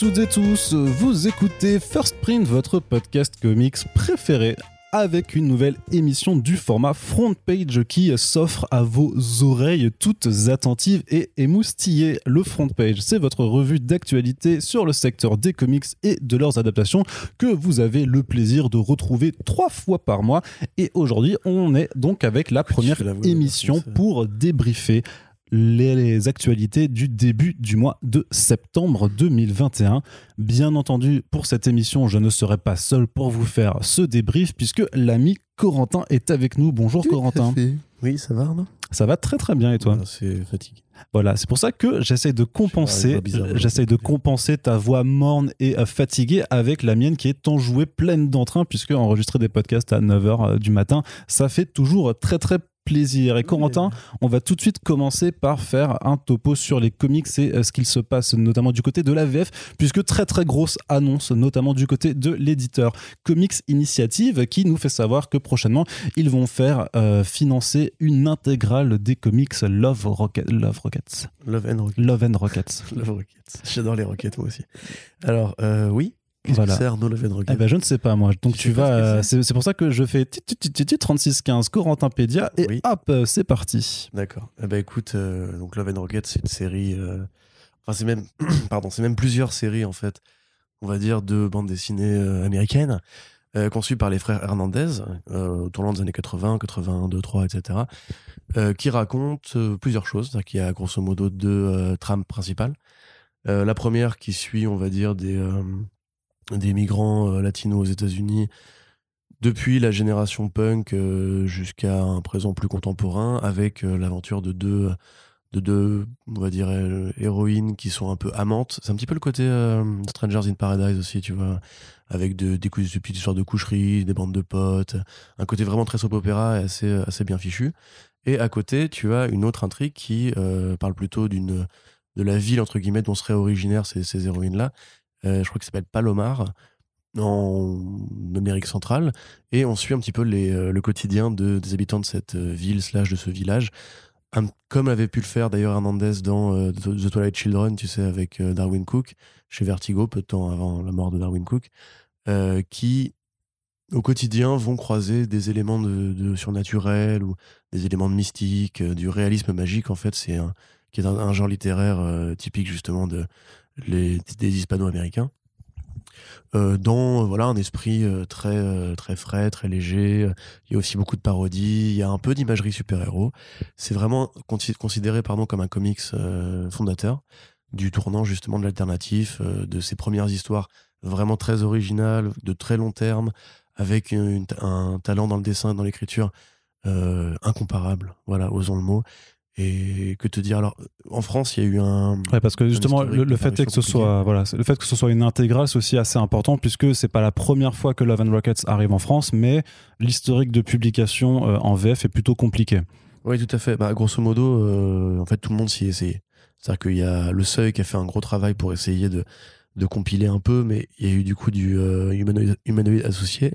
Toutes et tous, vous écoutez First Print, votre podcast comics préféré avec une nouvelle émission du format Front Page qui s'offre à vos oreilles toutes attentives et émoustillées. Le Front Page, c'est votre revue d'actualité sur le secteur des comics et de leurs adaptations que vous avez le plaisir de retrouver trois fois par mois. Et aujourd'hui, on est donc avec la première émission pour débriefer les actualités du début du mois de septembre 2021. Bien entendu, pour cette émission, je ne serai pas seul pour vous faire ce débrief puisque l'ami Corentin est avec nous. Bonjour Corentin. Oui, ça va Arnaud? Ça va très très bien et toi? C'est fatigué. Voilà, c'est pour ça que j'essaie de compenser, j'essaie de compenser ta voix morne et euh, fatiguée avec la mienne qui est enjouée pleine d'entrain puisque enregistrer des podcasts à 9h euh, du matin, ça fait toujours très très plaisir. Et Corentin, on va tout de suite commencer par faire un topo sur les comics et euh, ce qu'il se passe notamment du côté de la VF, puisque très très grosse annonce, notamment du côté de l'éditeur Comics Initiative, qui nous fait savoir que prochainement, ils vont faire euh, financer une intégrale des comics Love, Rocket, Love Rockets. Love and Rockets. Love and Rockets. Love Rockets. J'adore les rockets moi aussi. Alors, euh, oui, Voilà. que eh ben, Je ne sais pas, moi. Donc, tu, vas. C'est pour ça que je fais 3615 Corentinpedia et hop, c'est parti. D'accord. Eh ben, écoute, euh, donc Love and Rocket, c'est une série. Euh, enfin, c'est même. Pardon, c'est même plusieurs séries, en fait, on va dire, de bandes dessinées euh, américaines, conçues par les frères Hernandez, au tournant des années 80, 82, 3, etc., qui racontent plusieurs choses. Y a grosso modo deux trames principales. la première qui suit, on va dire, des des migrants euh, latinos aux États-Unis depuis la génération punk euh, jusqu'à un présent plus contemporain, avec euh, l'aventure de deux, de deux, on va dire, héroïnes qui sont un peu amantes. C'est un petit peu le côté Strangers in Paradise aussi, tu vois, avec de, des, petites histoires de coucherie, des bandes de potes, un côté vraiment très soap opéra et assez, assez bien fichu. Et à côté, tu as une autre intrigue qui parle plutôt d'une de la ville entre guillemets dont seraient originaires ces, héroïnes-là, euh, je crois qu'il s'appelle Palomar, en Amérique centrale, et on suit un petit peu euh, le quotidien de, des habitants de cette euh, ville slash de ce village, comme avait pu le faire d'ailleurs Hernandez dans The Twilight Children, tu sais, avec Darwin Cook, chez Vertigo, peu de temps avant la mort de Darwin Cook, qui au quotidien vont croiser des éléments de, de, surnaturel ou des éléments de mystique, du réalisme magique en fait, c'est un, qui est un, genre littéraire typique justement de, les, des hispano-américains. Euh, dans voilà un esprit euh, très euh, très frais, très léger. Il y a aussi beaucoup de parodies. Il y a un peu d'imagerie super-héros. C'est vraiment considéré pardon comme un comics fondateur du tournant justement de l'alternatif, de ses premières histoires vraiment très originales, de très long terme, avec un talent dans le dessin, dans l'écriture incomparable. Voilà, osons le mot. Et que te dire alors en France il y a eu un ouais, parce que justement le, fait que ce soit voilà le fait que ce soit une intégrale c'est aussi assez important puisque c'est pas la première fois que Love and Rockets arrive en France mais l'historique de publication euh, en VF est plutôt compliqué. Oui tout à fait. Bah, grosso modo euh, en fait tout le monde s'y est essayé. C'est à dire qu'il y a le Seuil qui a fait un gros travail pour essayer de de compiler un peu mais il y a eu du coup du euh, humanoïde, associé.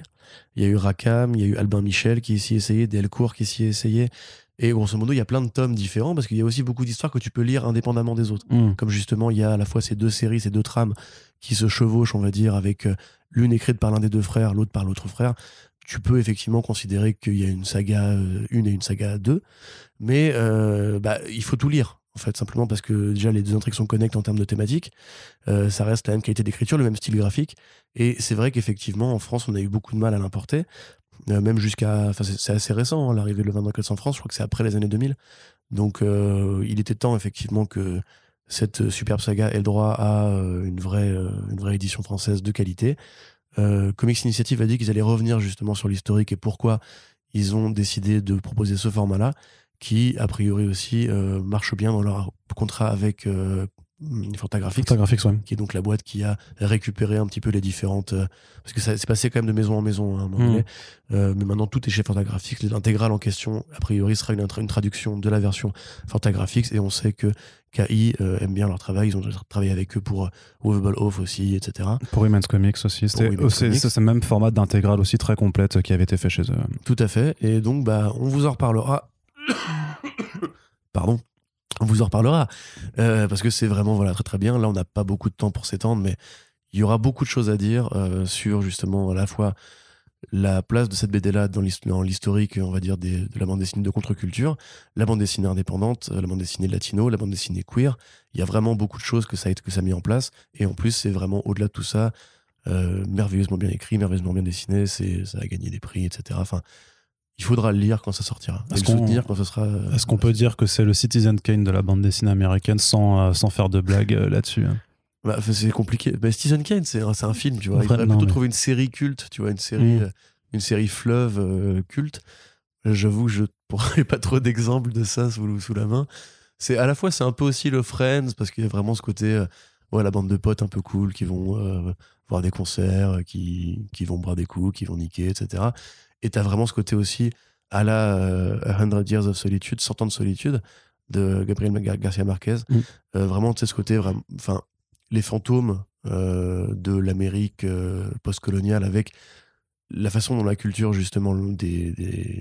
Il y a eu Rakam il y a eu Albin Michel qui s'y essayé Delcourt qui s'y essayé et grosso modo, il y a plein de tomes différents parce qu'il y a aussi beaucoup d'histoires que tu peux lire indépendamment des autres. Mm. Comme justement, il y a à la fois ces deux séries, ces deux trames qui se chevauchent, on va dire, avec euh, l'une écrite par l'un des deux frères, l'autre par l'autre frère. Tu peux effectivement considérer qu'il y a une saga euh, une et une saga deux, mais euh, bah, il faut tout lire en fait, simplement parce que déjà les deux intrigues sont connectées en termes de thématique. ça reste la même qualité d'écriture, le même style graphique. Et c'est vrai qu'effectivement, en France, on a eu beaucoup de mal à l'importer. Euh, même jusqu'à. Enfin, c'est assez récent, hein, l'arrivée de Le 24 en France, je crois que c'est après les années 2000. Donc, euh, il était temps, effectivement, que cette superbe saga ait le droit à euh, une, vraie, une vraie édition française de qualité. Comics Initiative a dit qu'ils allaient revenir justement sur l'historique et pourquoi ils ont décidé de proposer ce format-là, qui, a priori aussi, marche bien dans leur contrat avec Fantagraphics, qui est donc la boîte qui a récupéré un petit peu les différentes euh, parce que ça s'est passé quand même de maison en maison hein, donné. Euh, mais maintenant tout est chez Fantagraphics l'intégrale en question a priori sera une, une, traduction de la version Fantagraphics et on sait que KI euh, aime bien leur travail. Ils ont travaillé avec eux pour Movable Off aussi etc pour Immense Comics aussi. C'est le même format d'intégrale aussi très complète qui avait été fait chez eux. Tout à fait. Et donc bah on vous en reparlera. Pardon On vous en reparlera euh, parce que c'est vraiment voilà très très bien. Là, on n'a pas beaucoup de temps pour s'étendre, mais il y aura beaucoup de choses à dire euh, sur justement à la fois la place de cette BD-là dans l'historique, on va dire, de la bande dessinée de contre-culture, la bande dessinée indépendante, euh, la bande dessinée latino, la bande dessinée queer. Il y a vraiment beaucoup de choses que ça a, que ça a mis en place. Et en plus, c'est vraiment au-delà de tout ça, merveilleusement bien écrit, merveilleusement bien dessiné. Ça a gagné des prix, etc. il faudra le lire quand ça sortira. Est-ce qu'on, soutenir quand ce sera. Est-ce qu'on peut dire que c'est le Citizen Kane de la bande dessinée américaine sans, euh, sans faire de blagues euh, là-dessus hein bah, C'est compliqué. Bah, Citizen Kane, c'est un, film, tu vois. il faudrait plutôt trouver une série culte, tu vois, une série, mm. euh, une série fleuve culte. J'avoue que je pourrais pas trop d'exemples de ça sous, sous la main. C'est à la fois, c'est un peu aussi le Friends, parce qu'il y a vraiment ce côté, ouais, la bande de potes un peu cool qui vont voir des concerts, qui, qui vont boire des coups, qui vont niquer, etc. Et t'as vraiment ce côté aussi à la euh, A Hundred Years of Solitude, 100 ans de solitude de Gabriel Garcia Marquez. Mm. Euh, vraiment, tu sais, ce côté, enfin, les fantômes euh, de l'Amérique post-coloniale avec la façon dont la culture justement des,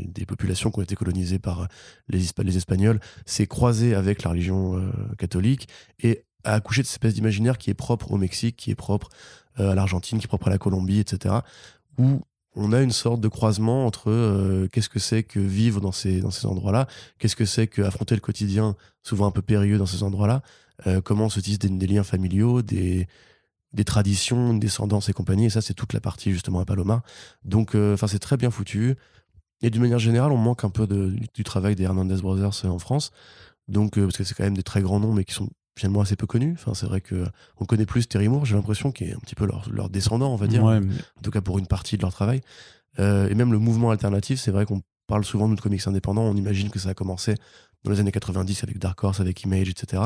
des, populations qui ont été colonisées par les, les Espagnols s'est croisée avec la religion catholique et a accouché de cette espèce d'imaginaire qui est propre au Mexique, qui est propre à l'Argentine, qui est propre à la Colombie, etc. Où on a une sorte de croisement entre euh, qu'est-ce que c'est que vivre dans ces, dans ces endroits-là, qu'est-ce que c'est qu'affronter le quotidien, souvent un peu périlleux dans ces endroits-là, euh, comment se tissent des, liens familiaux, des, des traditions, une descendance et compagnie? Et ça, c'est toute la partie justement à Paloma. Donc, euh, enfin, c'est très bien foutu. Et d'une manière générale, on manque un peu de, du travail des Hernandez Brothers en France. Donc, parce que c'est quand même des très grands noms, mais qui sont finalement assez peu connu. Enfin, c'est vrai que on connaît plus Terry Moore, j'ai l'impression, qui est un petit peu leur, leur descendant, on va dire. En tout cas, pour une partie de leur travail. Euh, et même le mouvement alternatif, c'est vrai qu'on parle souvent de comics indépendants. On imagine que ça a commencé dans les années 90 avec Dark Horse, avec Image, etc.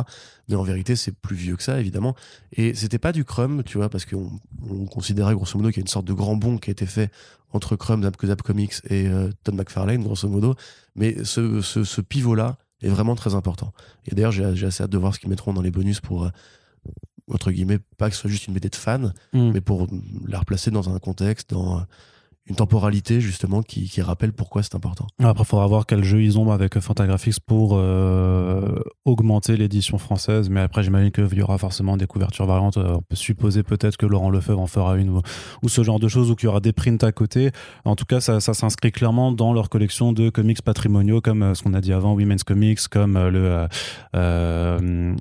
Mais en vérité, c'est plus vieux que ça, évidemment. Et c'était pas du Crumb, tu vois, parce qu'on on considérait grosso modo qu'il y a une sorte de grand bond qui a été fait entre Crumb, Zap Comics et euh, Todd McFarlane, grosso modo. Mais ce, ce, ce pivot-là, est vraiment très important. Et d'ailleurs, j'ai assez hâte de voir ce qu'ils mettront dans les bonus pour, euh, entre guillemets, pas que ce soit juste une BD de fan, mm. mais pour la replacer dans un contexte, dans une temporalité justement qui, rappelle pourquoi c'est important. Après, il faudra voir quel jeu ils ont avec Fantagraphics pour euh, augmenter l'édition française. Mais après, j'imagine qu'il y aura forcément des couvertures variantes. Euh, on peut supposer peut-être que Laurent Lefebvre en fera une ou, ce genre de choses, ou qu'il y aura des prints à côté. En tout cas, ça, s'inscrit clairement dans leur collection de comics patrimoniaux, comme euh, ce qu'on a dit avant, Women's Comics, comme le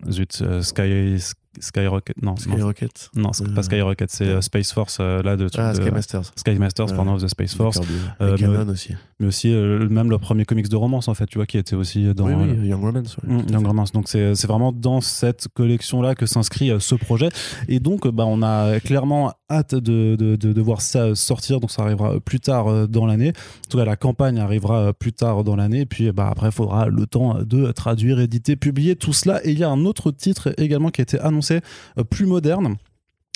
zut, Sky Skyrocket, non. Skyrocket Non, c'est pas Skyrocket, c'est euh, Space Force, euh, là, de. Ah, Sky Masters. Sky Masters, pendant The Space Force. Euh, Canon aussi. Mais aussi, même le premier comics de romance, en fait, tu vois, qui était aussi dans. Oui, oui, Young Romance. Mm, Young Romance. Donc, c'est vraiment dans cette collection-là que s'inscrit ce projet. Et donc, bah, on a clairement hâte de, de, de, voir ça sortir. Donc, ça arrivera plus tard dans l'année. En tout cas, la campagne arrivera plus tard dans l'année. Et puis, bah, après, il faudra le temps de traduire, éditer, publier tout cela. Et il y a un autre titre également qui a été annoncé euh, plus moderne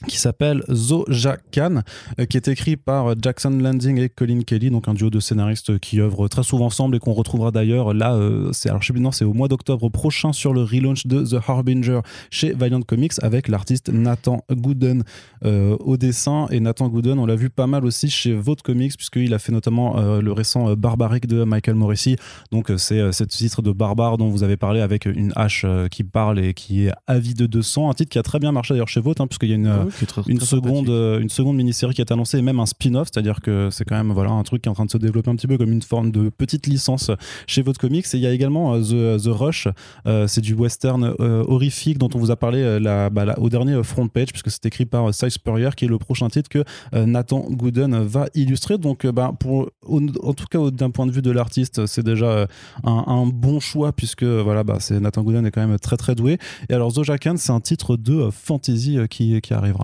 qui s'appelle Zojakan, euh, qui est écrit par Jackson Landing et Colin Kelly, donc un duo de scénaristes qui œuvrent très souvent ensemble et qu'on retrouvera d'ailleurs là, euh, alors je sais plus, non, c'est au mois d'octobre prochain sur le relaunch de The Harbinger chez Valiant Comics avec l'artiste Nathan Gooden euh, au dessin. Et Nathan Gooden, on l'a vu pas mal aussi chez Vote Comics, puisqu'il a fait notamment le récent Barbaric de Michael Morrissey. Donc c'est ce titre de barbare dont vous avez parlé avec une hache qui parle et qui est avide de sang, un titre qui a très bien marché d'ailleurs chez Vote, hein, puisqu'il y a une. Une, seconde, euh, une seconde mini-série qui est annoncée et même un spin-off, c'est-à-dire que c'est quand même voilà, un truc qui est en train de se développer un petit peu comme une forme de petite licence chez votre comics. Et il y a également euh, The, The Rush, euh, c'est du western horrifique dont on vous a parlé la, bah, au dernier front page, puisque c'est écrit par Cy Spurrier, qui est le prochain titre que Nathan Gooden va illustrer. Donc, bah, pour, en tout cas, d'un point de vue de l'artiste, c'est déjà un, bon choix, puisque voilà, bah, Nathan Gooden est quand même très très doué. Et alors, Zojakan, c'est un titre de fantasy qui, qui arrivera.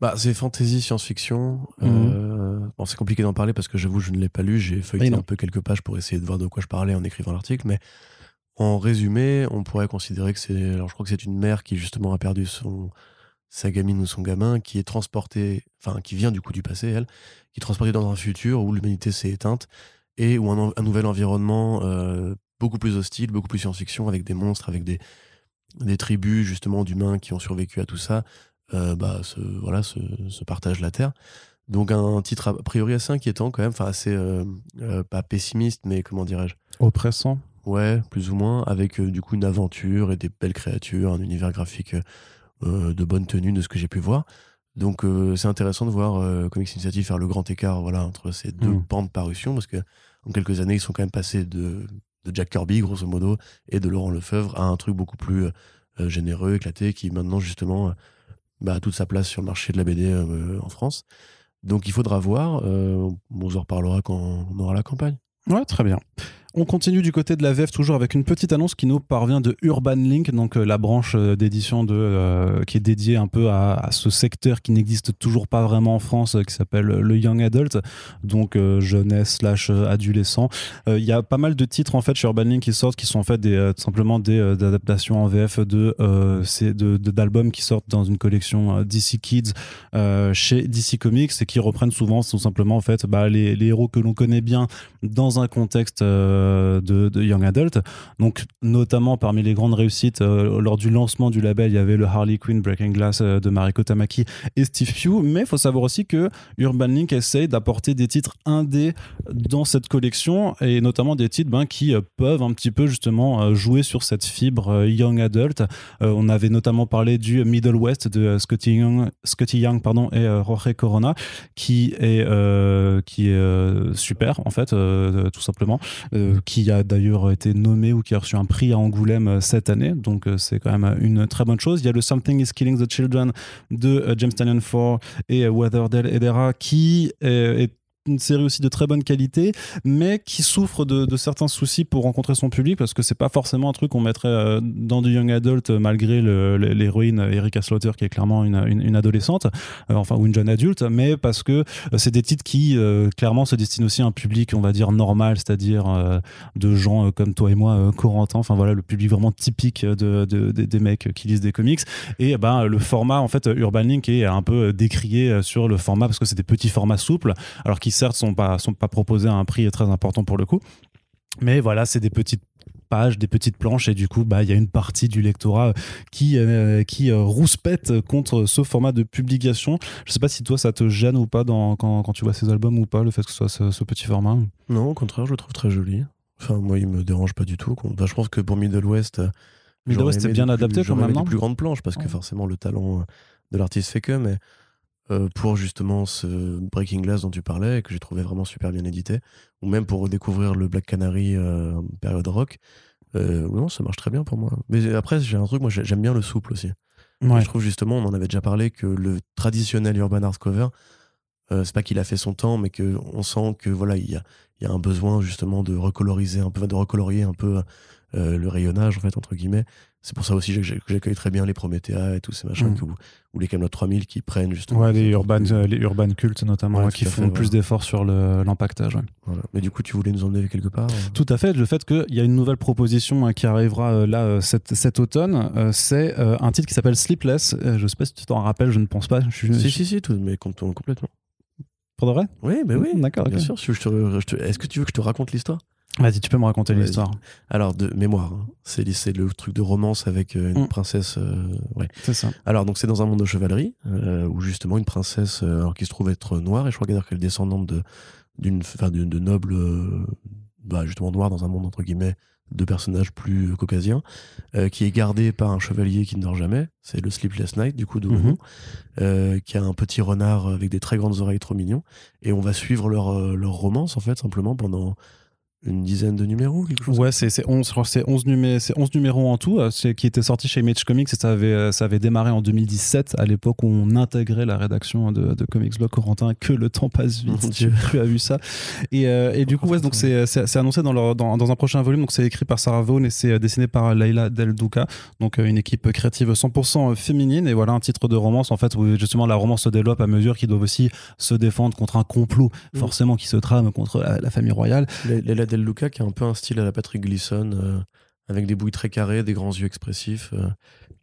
Bah, c'est fantasy science-fiction. Mhm. Euh, bon, c'est compliqué d'en parler parce que j'avoue, je ne l'ai pas lu. J'ai feuilleté un peu quelques pages pour essayer de voir de quoi je parlais en écrivant l'article. Mais en résumé, on pourrait considérer que c'est. Alors, je crois que c'est une mère qui justement a perdu son sa gamine ou son gamin, qui est transporté, enfin, qui vient du coup du passé, elle, qui est transportée dans un futur où l'humanité s'est éteinte et où un, nouvel environnement euh, beaucoup plus hostile, beaucoup plus science-fiction, avec des monstres, avec des, des tribus justement d'humains qui ont survécu à tout ça, bah, se, voilà, se, se, partagent la Terre. Donc un titre a priori assez inquiétant quand même, enfin assez, euh, euh, pas pessimiste, mais comment dirais-je? Oppressant Ouais, plus ou moins, avec du coup une aventure et des belles créatures, un univers graphique de bonne tenue de ce que j'ai pu voir. Donc c'est intéressant de voir Comics Initiative faire le grand écart voilà, entre ces deux mmh. pans de parution, parce que en quelques années, ils sont quand même passés de, de Jack Kirby, grosso modo, et de Laurent Lefebvre à un truc beaucoup plus euh, généreux, éclaté, qui maintenant justement bah, toute sa place sur le marché de la BD euh, en France. Donc il faudra voir. Euh, on en reparlera quand on aura la campagne. Ouais, très bien. On continue du côté de la VF toujours avec une petite annonce qui nous parvient de Urban Link, donc euh, la branche euh, d'édition de euh, qui est dédiée un peu à, ce secteur qui n'existe toujours pas vraiment en France, qui s'appelle le Young Adult, donc jeunesse slash adolescent. Il y a pas mal de titres en fait chez Urban Link qui sortent, qui sont en fait simplement des adaptations en VF de d'albums qui sortent dans une collection DC Kids chez DC Comics et qui reprennent souvent tout simplement en fait bah, les, héros que l'on connaît bien dans un contexte de, Young Adult. Donc, notamment parmi les grandes réussites euh, lors du lancement du label, il y avait le Harley Quinn Breaking Glass euh, de Mariko Tamaki et Steve Pugh. Mais il faut savoir aussi que Urban Link essaye d'apporter des titres indés dans cette collection et notamment des titres ben, qui peuvent un petit peu justement jouer sur cette fibre Young Adult. on avait notamment parlé du Middle West de Scotty Young, Scotty Young pardon, et Jorge Corona qui est, qui est super en fait, tout simplement. Euh, qui a d'ailleurs été nommé ou qui a reçu un prix à Angoulême euh, cette année. Donc euh, c'est quand même une très bonne chose. Il y a le Something is Killing the Children de James Tynion 4 et Weatherdale Edera qui est une série aussi de très bonne qualité, mais qui souffre de, certains soucis pour rencontrer son public parce que c'est pas forcément un truc qu'on mettrait euh, dans du young adult malgré l'héroïne Erika Slaughter qui est clairement une, une, adolescente, euh, enfin ou une jeune adulte, mais parce que euh, c'est des titres qui clairement se destinent aussi à un public, on va dire normal, c'est-à-dire de gens comme toi et moi, Corentin, enfin voilà le public vraiment typique de, des mecs qui lisent des comics. Et ben le format en fait Urban Link est un peu décrié sur le format parce que c'est des petits formats souples, alors qu'ils certes sont pas sont pas proposés à un prix très important pour le coup. Mais voilà, c'est des petites pages, des petites planches, et du coup, bah, il y a une partie du lectorat qui, euh, qui euh, rouspète contre ce format de publication. Je sais pas si toi, ça te gêne ou pas dans, quand, quand tu vois ces albums ou pas, le fait que ce soit ce, petit format. Non, au contraire, je le trouve très joli. Enfin, moi, il me dérange pas du tout. Bah, je pense que pour Middle West, euh, Middle West est bien adapté quand même. Des plus grandes planches parce que forcément, le talent de l'artiste fait que, mais euh, pour justement ce Breaking Glass dont tu parlais, que j'ai trouvé vraiment super bien édité, ou même pour redécouvrir le Black Canary euh, période rock. Euh, non, ça marche très bien pour moi. Mais après, j'ai un truc, moi j'aime bien le souple aussi. Je trouve justement, on en avait déjà parlé, que le traditionnel urban hardcover, euh, c'est pas qu'il a fait son temps, mais qu'on sent que voilà, il y a, y a, un besoin justement de recoloriser un peu, de recolorier un peu le rayonnage en fait entre guillemets c'est pour ça aussi que j'accueille très bien les Promethea et tous ces machins, mm. ou les Camelot 3000 qui prennent justement. Ouais, les urban, euh, les urban cultes notamment, qui font plus d'efforts sur l'empaquetage. Mais du coup, tu voulais nous emmener quelque part euh? Tout à fait. Le fait qu'il y a une nouvelle proposition hein, qui arrivera euh, là cet, cet automne, c'est un titre qui s'appelle Sleepless. je sais pas si tu t'en rappelles, je ne pense pas. Je, si, si, si, tout, mais complètement. Pour de vrai? Oui, mais oui. D'accord. Bien sûr. Est-ce que tu veux que je te raconte l'histoire? Vas-y, tu peux me raconter l'histoire. Alors, de mémoire, hein. c'est le truc de romance avec euh, une mm. princesse. Euh, ouais. C'est ça. Alors, donc, c'est dans un monde de chevalerie euh, où justement une princesse, alors qui se trouve être noire, et je crois qu'elle est descendante de, d'une, de, nobles, bah, justement noirs dans un monde entre guillemets de personnages plus caucasiens, qui est gardée par un chevalier qui ne dort jamais. C'est le Sleepless Night, du coup, de mm qui a un petit renard avec des très grandes oreilles trop mignons. Et on va suivre leur, leur romance, en fait, simplement pendant une dizaine de numéros quelque chose ouais c'est 11 c'est 11 numéros c'est 11 numéros en tout euh, qui était sorti chez Image Comics et ça avait euh, ça avait démarré en 2017 à l'époque où on intégrait la rédaction de, de Comics Blog Corentin que le temps passe vite. Tu as vu ça. Et, euh, et du coup ouais donc c'est annoncé dans, leur, dans, dans un prochain volume donc c'est écrit par Sarah Vaughan et c'est dessiné par Leila Del Duca. Donc une équipe créative 100% féminine et voilà un titre de romance. En fait où justement la romance se développe à mesure qu'ils doivent aussi se défendre contre un complot mm. forcément qui se trame contre la, famille royale. Del Luca qui a un peu un style à la Patrick Gleason, euh, avec des bouilles très carrées, des grands yeux expressifs, euh,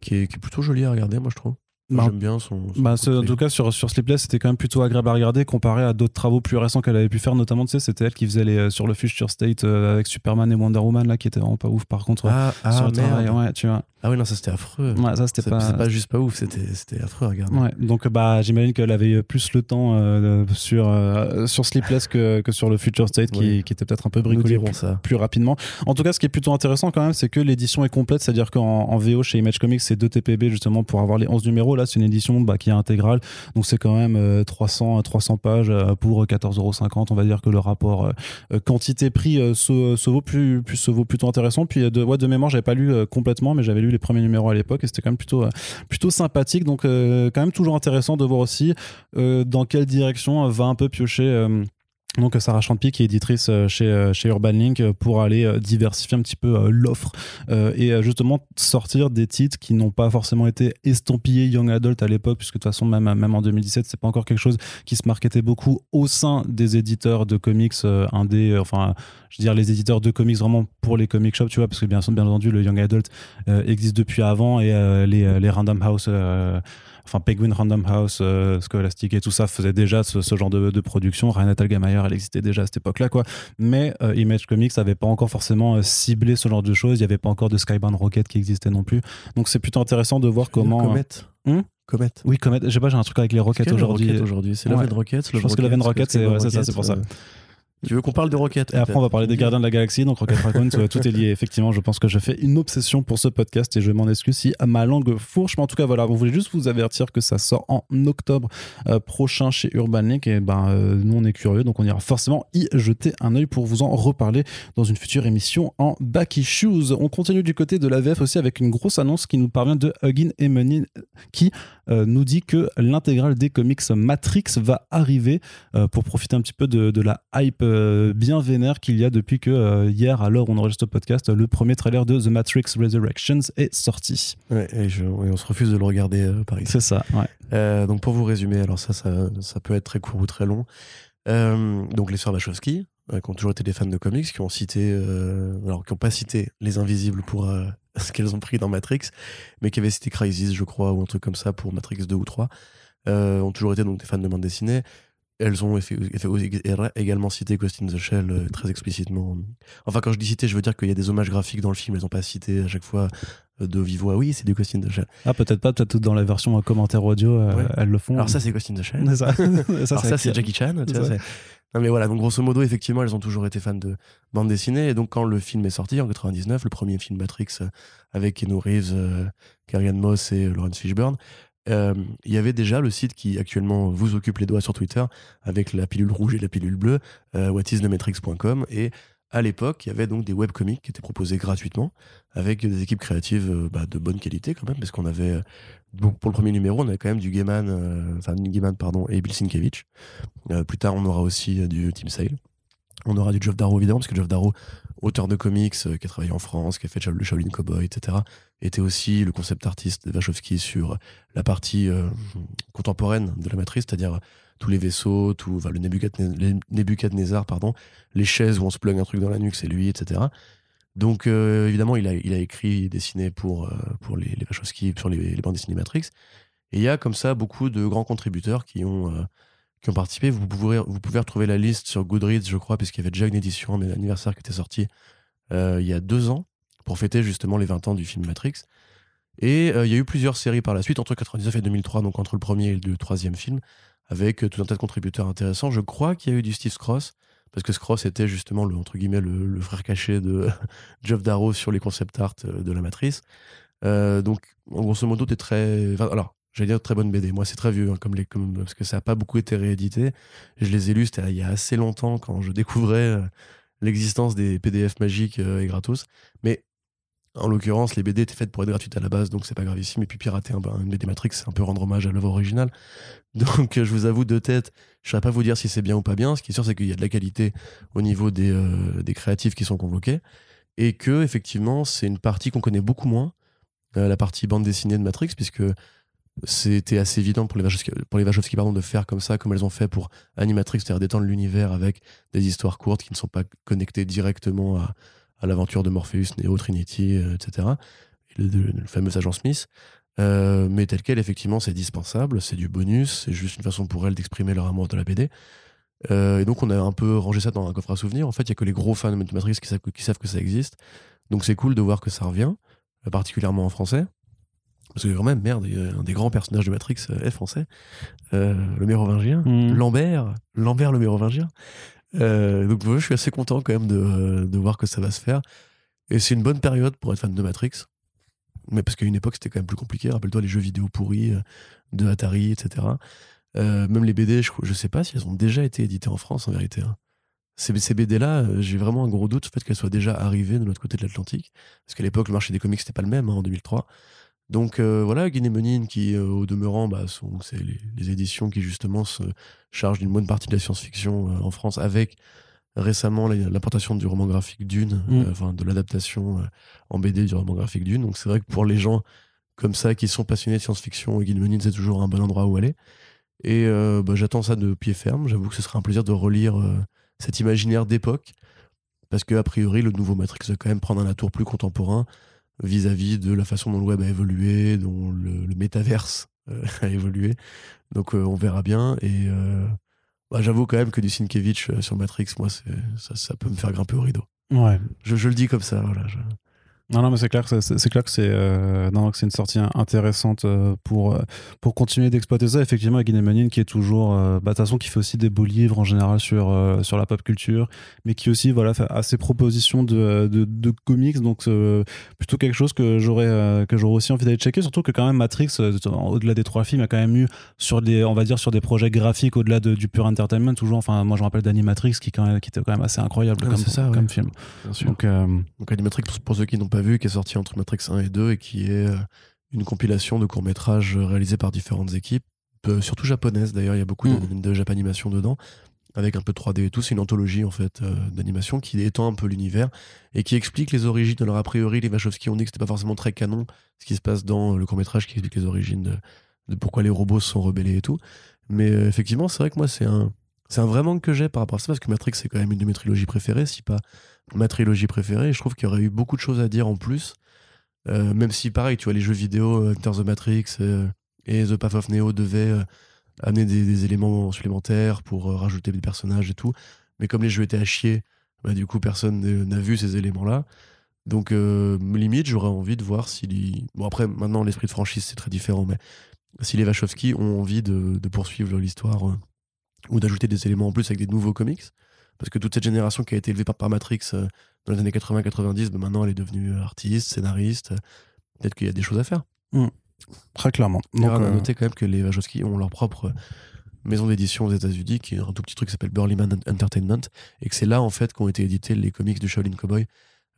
qui, est, plutôt joli à regarder, moi je trouve. Bah, J'aime bien son. son Bah, en tout cas, sur, sur Sleepless, c'était quand même plutôt agréable à regarder comparé à d'autres travaux plus récents qu'elle avait pu faire. Notamment, tu sais, c'était elle qui faisait les, euh, sur le Future State euh, avec Superman et Wonder Woman, là, qui était vraiment pas ouf par contre. Ah, sur ah le travail, merde. ouais, tu vois. Ah oui, non, ça c'était affreux. Ouais, ça, c'était pas. c'est pas juste pas ouf, c'était affreux à regarder. Ouais, donc bah j'imagine qu'elle avait plus le temps euh, sur euh, sur Sleepless que, que sur le Future State qui, était peut-être un peu bricolé plus, ça. plus rapidement. En tout cas, ce qui est plutôt intéressant quand même, c'est que l'édition est complète, c'est-à-dire qu'en en VO chez Image Comics, c'est 2 TPB justement pour avoir les 11 numéros. Là, c'est une édition bah, qui est intégrale, donc c'est quand même euh, 300 300 pages euh, pour 14,50€. On va dire que le rapport euh, quantité-prix euh, se, se vaut plus, se vaut plutôt intéressant. Puis euh, de ouais, de mémoire, j'avais pas lu euh, complètement, mais j'avais lu les premiers numéros à l'époque et c'était quand même plutôt euh, plutôt sympathique. Donc, euh, quand même toujours intéressant de voir aussi euh, dans quelle direction va un peu piocher. Euh, donc Sarah Champy qui est éditrice euh, chez, euh, chez Urban Link euh, pour aller euh, diversifier un petit peu euh, l'offre euh, et euh, justement sortir des titres qui n'ont pas forcément été estampillés young adult à l'époque puisque de toute façon même, même en 2017 c'est pas encore quelque chose qui se marketait beaucoup au sein des éditeurs de comics euh, euh, enfin je veux dire les éditeurs de comics vraiment pour les comic shops tu vois parce que bien, bien entendu le young adult euh, existe depuis avant et euh, les, euh, les Random House euh, enfin Penguin Random House, euh, Scholastic et tout ça faisait déjà ce, ce genre de, de production. Renate Algameyer, elle existait déjà à cette époque-là, quoi. Mais euh, Image Comics n'avait pas encore forcément euh, ciblé ce genre de choses. Il n'y avait pas encore de Skybound Rocket qui existait non plus. Donc c'est plutôt intéressant de voir comment. Comet. Hmm Comet. Oui, Comet. Je sais pas, j'ai un truc avec les Rockets Quelle aujourd'hui. Rocket aujourd'hui C'est Ouais. Love and Rockets Je pense que c'est- ouais, c'est ça, c'est pour ça. Tu veux qu'on parle de Rocket Et après, on va parler des Gardiens de la Galaxie, donc Rocket Raccoon, tout, est lié. Effectivement, je pense que je fais une obsession pour ce podcast et je m'en excuse si ma langue fourche. Mais en tout cas, voilà, on voulait juste vous avertir que ça sort en octobre euh, prochain chez Urban Link. Et ben, euh, nous, on est curieux, donc on ira forcément y jeter un œil pour vous en reparler dans une future émission en Back Issues. On continue du côté de la VF aussi avec une grosse annonce qui nous parvient de Huggin et Money qui euh, nous dit que l'intégrale des comics Matrix va arriver pour profiter un petit peu de, de la hype euh, bien vénère qu'il y a depuis que euh, hier, à l'heure où on enregistre le podcast, le premier trailer de The Matrix Resurrections est sorti. Ouais, et, je- on se refuse de le regarder euh, par ici. C'est ça, ouais. Donc pour vous résumer, alors ça, ça, ça peut être très court ou très long. Donc les sœurs Wachowski, qui ont toujours été des fans de comics, qui ont cité, alors qui n'ont pas cité Les Invisibles pour ce qu'elles ont pris dans Matrix, mais qui avaient cité Crisis, je crois, ou un truc comme ça pour Matrix 2 ou 3, euh, ont toujours été donc des fans de bande dessinée. Elles ont également cité Ghost in the Shell euh, très explicitement. Enfin, quand je dis cité, je veux dire qu'il y a des hommages graphiques dans le film. Elles n'ont pas cité à chaque fois euh, de vive voix. Oui, c'est du Ghost in the Shell. Ah, peut-être pas, peut-être dans la version euh, commentaire audio, Ouais. elles le font. Alors ça, c'est Ghost in the Shell. Ça. ça, Alors ça, avec- c'est Jackie Chan. tu vois, non mais voilà, donc grosso modo, effectivement, elles ont toujours été fans de bande dessinée. Et donc quand le film est sorti en 99, le premier film Matrix avec Keanu Reeves, euh, Carrie-Anne Moss et Lawrence Fishburne, euh, il y avait déjà le site qui actuellement vous occupe les doigts sur Twitter avec la pilule rouge et la pilule bleue, euh. Et à l'époque, il y avait donc des webcomics qui étaient proposés gratuitement avec des équipes créatives euh, bah, de bonne qualité quand même, parce qu'on avait, euh, pour le premier numéro, on avait quand même du Gaiman, enfin Gaiman, pardon, et Bill Sienkiewicz. Plus tard, on aura aussi du Team Sale. On aura du Geoff Darrow, évidemment, parce que Geoff Darrow, auteur de comics, qui a travaillé en France, qui a fait le Shaolin Cowboy, etc., était aussi le concept artiste de Wachowski sur la partie euh, contemporaine de la matrice, c'est-à-dire tous les vaisseaux, tout, enfin, le Nebuchadnezzar, pardon, les chaises où on se plug un truc dans la nuque, c'est lui, etc. Donc, euh, évidemment, il a, il a écrit dessiné pour, euh, pour les, les Wachowski, sur les, bandes dessinées Matrix. Et il y a comme ça beaucoup de grands contributeurs qui ont, euh, qui ont participé. Vous pouvez, vous pouvez retrouver la liste sur Goodreads, je crois, puisqu'il y avait déjà une édition un anniversaire qui était sortie euh, il y a deux ans pour fêter justement les 20 ans du film Matrix. Et euh, il y a eu plusieurs séries par la suite, entre 99 et 2003, donc entre le premier et le troisième film, avec euh, tout un tas de contributeurs intéressants. Je crois qu'il y a eu du Steve Scross, parce que Scross était justement le, entre guillemets, le, frère caché de Geoff Darrow sur les concept art euh, de la matrice. Donc, en grosso modo, t'es très. enfin, alors, j'allais dire très bonne BD. Moi, c'est très vieux, hein, comme les, comme, parce que ça n'a pas beaucoup été réédité. Je les ai lus, il y a assez longtemps quand je découvrais l'existence des PDF magiques et gratos. Mais en l'occurrence, les BD étaient faites pour être gratuites à la base, donc c'est pas gravissime. Et puis pirater un, une BD Matrix, c'est un peu rendre hommage à l'œuvre originale. Donc, euh, je vous avoue de tête, je ne saurais pas vous dire si c'est bien ou pas bien. Ce qui est sûr, c'est qu'il y a de la qualité au niveau des, euh, créatifs qui sont convoqués. Et que, effectivement, c'est une partie qu'on connaît beaucoup moins, euh, la partie bande dessinée de Matrix, puisque c'était assez évident pour les Wachowski, pour les pardon, de faire comme ça, comme elles ont fait pour Animatrix, c'est-à-dire d'étendre l'univers avec des histoires courtes qui ne sont pas connectées directement à, à l'aventure de Morpheus, Neo, Trinity, euh, etc. Et le, le- le fameux agent Smith. Euh, mais tel quel, effectivement, c'est dispensable, c'est du bonus, c'est juste une façon pour elle d'exprimer leur amour de la BD. Euh, et donc, on a un peu rangé ça dans un coffre à souvenirs. En fait, il y a que les gros fans de Matrix qui savent, que, qui savent que ça existe. Donc, c'est cool de voir que ça revient, euh, particulièrement en français. Parce que quand même, merde, un des grands personnages de Matrix euh, est français, euh, le mérovingien, Mm. Lambert, Lambert le mérovingien. Euh, donc je suis assez content quand même de, de voir que ça va se faire. Et c'est une bonne période pour être fan de Matrix. Mais parce qu'à une époque, c'était quand même plus compliqué. Rappelle-toi les jeux vidéo pourris euh, de Atari, etc. Euh, même les BD, je, je sais pas si elles ont déjà été éditées en France en vérité. hein. Ces, ces BD-là, euh, j'ai vraiment un gros doute sur le fait qu'elles soient déjà arrivées de l'autre côté de l'Atlantique. Parce qu'à l'époque, le marché des comics, c'était pas le même hein, en 2003. Donc euh, voilà, Guinémonine, qui euh, au demeurant, bah, sont, c'est les, les éditions qui justement se chargent d'une bonne partie de la science-fiction euh, en France, avec récemment l'importation du roman graphique Dune, Mm. enfin de l'adaptation en BD du roman graphique Dune. Donc c'est vrai que pour les gens comme ça qui sont passionnés de science-fiction, Guinémonine, c'est toujours un bon endroit où aller. Et bah, j'attends ça de pied ferme. J'avoue que ce sera un plaisir de relire cet imaginaire d'époque. Parce que, a priori, le nouveau Matrix va quand même prendre un atour plus contemporain vis-à-vis de la façon dont le web a évolué, dont le, le métaverse euh, a évolué. Donc, euh, on verra bien. Et euh, bah, j'avoue quand même que du Sienkiewicz sur Matrix, moi, ça, ça peut me faire grimper au rideau. Ouais. Je, je le dis comme ça, voilà. je- Non, non, mais c'est clair, que c'est clair que c'est euh, une sortie intéressante euh, pour, euh, pour continuer d'exploiter ça. Effectivement, avec Guinémanine qui est toujours, euh, bah, de toute façon, qui fait aussi des beaux livres en général sur, euh, sur la pop culture, mais qui aussi voilà, fait, a ses propositions de, de, de comics. Donc, plutôt quelque chose que j'aurais que j'aurais aussi envie d'aller checker. Surtout que, quand même, Matrix, au-delà des trois films, a quand même eu sur des, on va dire, sur des projets graphiques au-delà de- du pur entertainment. Toujours, enfin, moi, je me rappelle d'Animatrix qui, quand même, qui était quand même assez incroyable Ah, comme, ouais. film. Bien sûr. Donc, Donc Animatrix, pour, pour ceux qui n'ont pas vu, qui est sorti entre Matrix 1 et 2 et qui est euh, une compilation de courts-métrages euh, réalisés par différentes équipes, surtout japonaises d'ailleurs, il y a beaucoup de, de Japanimation dedans, avec un peu de 3D et tout. C'est une anthologie en fait euh, d'animation qui étend un peu l'univers et qui explique les origines. Alors a priori, les Wachowski ont dit que c'était pas forcément très canon ce qui se passe dans le court-métrage qui explique les origines de, de pourquoi les robots se sont rebellés et tout. Mais euh, effectivement, c'est vrai que moi, c'est un, c'est un vrai manque que j'ai par rapport à ça parce que Matrix, c'est quand même une de mes trilogies préférées, si pas ma trilogie préférée. Et je trouve qu'il y aurait eu beaucoup de choses à dire en plus. Euh, même si, pareil, tu vois, les jeux vidéo, euh, Enter the Matrix euh, et The Path of Neo devaient euh, amener des, éléments supplémentaires pour euh, rajouter des personnages et tout. Mais comme les jeux étaient à chier, bah, du coup, personne n'a- vu ces éléments-là. Donc, euh, limite, j'aurais envie de voir si. les- Bon, après, maintenant, l'esprit de franchise, c'est très différent, mais si les Wachowski ont envie de, de poursuivre l'histoire euh, ou d'ajouter des éléments en plus avec des nouveaux comics, parce que toute cette génération qui a été élevée par, par Matrix euh, dans les années 80-90, bah, maintenant elle est devenue euh, artiste, scénariste. euh, Peut-être qu'il y a des choses à faire. très clairement. Donc, on a noté quand même que les Wachowski ont leur propre maison d'édition aux États-Unis, qui est un tout petit truc qui s'appelle Burlyman Entertainment, et que c'est là en fait qu'ont été édités les comics du Shaolin Cowboy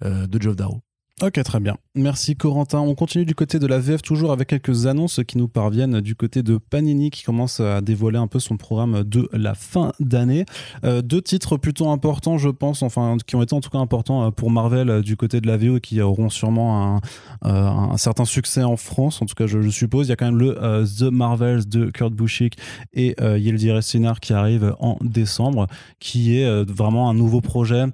euh, de Geoff Darrow. Ok, très bien. Merci Corentin. On continue du côté de la VF toujours avec quelques annonces qui nous parviennent du côté de Panini qui commence à dévoiler un peu son programme de la fin d'année. Euh, deux titres plutôt importants, je pense, enfin qui ont été en tout cas importants euh, pour Marvel euh, du côté de la VO et qui auront sûrement un, certain succès en France. En tout cas, je, suppose. Il y a quand même le The Marvels de Kurt Busiek et euh, Yildiz Sinar qui arrive en décembre, qui est vraiment un nouveau projet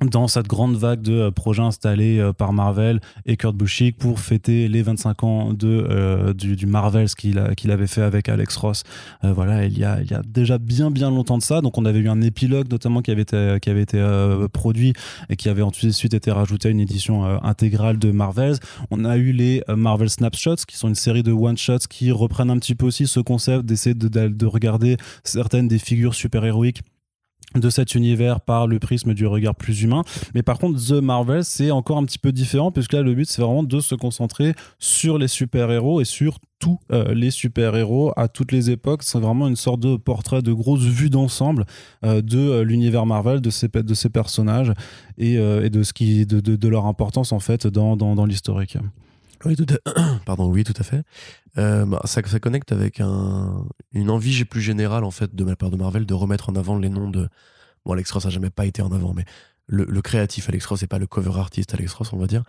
dans cette grande vague de euh, projets installés euh, par Marvel et Kurt Busiek pour fêter les 25 ans de, euh, du, du Marvels qu'il a- qu'il avait fait avec Alex Ross. Euh, voilà, il y, a, il y a déjà bien bien longtemps de ça. Donc on avait eu un épilogue notamment qui avait été, qui avait été euh, produit et qui avait ensuite été rajouté à une édition euh, intégrale de Marvels. On a eu les Marvel Snapshots qui sont une série de one-shots qui reprennent un petit peu aussi ce concept d'essayer de, de, de regarder certaines des figures super-héroïques de cet univers par le prisme du regard plus humain. Mais par contre, The Marvel, c'est encore un petit peu différent, puisque là, le but, c'est vraiment de se concentrer sur les super-héros et sur tous euh, les super-héros à toutes les époques. C'est vraiment une sorte de portrait de grosse vue d'ensemble euh, de euh, l'univers Marvel, de ces, de personnages et, et de, ce qui, de, de leur importance, en fait, dans, dans, dans l'historique. Oui, tout à... Pardon, oui, tout à fait. Euh, bah, ça, ça connecte avec un, une envie plus générale en fait de ma part de Marvel de remettre en avant les noms de. Bon, Alex Ross a jamais pas été en avant, mais le, le créatif Alex Ross et pas le cover artiste Alex Ross, on va dire.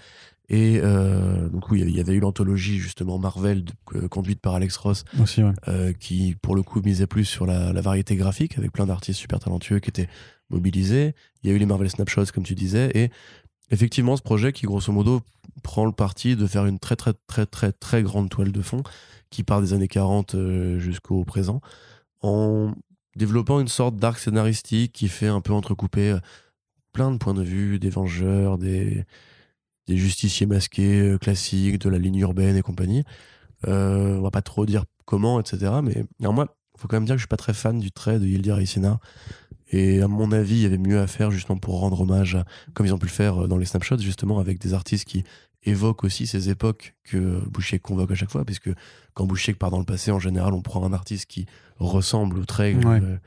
Et euh, donc oui, il y avait eu l'anthologie justement Marvel de- euh, conduite par Alex Ross, Aussi, ouais. euh, qui pour le coup misait plus sur la, la variété graphique avec plein d'artistes super talentueux qui étaient mobilisés. Il y a eu les Marvel Snapshots comme tu disais et effectivement, ce projet qui, grosso modo, prend le parti de faire une très, très, très, très, très grande toile de fond qui part des années 40 euh, jusqu'au présent, en développant une sorte d'arc scénaristique qui fait un peu entrecouper euh, plein de points de vue, des vengeurs, des, justiciers masqués euh, classiques, de la ligne urbaine et compagnie. on va pas trop dire comment, etc. Mais moi, il faut quand même dire que je suis pas très fan du trait de Yildir Isina. Et à mon avis, il y avait mieux à faire justement pour rendre hommage, à, comme ils ont pu le faire dans les snapshots, justement avec des artistes qui évoque aussi ces époques que Boucher convoque à chaque fois, puisque quand Boucher part dans le passé, en général, on prend un artiste qui ressemble au trait euh,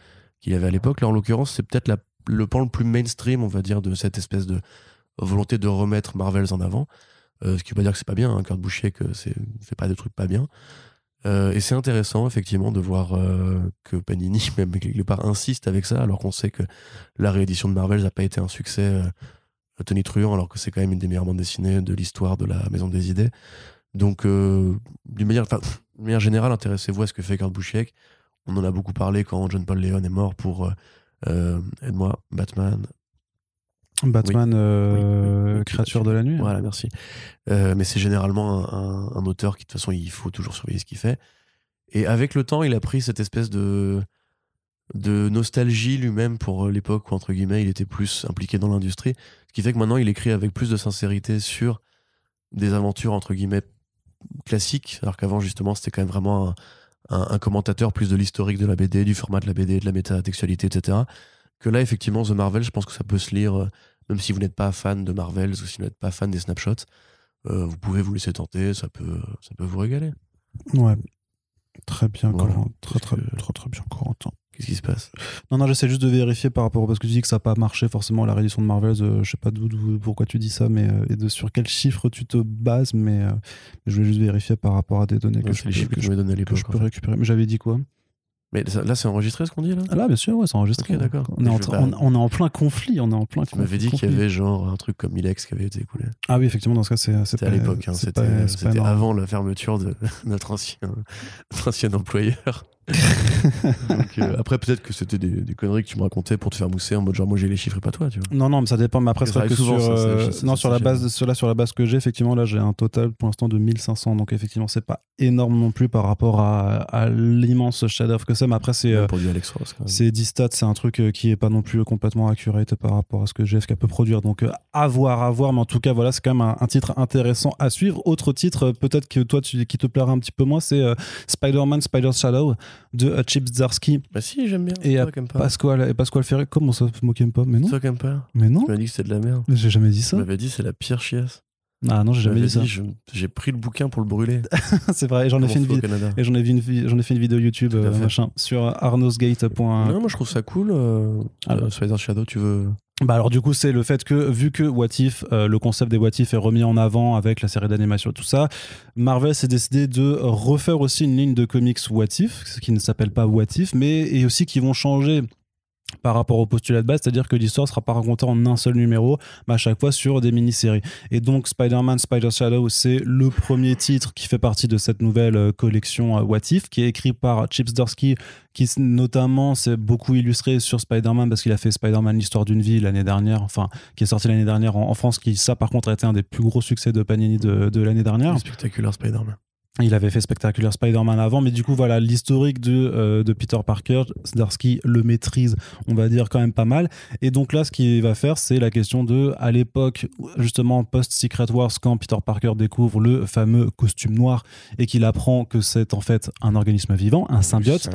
qu'il avait à l'époque. Là, en l'occurrence, c'est peut-être le pan le plus mainstream, on va dire, de cette espèce de volonté de remettre Marvels en avant. Euh, ce qui veut pas dire que c'est pas bien, hein, Kurt Boucher que c'est fait pas de trucs pas bien. Euh, et c'est intéressant effectivement de voir que Panini même quelque part insiste avec ça, alors qu'on sait que la réédition de Marvels n'a pas été un succès Tony Truant, alors que c'est quand même une des meilleures bandes dessinées de l'histoire de la Maison des Idées. Donc, euh, d'une manière, manière, générale, intéressez-vous à ce que fait Kurt Busiek. On en a beaucoup parlé quand John Paul Leon est mort pour, euh, euh aide-moi, Batman. Batman, euh, créature de la nuit. Voilà, merci. mais c'est généralement un, un, auteur qui, de toute façon, il faut toujours surveiller ce qu'il fait. Et avec le temps, il a pris cette espèce de de nostalgie lui-même pour euh, l'époque où, entre guillemets, il était plus impliqué dans l'industrie. Ce qui fait que maintenant, il écrit avec plus de sincérité sur des aventures, entre guillemets, classiques, alors qu'avant, justement, c'était quand même vraiment un, commentateur plus de l'historique de la BD, du format de la BD, de la métatextualité, etc. Que là, effectivement, The Marvel, je pense que ça peut se lire, euh, même si vous n'êtes pas fan de Marvel ou si vous n'êtes pas fan des snapshots, euh, vous pouvez vous laisser tenter, ça peut, ça peut vous régaler. Ouais. Très bien, Très, très, très, très, bien, Corentin. Qu'est-ce qui se passe? Non, non, j'essaie juste de vérifier par rapport parce que tu dis que ça n'a pas marché forcément la réédition de Marvel. Euh, je sais pas d'où, pourquoi tu dis ça, mais euh, et de sur quel chiffre tu te bases, mais, euh, je voulais juste vérifier par rapport à des données que, je, les chiffres que, je, que je peux récupérer. Mais j'avais dit quoi? Mais là, c'est enregistré ce qu'on dit là ah Là, bien sûr, ouais, c'est enregistré. d'accord. On, est en, on, est en plein conflit. On est en plein. Tu m'avais dit qu'il y avait genre un truc comme Milex qui avait été écoulé. Ah oui, effectivement, dans ce cas, c'est. C'était à l'époque. Hein, c'était avant la fermeture de notre ancien, notre ancien employeur. Euh, après, peut-être que c'était des, conneries que tu me racontais pour te faire mousser en mode genre moi j'ai les chiffres et pas toi, tu vois. Non, non, mais ça dépend. Mais après, c'est vrai que sur, euh, non, sur la base, de, sur, sur la base que j'ai, effectivement, là j'ai un total pour l'instant de 1500. Donc, effectivement, c'est pas énorme non plus par rapport à, l'immense chef-d'œuvre que c'est. Mais après, c'est. Euh, c'est Distat, c'est un truc qui est pas non plus complètement accurate par rapport à ce que GF peut produire. Donc, à voir, à voir. Mais en tout cas, voilà, c'est quand même un, titre intéressant à suivre. Autre titre, peut-être que toi, tu, qui te plaira un petit peu moins, c'est Spider-Man, Spider's Shadow de Chip Zdarsky. Bah si, j'aime bien. Et Pasquale, et Pasquale Ferré. Comment ça, moque pas Mais non. Toi, pas. Mais non. Tu m'as dit que c'était de la merde. J'ai jamais dit ça. Tu m'avais dit c'est la pire chiasse. Ah non, j'ai jamais dit ça. J'ai pris le bouquin pour le brûler. c'est vrai, j'en ai fait une vidéo. Et j'en ai, ai fait une vidéo YouTube euh, machin, sur arnosgate. Non, moi je trouve ça cool. Euh, euh Spider Shadow, tu veux. Bah alors du coup c'est le fait que vu que What If, euh, le concept des What If est remis en avant avec la série d'animation et tout ça, Marvel s'est décidé de refaire aussi une ligne de comics What If, qui ne s'appelle pas What If, mais et aussi qui vont changer par rapport au postulat de base, c'est-à-dire que l'histoire ne sera pas racontée en un seul numéro, mais à chaque fois sur des mini-séries. Et donc Spider-Man Spider Shadow, c'est le premier titre qui fait partie de cette nouvelle euh, collection euh, What If, qui est écrit par Chip Zdarsky, qui notamment s'est beaucoup illustré sur Spider-Man parce qu'il a fait Spider-Man l'histoire d'une vie l'année dernière, enfin qui est sorti l'année dernière en, France, qui ça par contre a été un des plus gros succès de Panini de, de l'année dernière. Spectaculaire Spider-Man. Il avait fait spectaculaire Spider-Man avant, mais du coup, voilà, l'historique de, euh, de Peter Parker, Zdarsky le maîtrise, on va dire, quand même pas mal. Et donc là, ce qu'il va faire, c'est la question de, à l'époque, justement, post-Secret Wars, quand Peter Parker découvre le fameux costume noir et qu'il apprend que c'est en fait un organisme vivant, un symbiote.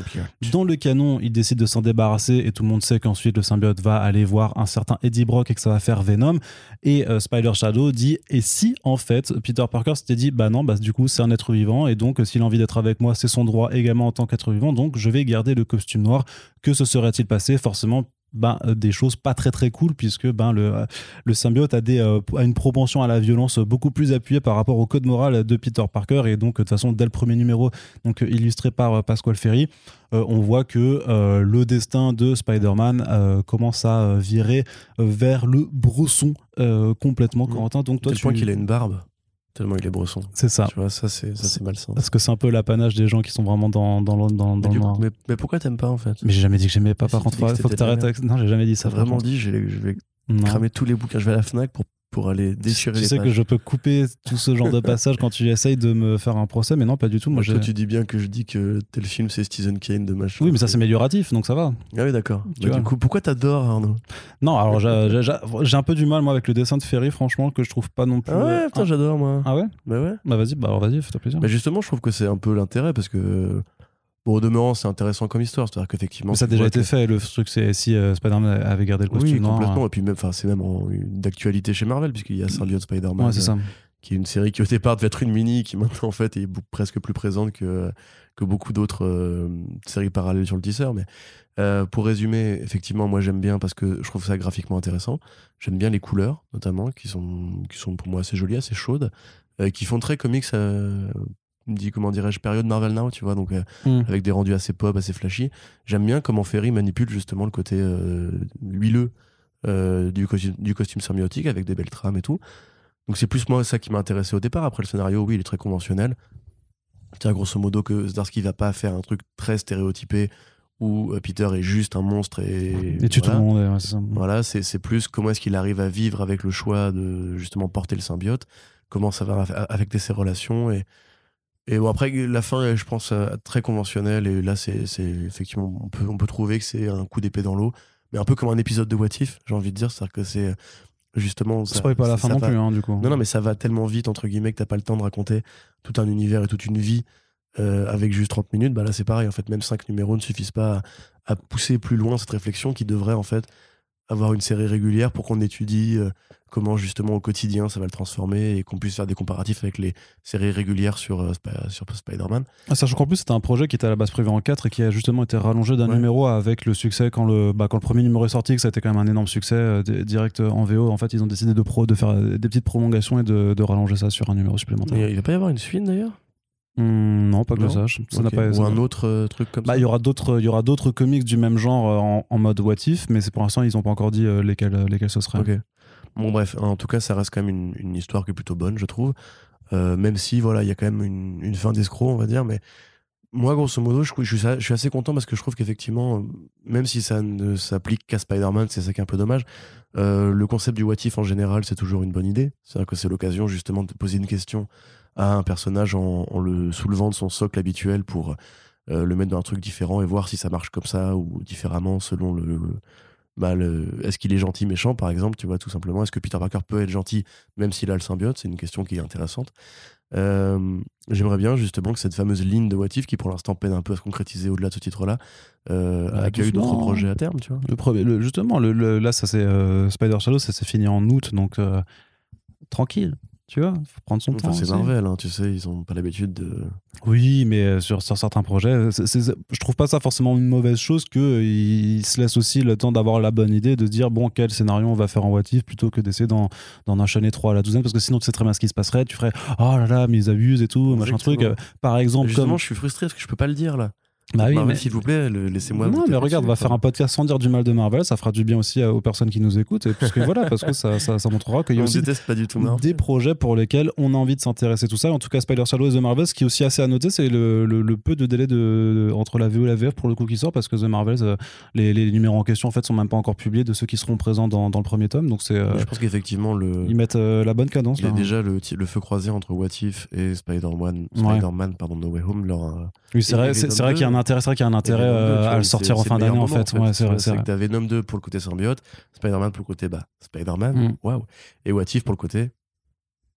Dans le canon, il décide de s'en débarrasser et tout le monde sait qu'ensuite, le symbiote va aller voir un certain Eddie Brock et que ça va faire Venom. Et euh, Spider Shadow dit, et si, en fait, Peter Parker s'était dit, bah non, bah du coup, c'est un être vivant et donc s'il a envie d'être avec moi, c'est son droit également en tant qu'être vivant, donc je vais garder le costume noir. Que se serait-il passé? Forcément, ben, euh, des choses pas très très cool puisque ben, le, euh, le symbiote a, des, euh, a une propension à la violence beaucoup plus appuyée par rapport au code moral de Peter Parker. Et donc de toute façon dès le premier numéro donc illustré par Pasquale Ferry on voit que le destin de Spider-Man commence à virer vers le brosson complètement mmh. Corentin. Donc toi tu... point qu'il a une barbe Tellement il est bresson. C'est ça. Tu vois, ça c'est, ça, c'est malsain. Parce que c'est un peu l'apanage des gens qui sont vraiment dans, dans, dans, dans mais le. Mais, mais, pourquoi t'aimes pas en fait? Mais j'ai jamais dit que j'aimais pas. Par contre, faut, faut que t'arrêtes. Avec... Non, j'ai jamais dit ça. Vraiment dit, je vais, je vais cramer tous les bouquins. Je vais à la Fnac pour pour aller déchirer tu les sais pages. que je peux couper tout ce genre de passage quand tu essayes de me faire un procès, mais non, pas du tout. Moi, toi, tu dis bien que je dis que tel film c'est Citizen Kane de machin. Oui, mais ça c'est amélioratif, donc ça va. Ah oui, d'accord. Bah, du coup, pourquoi t'adores Arnaud Non, alors j'ai- un peu du mal moi avec le dessin de Ferry, franchement, que je trouve pas non plus. Ah ouais, putain, ah, j'adore moi. ah ouais? Bah ouais. Bah vas-y, bah alors vas-y, fais-toi plaisir. Bah justement, je trouve que c'est un peu l'intérêt parce que. Bon, au demeurant, c'est intéressant comme histoire. C'est-à-dire qu'effectivement. Mais ça a déjà été que- fait, le truc c'est si euh, Spider-Man avait gardé le costume Oui, complètement. hein. Et puis même, c'est même d'actualité chez Marvel puisqu'il y a Symbiote Spider-Man. Ouais, c'est ça. qui est une série qui au départ devait être une mini, qui maintenant en fait est presque plus présente que, que beaucoup d'autres euh, séries parallèles sur le tisseur. Mais euh, pour résumer, effectivement, moi j'aime bien parce que je trouve ça graphiquement intéressant. J'aime bien les couleurs, notamment, qui sont, qui sont pour moi assez jolies, assez chaudes, euh, qui font très comics. Euh, dit comment dirais-je période Marvel Now tu vois donc euh, Hmm. avec des rendus assez pop assez flashy j'aime bien comment Ferry manipule justement le côté euh, huileux euh, du, costume, du costume symbiotique avec des belles trames et tout donc c'est plus moi ça qui m'a intéressé au départ. Après le scénario, oui, il est très conventionnel. C'est-à-dire grosso modo que Zdarsky va pas faire un truc très stéréotypé où Peter est juste un monstre et, Et tu tout voilà. le monde, ouais, c'est ça. Voilà, c'est c'est plus comment est-ce qu'il arrive à vivre avec le choix de justement porter le symbiote, comment ça va aff- affecter ses relations et et bon après la fin je pense euh, très conventionnelle et là c'est effectivement on peut on peut trouver que c'est un coup d'épée dans l'eau mais un peu comme un épisode de What If, j'ai envie de dire, c'est-à-dire que c'est justement ça, pas la fin non va- plus, hein, du coup. non, non, mais ça va tellement vite, entre guillemets, que t'as pas le temps de raconter tout un univers et toute une vie euh, avec juste 30 minutes. Bah là, c'est pareil. En fait, même 5 numéros ne suffisent pas à, à pousser plus loin cette réflexion qui devrait, en fait, avoir une série régulière pour qu'on étudie euh, comment, justement, au quotidien, ça va le transformer et qu'on puisse faire des comparatifs avec les séries régulières sur, euh, sur Spider-Man. Ah, Sachant qu'en plus, c'était un projet qui était à la base prévu en 4 et qui a justement été rallongé d'un Ouais. numéro avec le succès quand le, bah, quand le premier numéro est sorti, que ça a été quand même un énorme succès euh, di- direct euh, en VO. En fait, ils ont décidé de, pro, de faire des petites prolongations et de, de rallonger ça sur un numéro supplémentaire. Mais il va pas y avoir une suite, d'ailleurs? Hmm, non, pas que Non je sache. Ça Ou un autre euh, truc comme Bah, ça il y aura d'autres, il y aura d'autres comics du même genre euh, en, en mode what if, mais c'est pour l'instant ils n'ont pas encore dit euh, lesquels, lesquels ce serait. Ok. Bon, bref, en tout cas, ça reste quand même une, histoire qui est plutôt bonne, je trouve. Euh, même si, voilà, il y a quand même une, une fin d'escroc, on va dire. Mais moi, grosso modo, je, suis, assez content parce que je trouve qu'effectivement, même si ça ne s'applique qu'à Spider-Man, c'est ça qui est un peu dommage. euh, le concept du what if en général, c'est toujours une bonne idée. C'est-à-dire que c'est l'occasion justement de poser une question à un personnage en, en le soulevant de son socle habituel pour euh, le mettre dans un truc différent et voir si ça marche comme ça ou différemment selon le, bah, est-ce qu'il est gentil, méchant, par exemple, tu vois, tout simplement? Est-ce que Peter Parker peut être gentil, même s'il a le symbiote? C'est une question qui est intéressante. Euh, J'aimerais bien, justement, que cette fameuse ligne de What If, qui pour l'instant peine un peu à se concrétiser au-delà de ce titre-là, euh, Bah, accueille d'autres doucement. projets à terme, tu vois? Le premier, le- justement, le, le- là, ça c'est euh, Spider Shadow, ça s'est fini en août, donc euh, tranquille, tu vois, faut prendre son Enfin, temps. c'est. Marvel, hein, tu sais, ils ont pas l'habitude de. Oui, mais euh, sur, sur certains projets, c'est- c'est- je trouve pas ça forcément une mauvaise chose qu'ils se laissent aussi le temps d'avoir la bonne idée, de dire bon, quel scénario on va faire en what if plutôt que d'essayer d'en d'en enchaîner trois à la douzaine, parce que sinon tu sais très bien ce qui se passerait, tu ferais oh là là, mais ils abusent et tout, machin truc. Par exemple, Justement, comme. je suis frustré parce que je peux pas le dire là. Bah oui, Marvel, mais- s'il vous plaît, laissez-moi. Non, mais regarde, on va faire un podcast sans dire du mal de Marvel, ça fera du bien aussi aux personnes qui nous écoutent, et parce que voilà, parce que ça, ça, ça montrera qu'il y a On aussi déteste pas du tout Marvel. des projets pour lesquels on a envie de s'intéresser tout ça. En tout cas, Spider Shadow et The Marvels, ce qui est aussi assez à noter, c'est le, le- le peu de délai de, entre la VO et la VF pour le coup qui sort, parce que The Marvels, euh, les, les numéros en question en fait sont même pas encore publiés de ceux qui seront présents dans, dans le premier tome, donc c'est euh, Je pense qu'effectivement, le. ils mettent euh, la bonne cadence Il y a déjà le, le feu croisé entre What If et Spider-Man, Ouais. Spider-Man pardon, No Way Home. Leur, Oui, c'est vrai, vrai 2. qu'il y a un intérêt, c'est vrai qu'il y a un intérêt et Venom 2, euh, à le sortir en fin d'année en fait. Ouais, c'est vrai, c'est que t'as Venom 2 pour le côté symbiote, Spider-Man pour le côté bah, Spider-Man, Mm. waouh, et What If pour le côté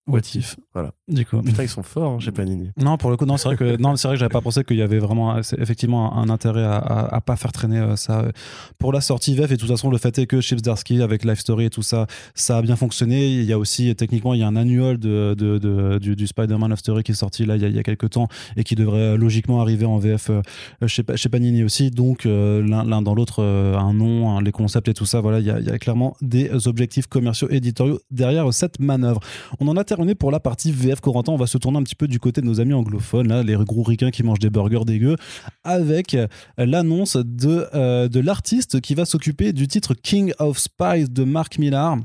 What if. Voilà. Du coup. Putain, ils sont forts hein, chez Panini. Non, pour le coup, non, c'est vrai que non, c'est vrai que j'avais pas pensé qu'il y avait vraiment, effectivement, un, un intérêt à, à, à pas faire traîner euh, ça euh, pour la sortie VF. Et de toute façon, le fait est que Chips Darsky avec Life Story et tout ça, ça a bien fonctionné. Il y a aussi, techniquement, il y a un annual de, de, de- du, du Spider-Man of Story qui est sorti là il y a, il y a quelques temps et qui devrait euh, logiquement arriver en VF euh, chez, chez Panini aussi. Donc, l'un l'un dans l'autre, un nom, les concepts et tout ça, voilà, il y a, il y a clairement des objectifs commerciaux éditoriaux derrière cette manœuvre. On en a terminé pour la partie VF Corentin. On va se tourner un petit peu du côté de nos amis anglophones, là, les gros ricains qui mangent des burgers dégueux, avec euh, l'annonce de, euh, de l'artiste qui va s'occuper du titre King of Spies de Mark Millar.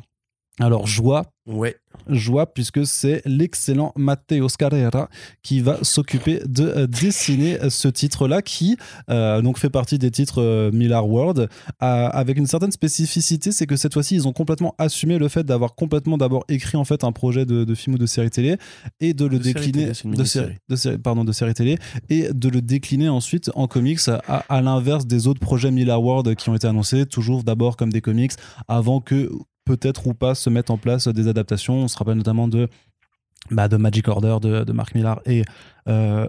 Alors, joie, Ouais. joie puisque c'est l'excellent Matteo Scarrera qui va s'occuper de euh, dessiner ce titre-là qui euh, donc fait partie des titres euh, Miller World euh, avec une certaine spécificité c'est que cette fois-ci ils ont complètement assumé le fait d'avoir complètement d'abord écrit en fait un projet de, de film ou de série télé et de le De série décliner télé, de série, mini-série. de série- pardon de série télé et de le décliner ensuite en comics à, à l'inverse des autres projets Miller World qui ont été annoncés toujours d'abord comme des comics avant que peut-être ou pas se mettent en place des adaptations. On se rappelle notamment de, bah, Magic Order de, de Mark Millar et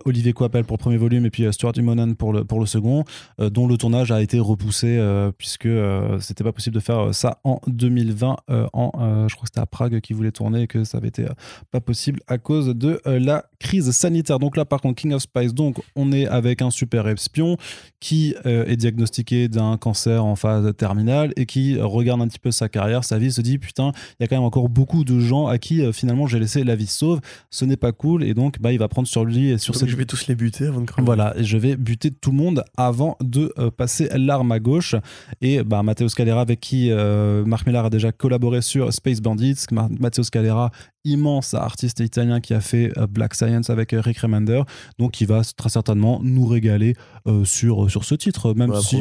Olivier Coipel pour premier volume et puis euh, Stuart Immonen pour le, pour le second, euh, dont le tournage a été repoussé euh, puisque euh, c'était pas possible de faire euh, ça en 2020. euh, en, euh, je crois que c'était à Prague qui voulait tourner et que ça avait été euh, pas possible à cause de euh, la crise sanitaire. Donc là, par contre, King of Spice, donc on est avec un super espion qui euh, est diagnostiqué d'un cancer en phase terminale et qui euh, regarde un petit peu sa carrière, sa vie, se dit putain, il y a quand même encore beaucoup de gens à qui euh, finalement j'ai laissé la vie sauve. Ce n'est pas cool et donc bah, il va prendre sur lui et sur Donc, cette je vais tous les buter avant de crever. voilà, je vais buter tout le monde avant de euh, passer l'arme à gauche. Et bah, Matteo Scalera, avec qui euh, Marc Millar a déjà collaboré sur Space Bandits. Ma- Matteo Scalera, immense artiste italien qui a fait euh, Black Science avec Rick Remender. Donc, il va très certainement nous régaler euh, sur, sur ce titre, même, Bah, si,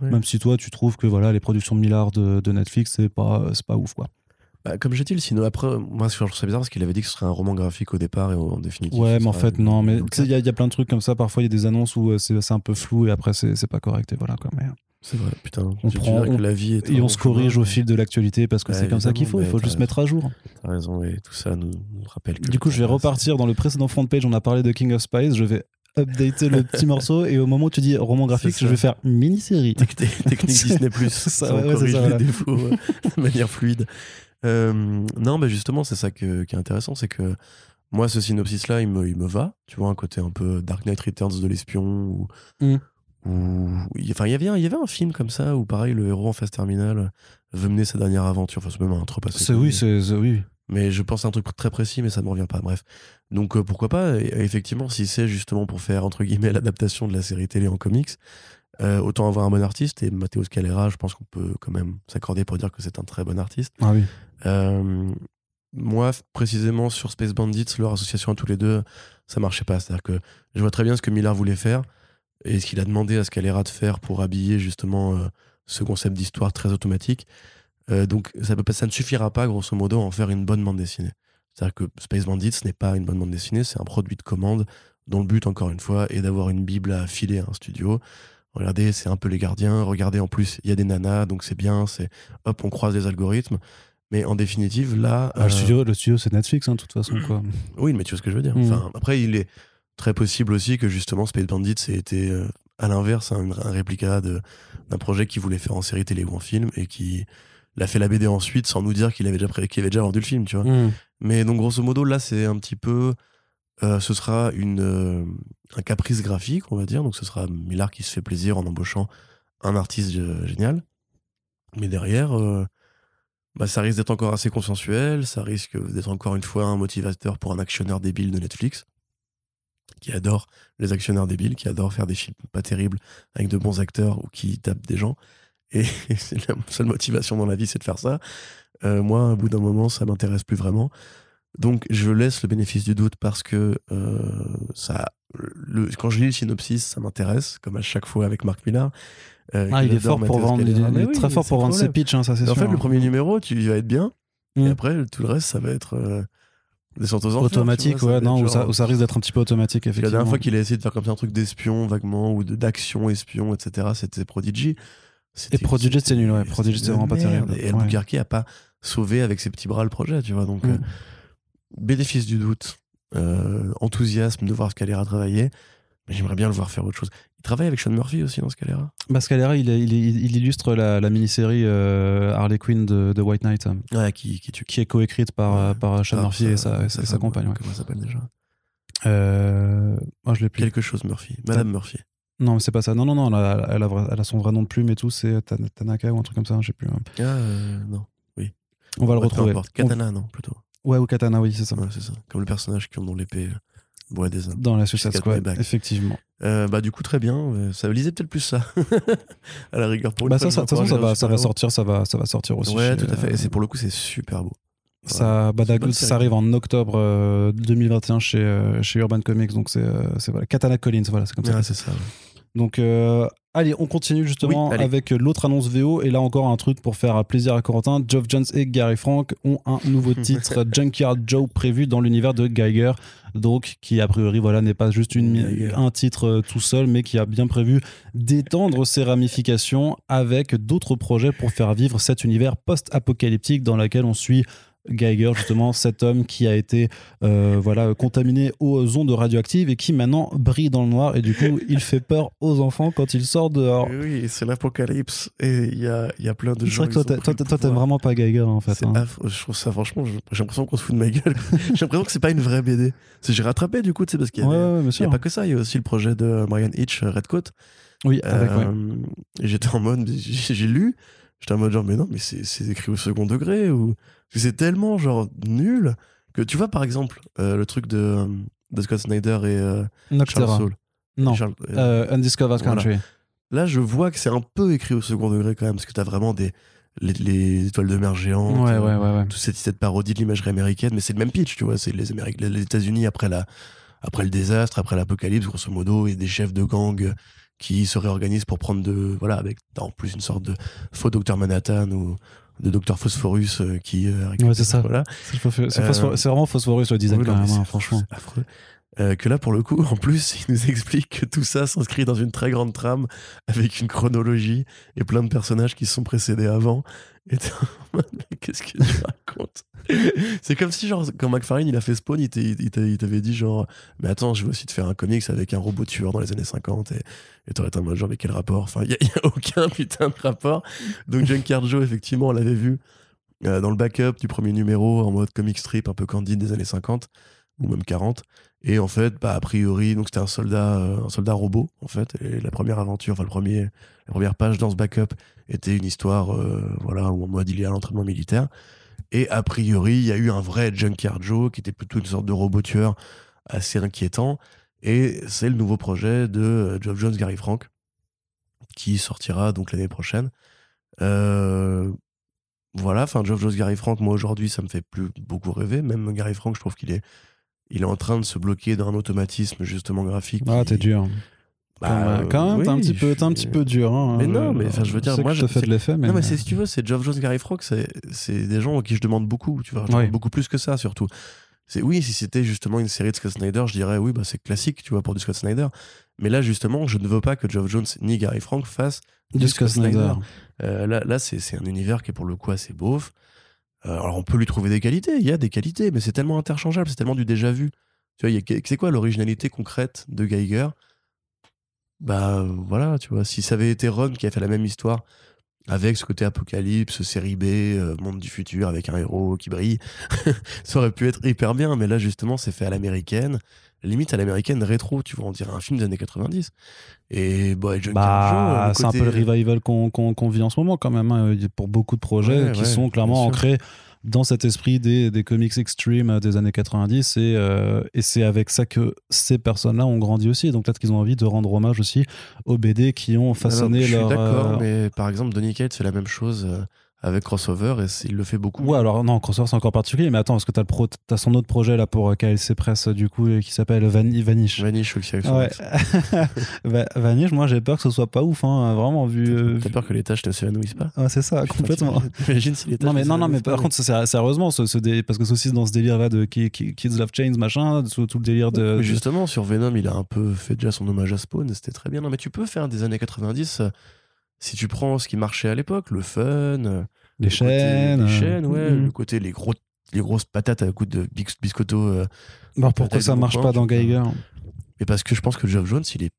même si toi, tu trouves que voilà, les productions de Millar de, de Netflix, c'est pas, c'est pas ouf. Quoi. Bah, comme j'ai dit, le sinon après, moi je trouve ça bizarre parce qu'il avait dit que ce serait un roman graphique au départ et en définitive. Ouais, mais en fait, non. Mais tu sais, il y, a- il y a plein de trucs comme ça. Parfois, il y a des annonces où euh, c'est un peu flou et après, c'est pas correct. Et voilà, quoi. Mais... C'est vrai, putain. On prend- que la vie est Et on se corrige au fil de l'actualité parce que Ouais, c'est comme ça qu'il faut. Il faut juste mettre à jour. T'as raison, et tout ça nous, nous rappelle que. Du coup, je vais repartir dans le précédent front page. On a parlé de King of Spice. Je vais updater le petit morceau et au moment où tu dis roman graphique, je vais faire mini-série. Technique Disney Plus, ça, ça, ouais, on ouais, corrige ça, les voilà. défauts euh, de manière fluide. Euh, non, bah justement, c'est ça que- qui est intéressant, c'est que moi, ce synopsis-là, il me, il me va. Tu vois, un côté un peu Dark Knight Returns de l'espion, ou, Mm. enfin, il y avait un- il y avait un film comme ça où, pareil, le héros en phase terminale veut mener sa dernière aventure. Enfin, c'est même un trop passé. C'est oui, c'est c'est- oui. Mais je pense à un truc très précis, mais ça ne me revient pas. Bref. Donc euh, pourquoi pas? Et, Effectivement, si c'est justement pour faire, entre guillemets, l'adaptation de la série télé en comics, euh, autant avoir un bon artiste. Et Matteo Scalera, je pense qu'on peut quand même s'accorder pour dire que c'est un très bon artiste. Ah oui. Euh, moi, précisément sur Space Bandits, leur association à tous les deux, ça marchait pas. C'est-à-dire que je vois très bien ce que Miller voulait faire et ce qu'il a demandé à Scalera de faire pour habiller justement euh, ce concept d'histoire très automatique. Donc ça, peut pas, ça ne suffira pas, grosso modo, à en faire une bonne bande dessinée. C'est-à-dire que Space Bandits ce n'est pas une bonne bande dessinée, c'est un produit de commande dont le but, encore une fois, est d'avoir une bible à filer à un studio. Regardez, c'est un peu les gardiens. Regardez, en plus, il y a des nanas, donc c'est bien. C'est hop, on croise les algorithmes. Mais en définitive, là, Ah, le euh, studio, le studio c'est Netflix, hein, de toute façon. Quoi. oui, mais tu vois ce que je veux dire. Mhm. Enfin, après, il est très possible aussi que justement Space Bandits ait été euh, à l'inverse un, un réplica d'un projet qu'il voulait faire en série télé ou en film et qui l'a fait la BD ensuite sans nous dire qu'il avait déjà pré- qu'il avait déjà vendu le film, tu vois. Mm. Mais donc grosso modo là c'est un petit peu euh, ce sera euh, un caprice graphique on va dire. Donc ce sera Millard qui se fait plaisir en embauchant un artiste euh, génial. Mais derrière bah, ça risque d'être encore assez consensuel. Ça risque d'être encore une fois un motivateur pour un actionneur débile de Netflix qui adore les actionnaires débiles qui adore faire des films pas terribles avec de bons acteurs ou qui tapent des gens. Et la seule motivation dans la vie c'est de faire ça. Moi, au bout d'un moment, ça m'intéresse plus vraiment. Donc, je laisse le bénéfice du doute parce que euh, ça, le, quand je lis le synopsis, ça m'intéresse, comme à chaque fois avec Marc Millar. Euh, Ah, il est fort pour vendre. Il est, oui, très fort c'est pour vendre ses pitchs, hein, ça c'est En sûr. fait, le hein. premier numéro, tu il va être bien. Mm. Et après, tout le reste, ça va être euh, descente aux enfers. automatique, vois, ouais, non, être ou ça, genre- ou ça risque d'être un petit peu automatique, la effectivement. dernière fois qu'il a essayé de faire comme ça un truc d'espion, vaguement, ou de- d'action espion, etc., c'était Prodigy. Et Prodigy, c'était nul, ouais. Prodigy, c'était vraiment pas terrible. Et. Albuquerque a pas sauvé avec ses petits bras le projet, tu vois. Donc, Mm. euh, bénéfice du doute, euh, enthousiasme de voir Scalera travailler, mais j'aimerais bien le voir faire autre chose. Il travaille avec Sean Murphy aussi dans Scalera? Bah, Scalera, il, il, il illustre la, la mini-série euh, Harley Quinn de, de White Knight, Ouais, qui, qui est coécrite par, euh, Ouais. par Sean Murphy et sa, et sa sa, compagne. ouais. Comment elle s'appelle déjà? Euh, moi, je l'ai plus. Quelque chose Murphy. Madame Murphy. Non, mais c'est pas ça. Non, non, non, elle a, elle a, vra- elle a son vrai nom de plume et tout, c'est Tan- Tanaka ou un truc comme ça, je sais plus. hein. Ah, euh, non. On va le retrouver. On- Katana, non, plutôt. Ouais, ou Katana, oui, c'est ça. Ouais, c'est ça. Comme le personnage qui ont dans l'épée euh, bois des âmes. Dans la Suicide Squad, effectivement. Euh, bah du coup très bien, euh, ça lisait peut-être plus ça à la rigueur pour une Bah, fois ça, de toute façon, ça va, ça va sortir, ça va, ça va sortir aussi. Ouais chez, tout à fait, euh, et c'est pour le coup c'est super beau. Ça, bah, ça arrive en octobre euh, 2021 chez, euh, chez Urban Comics, donc c'est euh, c'est voilà, Katana Collins, voilà, c'est comme ça. Ouais, c'est ça. Donc, euh, allez, on continue justement Oui, avec l'autre annonce VO. Et là encore, un truc pour faire plaisir à Corentin. Geoff Jones et Gary Frank ont un nouveau titre, Junkyard Joe, prévu dans l'univers de Geiger. Donc, qui a priori, voilà, n'est pas juste une, un titre euh, tout seul, mais qui a bien prévu d'étendre ses ramifications avec d'autres projets pour faire vivre cet univers post-apocalyptique dans lequel on suit Geiger, justement, cet homme qui a été euh, voilà, contaminé aux ondes radioactives et qui maintenant brille dans le noir. Et du coup, il fait peur aux enfants quand il sort dehors. Oui, c'est l'apocalypse et il y a, il y a plein de C'est gens. vrai que toi, t'aimes vraiment pas Geiger en fait. C'est hein. Je trouve ça, franchement, j'ai l'impression qu'on se fout de ma gueule. j'ai l'impression que c'est pas une vraie BD. C'est- J'ai rattrapé du coup, tu sais, parce qu'il y, Ouais, avait- ouais, bien il y sûr. a pas que ça, il y a aussi le projet de Brian Hitch, Redcoat. Oui, avec. Euh, j'étais en mode, j'ai lu, j'étais en mode genre, mais non, mais c'est écrit au second degré ou c'est tellement genre nul que tu vois par exemple euh, le truc de, euh, de Scott Snyder et euh, Charles. Soule. Non, Charles- euh, Undiscovered voilà. Country. Là, je vois que c'est un peu écrit au second degré quand même parce que t'as vraiment des les, les étoiles de mer géantes. Ouais, ouais, ouais, ouais. toute cette, cette parodie de l'imagerie américaine, mais c'est le même pitch, tu vois. C'est les, les États-Unis après, la, après le désastre, après l'apocalypse, grosso modo, et des chefs de gang qui se réorganisent pour prendre de. Voilà, avec en plus une sorte de faux docteur Manhattan ou de docteur Phosphorus euh, qui. euh, Ouais, c'est ça. Voilà. C'est Euh, c'est vraiment Phosphorus le design Oui, quand non, même, hein, franchement. affreux. Euh, que là, pour le coup, en plus, il nous explique que tout ça s'inscrit dans une très grande trame avec une chronologie et plein de personnages qui se sont précédés avant. Et qu'est-ce que tu racontes? C'est comme si, genre, quand McFarlane il a fait Spawn, il t'avait dit, genre, mais attends, je veux aussi te faire un comics avec un robot tueur dans les années 50. Et t'aurais été en mode, genre, mais quel rapport? Enfin, il n'y a aucun putain de rapport. Donc, Junkyard Joe, effectivement, on l'avait vu euh, dans le backup du premier numéro en mode comic strip un peu candide des années 50 ou même 40 et en fait bah a priori donc c'était un soldat euh, un soldat robot en fait. La première aventure enfin le premier la première page dans ce backup était une histoire euh, voilà où mode il est à l'entraînement militaire. Et a priori il y a eu un vrai Junkyard Joe qui était plutôt une sorte de robot tueur assez inquiétant. Et c'est le nouveau projet de euh, Geoff Jones Gary Frank qui sortira donc l'année prochaine. Euh, voilà, enfin Geoff Jones, Gary Frank, moi aujourd'hui ça me fait plus beaucoup rêver. Même Gary Frank, je trouve qu'il est, il est en train de se bloquer dans un automatisme justement graphique. Ah, qui- t'es dur. Bah, quand même, oui, t'es un petit peu, un petit peu dur. hein. Mais non, mais, enfin, je veux dire, moi, je fais de l'effet, mais. Non, mais c'est si tu veux, c'est Geoff Jones, Gary Frank, c'est des gens à qui je demande beaucoup, tu vois, je demande beaucoup plus que ça surtout. C'est oui, si c'était justement une série de Scott Snyder, je dirais oui, bah c'est classique, tu vois, pour du Scott Snyder. Mais là justement, je ne veux pas que Geoff Jones ni Gary Frank fassent du Scott Snyder. euh, là, là c'est c'est un univers qui est pour le coup assez beauf. Euh, alors on peut lui trouver des qualités, il y a des qualités, mais c'est tellement interchangeable, c'est tellement du déjà vu. Tu vois, c'est quoi l'originalité concrète de Geiger? Bah euh, voilà, tu vois, si ça avait été Ron qui a fait la même histoire avec ce côté apocalypse, série B, euh, monde du futur avec un héros qui brille, ça aurait pu être hyper bien, mais là justement c'est fait à l'américaine, limite à l'américaine rétro, tu vois, on dirait un film des années 90. Et bah, Junkyard Bah, c'est un peu le revival qu'on vit en ce moment quand même, hein, pour beaucoup de projets Ouais, qui ouais, sont clairement sûr. Dans cet esprit des, des comics extreme euh, des années 90 et, euh, et c'est avec ça que ces personnes-là ont grandi aussi. Donc peut-être qu'ils ont envie de rendre hommage aussi aux BD qui ont façonné Alors, je leur. suis d'accord, euh, mais par exemple, Donny Cates fait la même chose euh, avec Crossover et il le fait beaucoup. Ouais, alors non, Crossover c'est encore particulier, mais attends, parce que t'as le pro, t'as son autre projet là pour euh, KLC Press du coup euh, qui s'appelle Van- Vanish. Vanish avec son Ouais. Vanish, moi j'ai peur que ce soit pas ouf, hein, vraiment vu. euh, T'as peur que les tâches ne s'évanouissent pas Ah, c'est ça, Putain, complètement. T'imagines si les tâches Non mais non non mais par contre sérieusement ce, ce dé- parce que c'est aussi dans ce délire là de Ki- Ki- Kids Love Chains machin tout, tout le délire de, Mais justement, sur Venom, il a un peu fait déjà son hommage à Spawn, c'était très bien. Non, mais tu peux faire des années 90 euh, si tu prends ce qui marchait à l'époque, le fun, euh, les le côté- chaînes les euh, chaînes, ouais, mm. le côté les gros les grosses patates à coups de bis- biscotto. euh, Alors pourquoi ça marche pas dans. Geiger Mais parce que je pense que Geoff Jones, il est,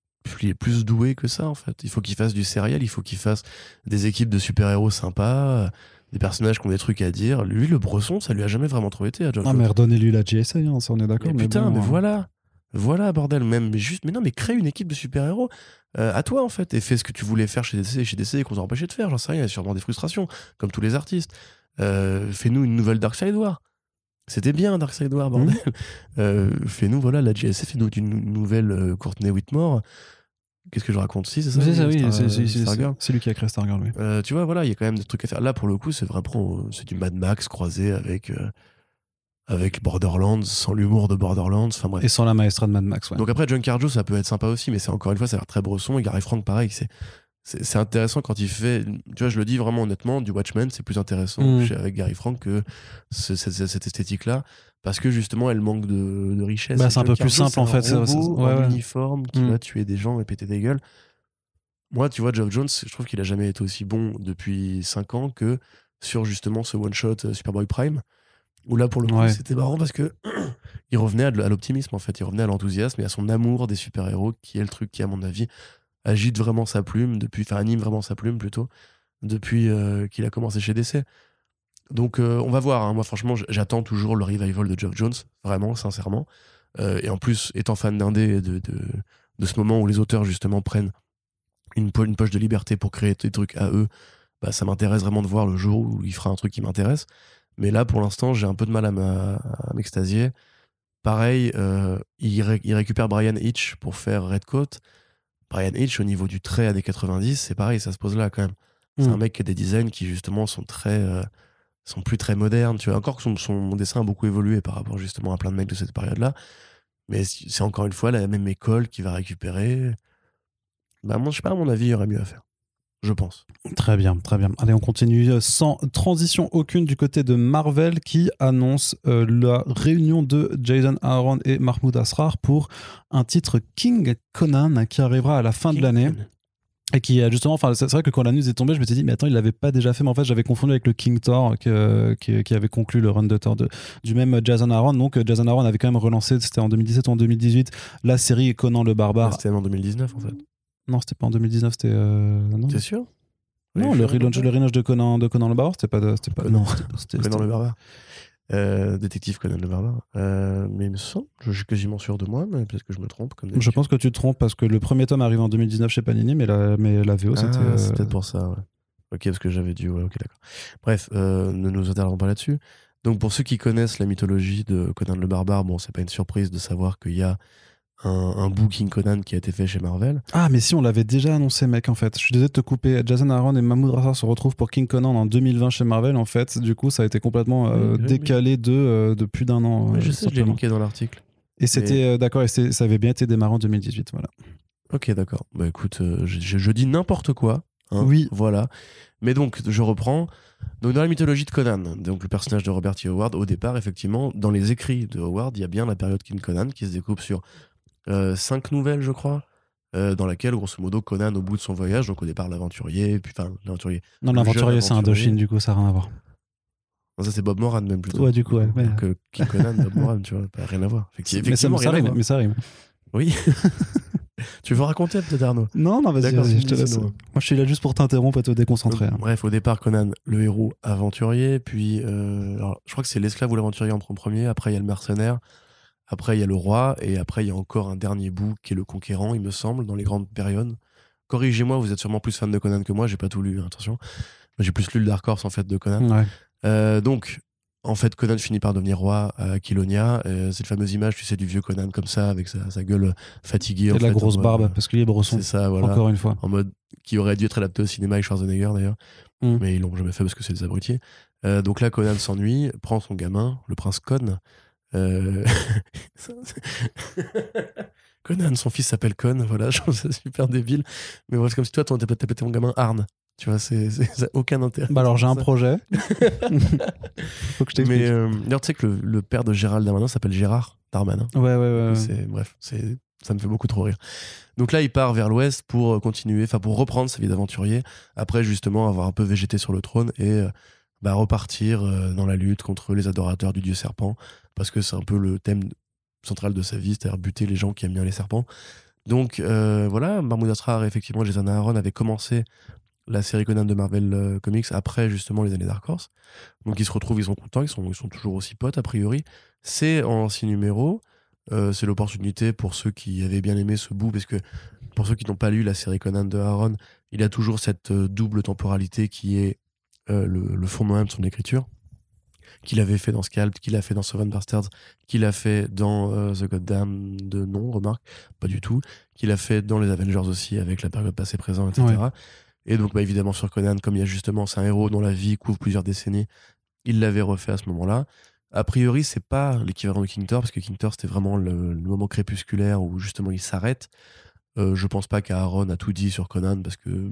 il est plus doué que ça, en fait. Il faut qu'il fasse du sériel, il faut qu'il fasse des équipes de super-héros sympas, euh, des personnages qui ont des trucs à dire. Lui, le Bresson, ça lui a jamais vraiment trop été à Geoff Ah Jones. mais redonnez-lui la GSA hein, ça on est d'accord Mais mais putain, bon, mais euh, voilà. Voilà, bordel, même, mais juste, mais non, mais crée une équipe de super-héros euh, à toi, en fait, et fais ce que tu voulais faire chez DC, chez DC et qu'on t'a empêché de faire, j'en sais rien, il y a sûrement des frustrations, comme tous les artistes. Euh, fais-nous une nouvelle Darkseid War. C'était bien Darkseid War, bordel. Mhm. Euh, fais-nous, voilà, la GSF, fais-nous une nouvelle Courtney Whitmore. Qu'est-ce que je raconte? Si, c'est ça? C'est ça oui lui qui a créé Stargirl oui. tu vois, voilà, il y a quand même des trucs à faire. Là, pour le coup, c'est vraiment c'est du Mad Max croisé avec, avec Borderlands, sans l'humour de Borderlands, enfin bref. Et sans la maestra de Mad Max, ouais. Donc après, John Carjo, ça peut être sympa aussi, mais c'est encore une fois, ça a l'air très bresson. Et Gary Frank, pareil, c'est. C'est intéressant quand il fait, tu vois, je le dis vraiment honnêtement, du Watchmen, c'est plus intéressant Mm. avec Gary Frank que ce- cette, esthétique-là, parce que justement, elle manque de, de richesse. Bah, c'est un peu plus simple, en c'est un fait, c'est- robot ouais, en ouais. uniforme qui Mm. va tuer des gens et péter des gueules. Moi, tu vois, Geoff Jones, je trouve qu'il a jamais été aussi bon depuis 5 ans que sur justement ce one-shot euh, Superboy Prime, où là, pour le coup, Ouais. c'était marrant parce que il revenait à l'optimisme, en fait. Il revenait à l'enthousiasme et à son amour des super-héros, qui est le truc qui, à mon avis, agite vraiment sa plume, depuis, enfin, anime vraiment sa plume plutôt, depuis euh, qu'il a commencé chez DC. Donc, euh, on va voir. hein. Moi, franchement, j'attends toujours le revival de Geoff Jones, vraiment, sincèrement. Euh, et en plus, étant fan d'indé de, de, de ce moment où les auteurs, justement, prennent une, po- une poche de liberté pour créer des trucs à eux, bah, ça m'intéresse vraiment de voir le jour où il fera un truc qui m'intéresse. Mais là, pour l'instant, j'ai un peu de mal à à m'extasier. Pareil, euh, il, ré- il récupère Brian Hitch pour faire Redcoat. Brian Hitch, au niveau du trait années 90, c'est pareil, ça se pose là quand même. C'est Mm. un mec qui a des designs qui, justement, sont très. euh, sont plus très modernes. Tu vois, encore que son, son dessin a beaucoup évolué par rapport justement à plein de mecs de cette période-là. Mais c'est encore une fois la même école qui va récupérer. Bah, moi, je sais pas, à mon avis, il y aurait mieux à faire. Je pense. Très bien, très bien. Allez, on continue euh, sans transition aucune du côté de Marvel qui annonce euh, la réunion de Jason Aaron et Mahmoud Asrar pour un titre King Conan qui arrivera à la fin de l'année. Et qui a justement, enfin, c'est vrai que quand la news est tombée, je me suis dit, mais attends, il l'avait pas déjà fait, mais en fait, j'avais confondu avec le King Thor que- qui, qui avait conclu le run de Thor de, du même Jason Aaron. Donc, Jason Aaron avait quand même relancé, c'était en 2017 ou en 2018, la série Conan le Barbare. C'était en 2019, en fait. Non, c'était pas en 2019, c'était. euh, T'es sûr? Non, le relaunch, le relaunch de Conan, de Conan le Barbare, c'était pas. de- C'était pas Conan. non, c'était- c'était- Conan le barbare. Euh, détective Conan le barbare. Euh, mais il me semble, je suis quasiment sûr de moi, mais peut-être que je me trompe. Comme Je pense que tu te trompes parce que le premier tome arrive en 2019 chez Panini, mais la, mais la VO, Ah, c'était. c'est euh, peut-être pour ça, ouais. Ok, parce que j'avais dû, ouais, ok, d'accord. Bref, ne nous attardons pas là-dessus. Donc, pour ceux qui connaissent la mythologie de Conan le barbare, bon, c'est pas une surprise de savoir qu'il y a un, un booking Conan qui a été fait chez Marvel. Ah, mais si, on l'avait déjà annoncé, mec, en fait. Je suis désolé de te couper. Jason Aaron et Mahmoud Rassar se retrouvent pour King Conan en 2020 chez Marvel, en fait. Du coup, ça a été complètement euh, Oui, oui, décalé De, euh, de plus d'un an. Ouais, euh, je sais, je l'ai linké dans l'article. Et c'était, d'accord, et ça avait bien été démarré en 2018, voilà. Ok, d'accord. Bah écoute, je, je- je dis n'importe quoi. hein, Oui. Voilà. Mais donc, je reprends. Donc, dans la mythologie de Conan, donc le personnage de Robert T. Howard, au départ, effectivement, dans les écrits de Howard, il y a bien la période King Conan qui se découpe sur cinq nouvelles, je crois, euh, dans laquelle, grosso modo, Conan, au bout de son voyage, donc au départ l'aventurier, puis enfin l'aventurier. Non, l'aventurier, c'est aventurier. Indochine, du coup, ça n'a rien à voir. Non, ça, c'est Bob Moran, même plutôt. Ouais, du coup, ouais, mais- Donc, euh, King Conan, Bob Moran, tu vois, pas rien à voir. Effecti- mais ça, Effectivement, ça rime, mais ça rime. Oui. tu veux raconter peut-être, Arnaud? Non, non, vas-y, c'est je te laisse. Moi, je suis là juste pour t'interrompre et te déconcentrer. hein. Bref, au départ, Conan, le héros aventurier, puis euh, alors, je crois que c'est l'esclave ou l'aventurier en premier, après il y a le mercenaire, après il y a le roi, et après il y a encore un dernier bout qui est le conquérant, il me semble, dans les grandes périodes. Corrigez-moi, vous êtes sûrement plus fan de Conan que moi, j'ai pas tout lu, hein, attention. J'ai plus lu le Dark Horse en fait de Conan. Ouais. Euh, donc, en fait, Conan finit par devenir roi à Kilonia. Euh, cette fameuse image, tu sais, du vieux Conan comme ça, avec sa, sa gueule fatiguée. Et en de la fait, grosse barbe, euh, parce qu'il est bresson. C'est ça, voilà Encore une fois. en mode qui aurait dû être adapté au cinéma avec Schwarzenegger d'ailleurs, Mm. mais ils l'ont jamais fait parce que c'est des abrutis. Euh, donc là, Conan s'ennuie, prend son gamin, le prince Con. Euh, Conan, son fils s'appelle Con, voilà, je trouve ça super débile. Mais voilà, c'est comme si toi, t'as pété mon gamin Arne. Tu vois, c'est, c'est- ça a aucun intérêt. Bah alors, j'ai un projet. Faut que je t'explique. Mais euh, d'ailleurs, tu sais que le, le père de Gérald Darmanin s'appelle Gérard Darmanin. Ouais, ouais, ouais. ouais. C'est bref, c'est ça me fait beaucoup trop rire. Donc là, il part vers l'ouest pour continuer, enfin pour reprendre sa vie d'aventurier. Après, justement, avoir un peu végété sur le trône et euh, bah, repartir euh, dans la lutte contre les adorateurs du dieu serpent, parce que c'est un peu le thème central de sa vie, c'est-à-dire buter les gens qui aiment bien les serpents. Donc euh, voilà, Mahmoud Asrar et effectivement Jason Aaron avaient commencé la série Conan de Marvel euh, Comics après justement les années Dark Horse. Donc ils se retrouvent, ils sont contents, ils sont, toujours aussi potes a priori. C'est en six numéros. Euh, c'est l'opportunité pour ceux qui avaient bien aimé ce bout, parce que pour ceux qui n'ont pas lu la série Conan de Aaron, il a toujours cette double temporalité qui est le, le fondement même de son écriture, qu'il avait fait dans Scalp, qu'il a fait dans Seven Bastards, qu'il a fait dans euh, The Goddamn de non, remarque, pas du tout, qu'il a fait dans les Avengers aussi avec la période passée-présent, etc. Ouais. Et donc bah, évidemment sur Conan, comme il y a justement, c'est un héros dont la vie couvre plusieurs décennies, il l'avait refait à ce moment-là A priori, c'est pas l'équivalent de King Thor, parce que King Thor, c'était vraiment le, le moment crépusculaire où justement il s'arrête. Euh, je pense pas qu'Aaron a tout dit sur Conan, parce que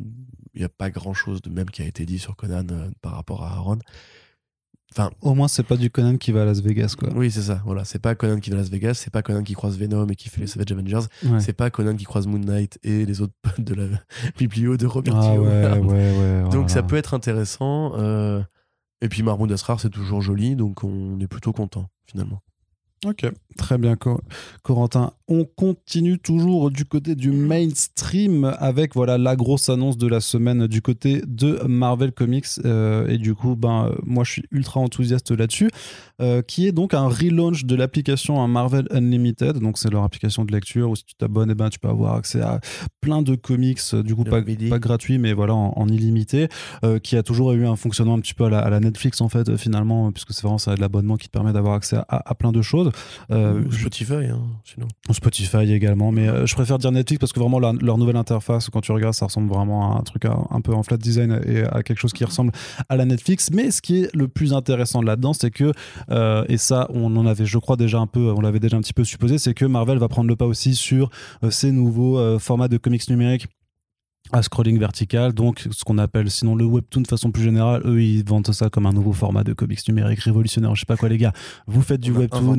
il n'y a pas grand chose de même qui a été dit sur Conan euh, par rapport à Aaron. Enfin, Au moins, c'est pas du Conan qui va à Las Vegas, quoi. oui, c'est ça. Voilà, c'est pas Conan qui va à Las Vegas, c'est pas Conan qui croise Venom et qui fait les Savage Avengers, Ouais. c'est pas Conan qui croise Moon Knight et les autres potes de la biblio de Robert Ah ouais, ouais. Donc voilà. ça peut être intéressant. euh, Et puis Mahmoud Asrar, c'est toujours joli, donc on est plutôt content finalement. Ok, très bien, Co- Corentin. On continue toujours du côté du mainstream avec voilà la grosse annonce de la semaine du côté de Marvel Comics. Euh, et du coup ben moi je suis ultra enthousiaste là-dessus. Euh, qui est donc un relaunch de l'application hein, Marvel Unlimited. Donc c'est leur application de lecture où si tu t'abonnes eh ben tu peux avoir accès à plein de comics euh, du coup pas, gratuit mais voilà en, en illimité. Euh, qui a toujours eu un fonctionnement un petit peu à la, à la Netflix en fait finalement puisque c'est vraiment ça de l'abonnement qui te permet d'avoir accès à, à plein de choses euh, Spotify, hein, sinon. Spotify également, mais euh, je préfère dire Netflix parce que vraiment leur nouvelle interface, quand tu regardes, ça ressemble vraiment à un truc à- un peu en flat design et à quelque chose qui ressemble à la Netflix. Mais ce qui est le plus intéressant là-dedans, c'est que, euh, et ça, on en avait, je crois, déjà un peu, on l'avait déjà un petit peu supposé, c'est que Marvel va prendre le pas aussi sur ces nouveaux formats de comics numériques à scrolling vertical, donc ce qu'on appelle sinon le webtoon de façon plus générale, eux ils vendent ça comme un nouveau format de comics numérique révolutionnaire, je sais pas quoi les gars, vous faites du webtoon.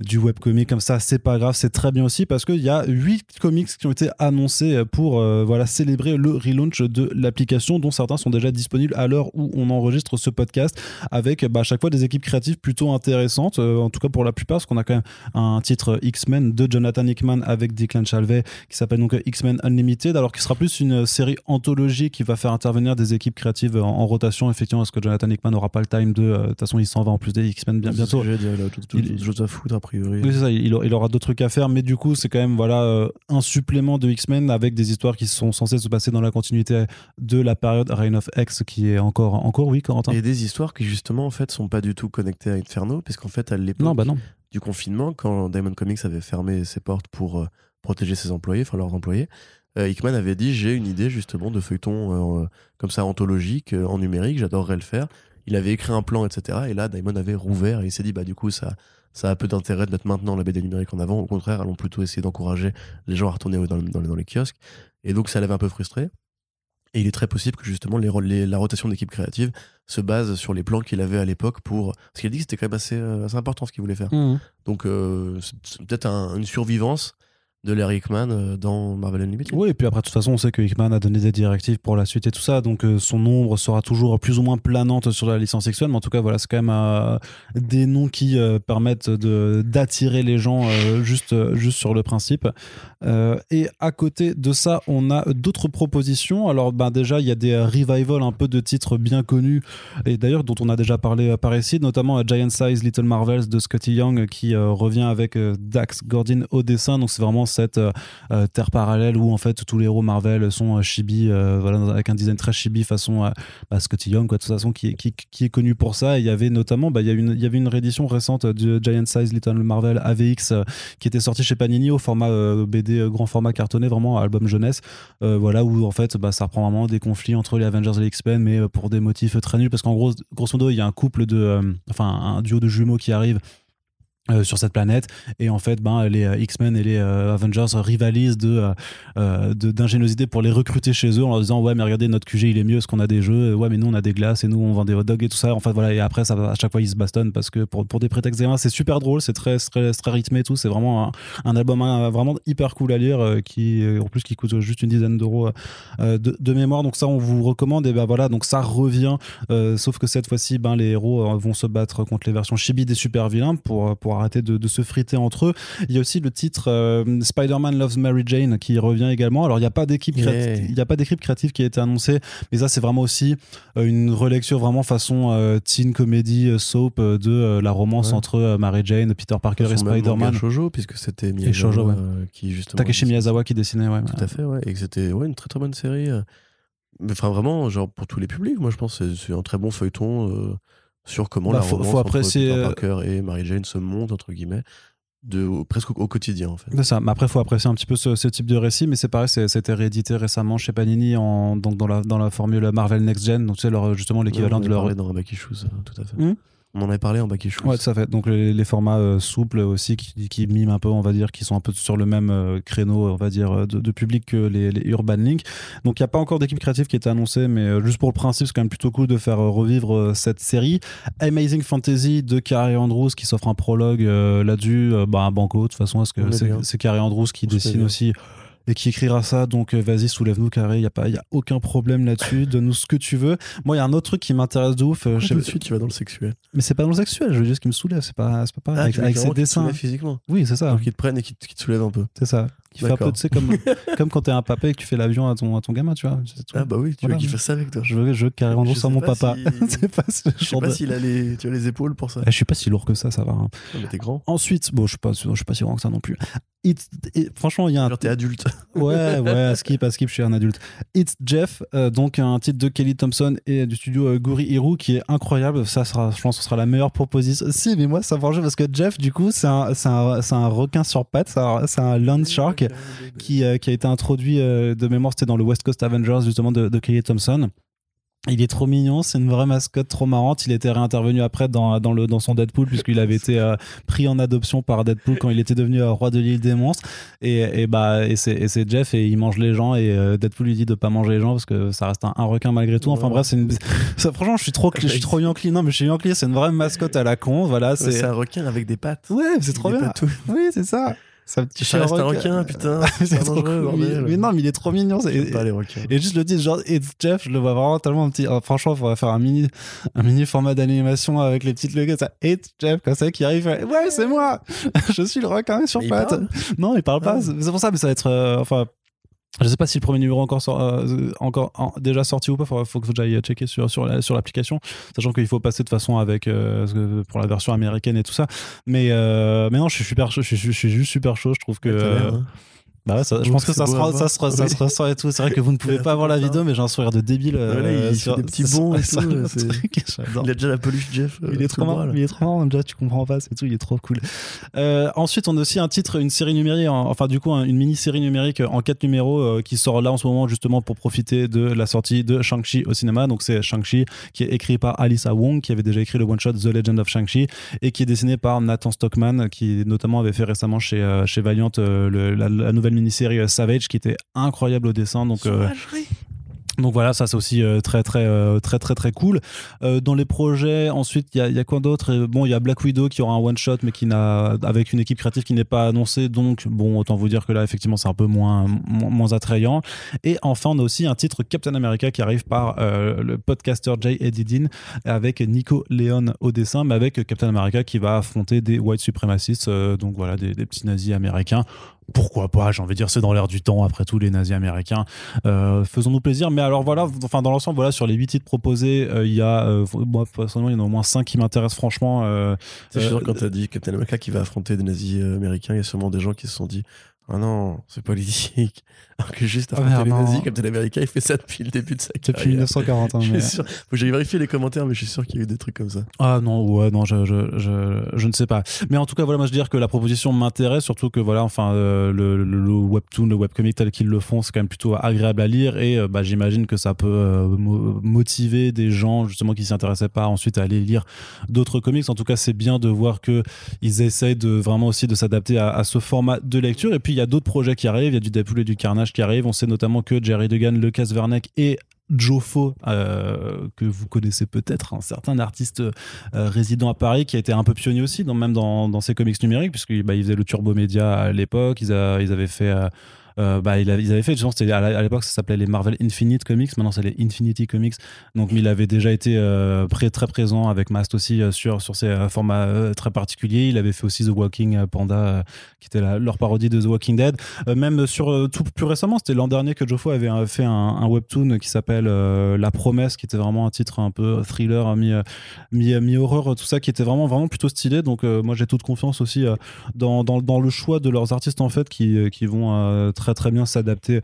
du webcomic comme ça, c'est pas grave, c'est très bien aussi parce qu'il y a 8 comics qui ont été annoncés pour euh, voilà, célébrer le relaunch de l'application, dont certains sont déjà disponibles à l'heure où on enregistre ce podcast, avec bah, à chaque fois des équipes créatives plutôt intéressantes, euh, en tout cas pour la plupart, parce qu'on a quand même un titre X-Men de Jonathan Hickman avec Declan Chalvet qui s'appelle donc X-Men Unlimited, alors qui sera plus une série anthologie qui va faire intervenir des équipes créatives en, en rotation, effectivement, parce que Jonathan Hickman n'aura pas le time de. euh, De toute façon, il s'en va en plus des X-Men bien, bientôt. dire, il à foutre a priori. Oui, c'est ça, il, il aura d'autres trucs à faire, mais du coup, c'est quand même voilà, euh, un supplément de X-Men avec des histoires qui sont censées se passer dans la continuité de la période Reign of X qui est encore, encore oui, Corentin Et des histoires qui justement en fait sont pas du tout connectées à Inferno, parce qu'en fait à l'époque Non, bah non. du confinement, quand Diamond Comics avait fermé ses portes pour euh, protéger ses employés, enfin leurs employés, Hickman avait dit j'ai une idée justement de feuilleton euh, comme ça anthologique euh, en numérique, j'adorerais le faire. Il avait écrit un plan, etc. Et là, Diamond avait rouvert et il s'est dit bah du coup ça ça a peu d'intérêt de mettre maintenant la BD numérique en avant. Au contraire, allons plutôt essayer d'encourager les gens à retourner dans, dans les- dans les kiosques. Et donc ça l'avait un peu frustré. Et il est très possible que justement les, les- la rotation d'équipe créative se base sur les plans qu'il avait à l'époque pour. Parce qu'il a dit que c'était quand même assez, euh, assez important ce qu'il voulait faire. Mhm. Donc euh, c'est c'est peut-être un- une survivance de Larry Hickman euh, dans Marvel Unlimited. Oui, et puis après, de toute façon, on sait que Hickman a donné des directives pour la suite et tout ça, donc euh, son ombre sera toujours plus ou moins planante sur la licence sexuelle, mais en tout cas, voilà, c'est quand même euh, des noms qui euh, permettent d'attirer les gens juste, juste sur le principe. Et à côté de ça, on a d'autres propositions. Alors, ben, déjà, il y a des revivals un peu de titres bien connus, et d'ailleurs, dont on a déjà parlé par ici, notamment Giant Size Little Marvels de Scotty Young, qui revient avec Dax Gordon au dessin, donc c'est vraiment cette euh, euh, terre parallèle où en fait tous les héros Marvel sont euh, chibi, voilà, avec un design très chibi façon bah, Scotty Young, quoi, de toute façon, qui, est- connu pour ça. Il y avait notamment, bah, il y, une- avait une réédition récente de Giant Size Little Marvel AVX qui était sortie chez Panini au format BD grand format cartonné, vraiment album jeunesse. Voilà, où en fait bah, ça reprend vraiment des conflits entre les Avengers et les X-Men, mais pour des motifs très nuls, parce qu'en gros, grosso modo, il y a un couple de, enfin, un duo de jumeaux qui arrive. Euh, sur cette planète. Et en fait ben les euh, X-Men et les euh, Avengers rivalisent de d'ingéniosité pour les recruter chez eux en leur disant ouais mais regardez notre QG il est mieux parce qu'on a des jeux. Ouais mais nous on a des glaces et nous on vend des hot dogs et tout ça. En fait voilà et après à chaque fois ils se bastonnent parce que pour, pour des prétextes c'est super drôle c'est très, très très rythmé et tout. C'est vraiment un, album vraiment hyper cool à lire qui en plus qui coûte juste une dizaine d'euros de, mémoire. Donc ça on vous recommande. Et ben voilà donc ça revient sauf que cette fois-ci ben les héros vont se battre contre les versions chibi des super vilains pour arrêter de, de se friter entre eux il y a aussi le titre euh, Spider-Man Loves Mary Jane qui revient également alors il n'y a pas d'équipe Yeah. créative il y a pas d'équipe créative qui a été annoncée mais ça c'est vraiment aussi euh, une relecture vraiment façon euh, teen comedy soap de la romance Ouais. entre Mary Jane Peter Parker et Spider-Man Shoujo, puisque c'était Miyazawa Shoujo, ouais. qui justement. Takeshi Miyazawa qui dessinait ouais, Tout à fait, ouais. Et que c'était ouais, une très très bonne série. Mais Enfin, vraiment, genre pour tous les publics, moi je pense que c'est- c'est un très bon feuilleton euh, sur comment Bah, la faut- romance faut entre apprécier, Peter euh, Parker et Mary Jane se monte, entre guillemets, de, au- presque au, au quotidien en fait. C'est ça, mais après, il faut apprécier un petit peu ce, ce type de récit, mais c'est pareil, c'était réédité récemment chez Panini en, donc dans, la, dans la formule Marvel Next Gen, donc c'est leur, justement l'équivalent de leur. dans Rabaki Shoes, euh, tout à fait. Mm. On en avait parlé en back issues. Ouais, tout à fait. Donc les, les formats euh, souples aussi qui, qui miment un peu, on va dire, qui sont un peu sur le même euh, créneau, on va dire, euh, de, de public que les, les Urban Link. Donc il n'y a pas encore d'équipe créative qui a été annoncée, mais juste pour le principe, c'est quand même plutôt cool de faire revivre cette série. Amazing Fantasy de Carrie Andrews qui s'offre un prologue là-dessus. Bah, un banco, de toute façon, parce que est c'est Carrie Andrews qui On dessine bien. Et qui écrira ça. Donc euh, vas-y, soulève-nous, Carré. Il n'y a, pas- y a aucun problème là-dessus. Donne-nous ce que tu veux. Moi, il y a un autre truc qui m'intéresse de ouf. euh, je Tout de suite, tu vas dans le sexuel? mais c'est pas dans le sexuel, je veux dire ce qui me soulève. C'est pas, pas pareil. avec veux avec carrément ses dessins. physiquement? Oui, c'est ça. Qu'ils te prennent et qu'ils te soulèvent un peu. C'est ça. Qui fait un peu, tu sais, comme, comme quand t'es un papa et que tu fais l'avion à ton, à ton gamin, tu vois. Ah bah oui, tu Voilà. veux qu'il fasse ça avec toi. Je veux, je veux carré en Je sais mon papa. si- pas ce Je sais pas de- s'il a les, tu as les épaules pour ça. Eh, Je suis pas si lourd que ça, ça va. hein. Non, mais t'es grand. Ensuite, bon, je suis pas, je suis pas si grand que ça non plus. It's- et franchement, il y a un Genre t'es adulte. Ouais, ouais, à skip, à skip, je suis un adulte. It's Jeff, euh, donc un titre de Kelly Thompson et du studio euh, Guri Hiru qui est incroyable. Ça sera, je pense, que ce sera la meilleure proposition. Si, mais moi, ça va parce que Jeff, du coup, c'est un, un, un requin sur pattes, c'est un, c'est un land shark qui, euh, qui a été introduit euh, de mémoire, c'était dans le West Coast Avengers, justement, de, de Kelly Thompson. Il est trop mignon, c'est une vraie mascotte trop marrante. Il était réintervenu après dans, dans, le, dans son Deadpool, puisqu'il avait été euh, pris en adoption par Deadpool quand il était devenu euh, roi de l'île des monstres. Et, et, bah, et c'est Jeff, et il mange les gens, et euh, Deadpool lui dit de pas manger les gens, parce que ça reste un, un requin malgré tout. Enfin Ouais. bref, c'est une. ça, franchement, je suis trop, je suis trop Yankee. Non, mais je suis Yankee, c'est une vraie mascotte à la con. Voilà, C'est un requin avec des pattes. Ouais, c'est trop bien. Oui, c'est ça. C'est un petit Ça reste un requin. requin, putain. C'est trop dangereux, cool. mais, bordel. mais non, mais il est trop mignon. c'est- J'aime pas les requins. et juste le titre, genre It's Jeff, je le vois vraiment tellement petit. euh, franchement, il faudrait faire un mini, un mini format d'animation avec les petites logos. Ça, It's Jeff, comme ça, qui arrive. fait, Ouais, c'est moi. je suis le requin sur pattes. Non, il parle pas. Ah. C'est c'est pour ça, mais ça va être. euh, enfin. Je sais pas si le premier numéro encore, sor- euh, encore en- déjà sorti ou pas. Il faut que j'aille checker sur, sur, sur l'application. Sachant qu'il faut passer de façon avec euh, pour la version américaine et tout ça. Mais, euh, mais non, je suis super chaud. Je je suis juste super chaud. Je trouve que. Bah ouais, ça- je pense que ça se, ça, se, ça Oui. se ressent et tout. C'est vrai que vous ne pouvez pas tout voir la vidéo, mais j'ai un sourire de débile. Euh, il fait des petits bonds et tout. Il a déjà la peluche Jeff. euh, Il est trop marrant, il est trop marrant, déjà tu comprends pas, c'est tout, il est trop cool. Euh, ensuite, on a aussi un titre, une série numérique, en- enfin du coup un- une mini-série numérique en quatre numéros euh, qui sort là en ce moment justement pour profiter de la sortie de Shang-Chi au cinéma. Donc c'est Shang-Chi qui est écrit par Alyssa Wong qui avait déjà écrit le one-shot The Legend of Shang-Chi et qui est dessiné par Nathan Stockman qui notamment avait fait récemment chez, chez Valiant le- la, la nouvelle mini-série euh, Savage qui était incroyable au dessin. Donc euh, donc voilà, ça c'est aussi euh, très très très très très cool. Dans les projets, ensuite il y a, il y a quoi d'autre? Bon, il y a Black Widow qui aura un one shot, mais qui n'a avec une équipe créative qui n'est pas annoncée. Donc bon, autant vous dire que là effectivement c'est un peu moins moins, attrayant. Et enfin, on a aussi un titre Captain America qui arrive par euh, le podcaster Jay Edidin avec Nico Leon au dessin, mais avec Captain America qui va affronter des white supremacists, euh, donc voilà des, des petits nazis américains. Pourquoi pas J'ai envie de dire c'est dans l'air du temps après tout les nazis américains. Euh, faisons-nous plaisir. Mais alors voilà, enfin dans l'ensemble, voilà sur les 8 titres proposés, euh, il y a euh, moi personnellement il y en a au moins 5 qui m'intéressent franchement. Euh, sûr que quand t'as dit Captain America qui va affronter des nazis américains, il y a sûrement des gens qui se sont dit Ah non, c'est politique. Alors que juste Ah, affronter merde, les nazis, Captain America, il fait ça depuis le début de sa depuis carrière. 1940. hein, Je mais- suis sûr. Faut que j'aille vérifier les commentaires, mais je suis sûr qu'il y a eu des trucs comme ça. Ah non, ouais, non, je, je, je, je ne sais pas. Mais en tout cas, voilà, moi je veux dire que la proposition m'intéresse, surtout que voilà, enfin, euh, le, le, le webtoon, le webcomic tel qu'ils le font, c'est quand même plutôt agréable à lire et euh, bah, j'imagine que ça peut euh, mo- motiver des gens justement qui s'y intéressaient pas ensuite à aller lire d'autres comics. En tout cas, c'est bien de voir que ils essayent de vraiment aussi de s'adapter à, à ce format de lecture. Et puis il y a d'autres projets qui arrivent, il y a du Deadpool et du Carnage qui arrivent. On sait notamment que Jerry Dugan, Lucas Verneck et Joffo, euh, que vous connaissez peut-être, un certain artiste euh, résident à Paris qui a été un peu pionnier aussi, même dans, dans ses comics numériques, puisqu'il bah, faisait le Turbo Média à l'époque, ils avaient fait. euh, euh, bah, ils avaient fait, c'était à l'époque, ça s'appelait les Marvel Infinite Comics, maintenant c'est les Infinity Comics. Donc, il avait déjà été euh, très présent avec Mast aussi euh, sur, sur ces formats très particuliers. Il avait fait aussi The Walking Panda, qui était leur parodie de The Walking Dead. Même sur tout plus récemment, c'était l'an dernier que Joffo avait fait un, webtoon qui s'appelle La Promesse, qui était vraiment un titre un peu thriller, hein, mi, euh, mi, mi horreur, tout ça, qui était vraiment vraiment plutôt stylé. Donc moi j'ai toute confiance aussi dans, dans, le choix de leurs artistes en fait, qui, qui vont euh, très très bien s'adapter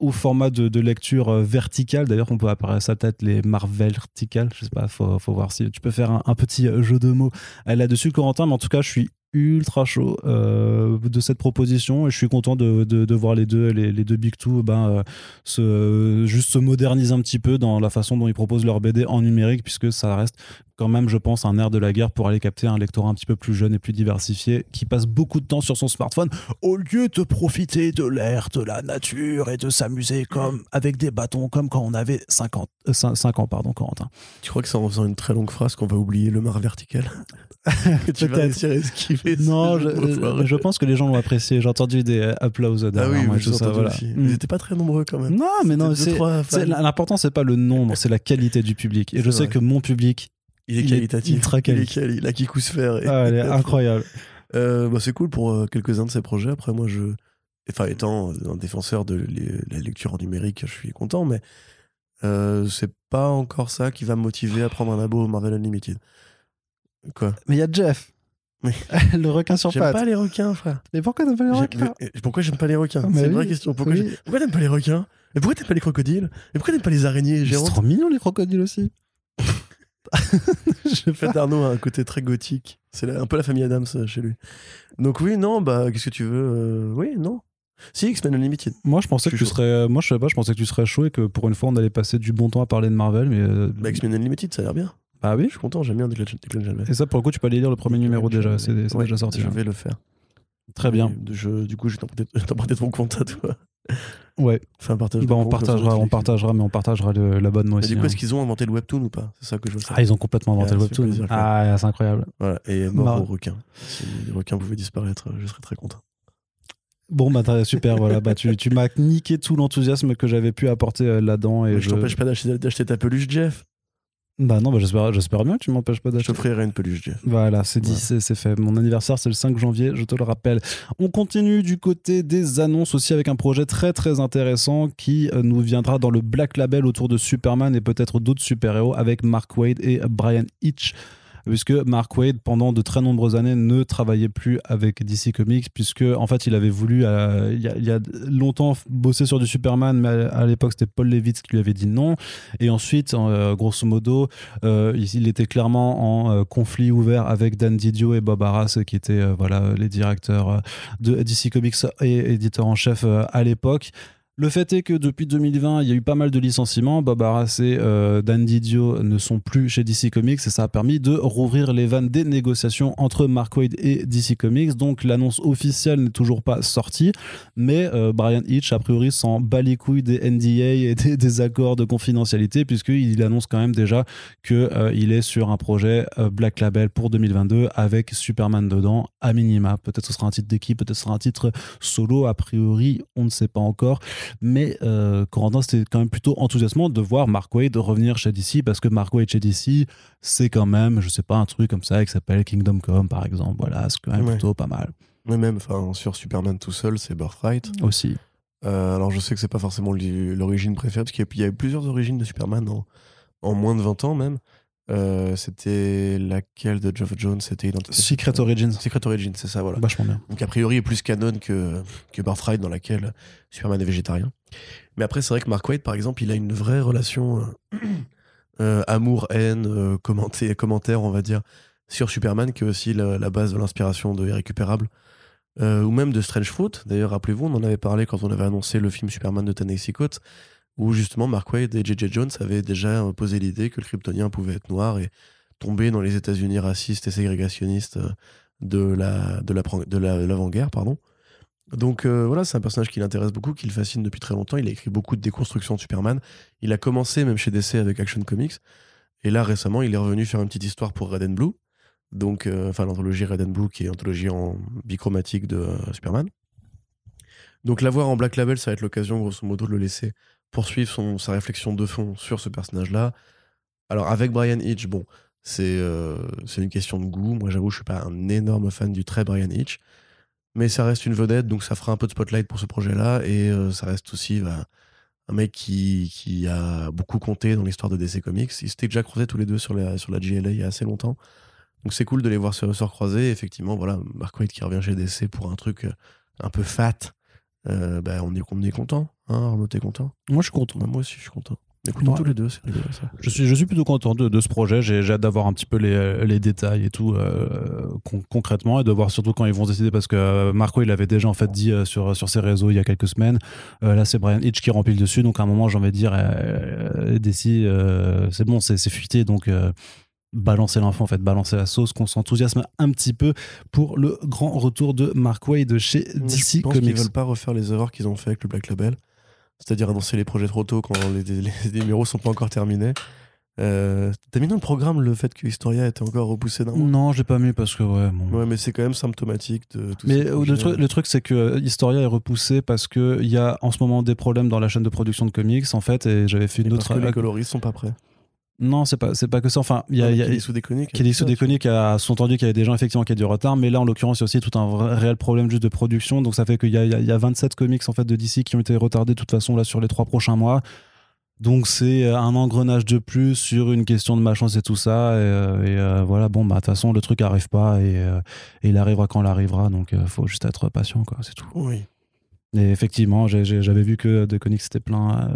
au format de, lecture euh, verticale. D'ailleurs, on peut apparaître ça peut-être les Marvel verticales. Je sais pas, faut, faut voir si tu peux faire un, petit euh, jeu de mots euh, là-dessus, Corentin. Mais en tout cas, je suis ultra chaud de cette proposition et je suis content de, de, voir les deux les, deux big two ben euh, se juste se moderniser un petit peu dans la façon dont ils proposent leur BD en numérique puisque ça reste quand même, je pense, un air de la guerre pour aller capter un lectorat un petit peu plus jeune et plus diversifié qui passe beaucoup de temps sur son smartphone au lieu de profiter de l'air, de la nature et de s'amuser comme avec des bâtons, comme quand on avait 50, euh, 5, ans, pardon, Corentin. Tu crois que c'est en faisant une très longue phrase qu'on va oublier le mar vertical Que tu vas Peut-être. réussir à esquiver Non, je, pense que les gens l'ont apprécié. J'ai entendu des euh, applauses Ah derrière oui, moi et tout ça. Voilà. aussi. Mm. Ils étaient pas très nombreux quand même. Non, mais non, l'important, c'est pas le nombre, c'est la qualité du public. Et je sais vrai. que mon public, Il est il est qualitatif. ultra Il quali. est quali. La Kikusphère. ah, elle est incroyable. Euh, bah, c'est cool pour euh, quelques-uns de ces projets. Après, moi, je. Enfin, étant un défenseur de la lecture en numérique, je suis content, mais euh, c'est pas encore ça qui va me motiver à prendre un abo Marvel Unlimited. Quoi? Mais il y a Jeff, Oui. le requin sur J'aime pattes. pas les requins, frère. Mais pourquoi t'as pas les requins? mais- Pourquoi j'aime pas les requins? Ah, mais C'est une vraie question. Pourquoi Oui. pourquoi t'aimes pas les requins? Et pourquoi t'aimes pas les crocodiles? Et pourquoi t'aimes pas les araignées C'est géantes trop mignon les crocodiles aussi. je pas. Arnaud a un côté très gothique. C'est un peu la famille Adams euh, chez lui. Donc oui, non, bah qu'est-ce que tu veux euh, Oui, non. Si, X-Men Unlimited. Moi, je pensais Je que tu serais. Moi, je sais pas. Je pensais que tu serais chaud et que pour une fois, on allait passer du bon temps à parler de Marvel. Mais euh, Bah, X-Men Unlimited, ça a l'air bien. bah oui. Je suis content, j'aime bien Declan Shalvey. Et ça, pour le coup, tu peux aller lire le premier numéro déjà. C'est Ouais, déjà sorti. Je hein. vais le faire. Très bien. Je- du coup, je vais t'emprunter ton compte à toi. Ouais. Enfin, partage. Bah, on ça, partagera, on partagera, mais on partagera le- l'abonnement Et aussi. du coup, hein. est-ce qu'ils ont inventé le webtoon ou pas? C'est ça que je veux savoir. Ah, ils ont complètement inventé Ah, le fait webtoon. plaisir. Ah, c'est incroyable. Voilà, et mort Bah. aux requins. Si les requins pouvaient disparaître, je serais très content. Bon, bah, super, voilà. Bah, tu, tu m'as niqué tout l'enthousiasme que j'avais pu apporter euh, là-dedans. Et je, je t'empêche pas d'acheter ta peluche, Jeff. Bah, non, bah, j'espère, j'espère bien que tu m'empêches pas Je d'acheter. t'offrirai une peluche. Voilà, c'est dit, Ouais. c'est c'est fait. Mon anniversaire, c'est le 5 janvier, je te le rappelle. On continue du côté des annonces aussi avec un projet très très intéressant qui euh, nous viendra dans le Black Label autour de Superman et peut-être d'autres super-héros avec Mark Wade et Brian Hitch. Puisque Mark Wade, pendant de très nombreuses années, ne travaillait plus avec DC Comics, puisque en fait, il avait voulu, euh, il, y a, longtemps, bosser sur du Superman, mais à, l'époque, c'était Paul Levitz qui lui avait dit non. Et ensuite, euh, grosso modo, euh, il, était clairement en conflit ouvert avec Dan Didio et Bob Arras, qui étaient voilà, les directeurs de DC Comics et éditeurs en chef à l'époque. Le fait est que depuis 2020, il y a eu pas mal de licenciements. Bob Arras et euh, Dan Didio ne sont plus chez DC Comics et ça a permis de rouvrir les vannes des négociations entre Mark et DC Comics. Donc l'annonce officielle n'est toujours pas sortie, mais euh, Brian Hitch, a priori, s'en bat les couilles des NDA et des, accords de confidentialité puisqu'il annonce quand même déjà qu'il il est sur un projet euh, Black Label pour 2022 avec Superman dedans, à minima. Peut-être ce sera un titre d'équipe, peut-être ce sera un titre solo, a priori, on ne sait pas encore. Mais euh, Corentin, c'était quand même plutôt enthousiasmant de voir Mark Wade revenir chez DC parce que Mark Wade chez DC, c'est quand même, je sais pas, un truc comme ça qui s'appelle Kingdom Come par exemple. Voilà, c'est quand même Ouais. plutôt pas mal Mais même, sur Superman tout seul, c'est Birthright. aussi. Euh, alors, je sais que c'est pas forcément l'origine préférée, parce qu'il y a- il y a eu plusieurs origines de Superman en, en moins de 20 ans même. Euh, c'était laquelle de Geoff Jones? C'était Secret Origins, Secret Origins, c'est ça, voilà. vachement bien. Donc a priori est plus canon que, que Birthright dans laquelle Superman est végétarien. Mais après c'est vrai que Mark Waid par exemple il a une vraie relation euh, euh, amour-haine, euh, commenté- commentaire on va dire sur Superman qui est aussi la, la base de l'inspiration de Irrécupérable. Ou même de Strange Fruit. D'ailleurs rappelez-vous on en avait parlé quand on avait annoncé le film Superman de Ta-Nehisi Coates où justement Mark Waid et J.J. Jones avaient déjà posé l'idée que le kryptonien pouvait être noir et tomber dans les États-Unis racistes et ségrégationnistes euh, de la de la de la- l'avant-guerre pardon. Donc euh, voilà c'est un personnage qui l'intéresse beaucoup qui le fascine depuis très longtemps. Il a écrit beaucoup de déconstructions de Superman. Il a commencé même chez DC avec Action Comics. Et là récemment il est revenu faire une petite histoire pour Red and Blue. Donc euh, enfin l'anthologie Red and Blue qui est anthologie en bichromatique de Superman. Donc l'avoir en Black Label ça va être l'occasion grosso modo de le laisser poursuivre son, sa réflexion de fond sur ce personnage là alors avec Brian Hitch bon c'est euh, une question de goût. Moi, j'avoue, je suis pas un énorme fan du trait Brian Hitch, mais ça reste une vedette, donc ça fera un peu de spotlight pour ce projet-là, et euh, ça reste aussi bah, un mec qui, a beaucoup compté dans l'histoire de DC Comics. Ils s'étaient déjà croisés tous les deux sur la, sur la GLA il y a assez longtemps, donc c'est cool de les voir se, se recroiser. Effectivement, voilà, Mark Waid qui revient chez DC pour un truc euh, un peu fat. Bah, on, est, on est content, hein, Arnaud, t'es content? Moi, je suis content. Bah, Moi aussi, je suis content. Écoutons Ouais. tous les deux, c'est rigolo ça. Je suis, je suis plutôt content de, de ce projet. J'ai j'ai hâte d'avoir un petit peu les, les détails et tout euh, con- concrètement et de voir surtout quand ils vont décider parce que euh, Marco il avait déjà en fait dit euh, sur, sur ses réseaux il y a quelques semaines. Euh, là c'est Brian Hitch qui remplit le dessus donc à un moment j'ai envie de dire euh, DC euh, c'est bon c'est fuité donc euh, balancer l'info, en fait, balancer la sauce, qu'on s'enthousiasme un petit peu pour le grand retour de Mark Wade chez DC je pense qu'ils Comics. veulent pas refaire les erreurs qu'ils ont fait avec le Black Label. C'est-à-dire annoncer les projets trop tôt quand les, les- les numéros sont pas encore terminés. Euh, T'as mis dans le programme le fait que Historia était encore repoussé d'un mois? Non, je l'ai pas mis parce que, ouais, bon. Ouais, mais c'est quand même symptomatique de tout Mais euh, le truc, le truc, c'est que euh, Historia est repoussé parce qu'il y a en ce moment des problèmes dans la chaîne de production de comics, en fait, et j'avais fait une Parce autre. que les coloristes sont pas prêts. Non, c'est pas, c'est pas que ça. Enfin, il y a, a- Kelly Sue ça, DeConnick a sous-entendu qu'il y avait des gens effectivement qui avaient du retard, mais là en l'occurrence il y a aussi tout un vrai- réel problème juste de production, donc ça fait qu'il y a, y a- il y a 27 comics en fait de DC qui ont été retardés de toute façon là sur les trois prochains mois. Donc c'est euh, un engrenage de plus sur une question de malchance et tout ça, et, euh, et, euh, voilà bon bah de toute façon le truc arrive pas et, euh, et il arrivera quand il arrivera, donc il faut juste être patient quoi, c'est tout. Oui. Et effectivement j'avais vu que DeConnick s'était plein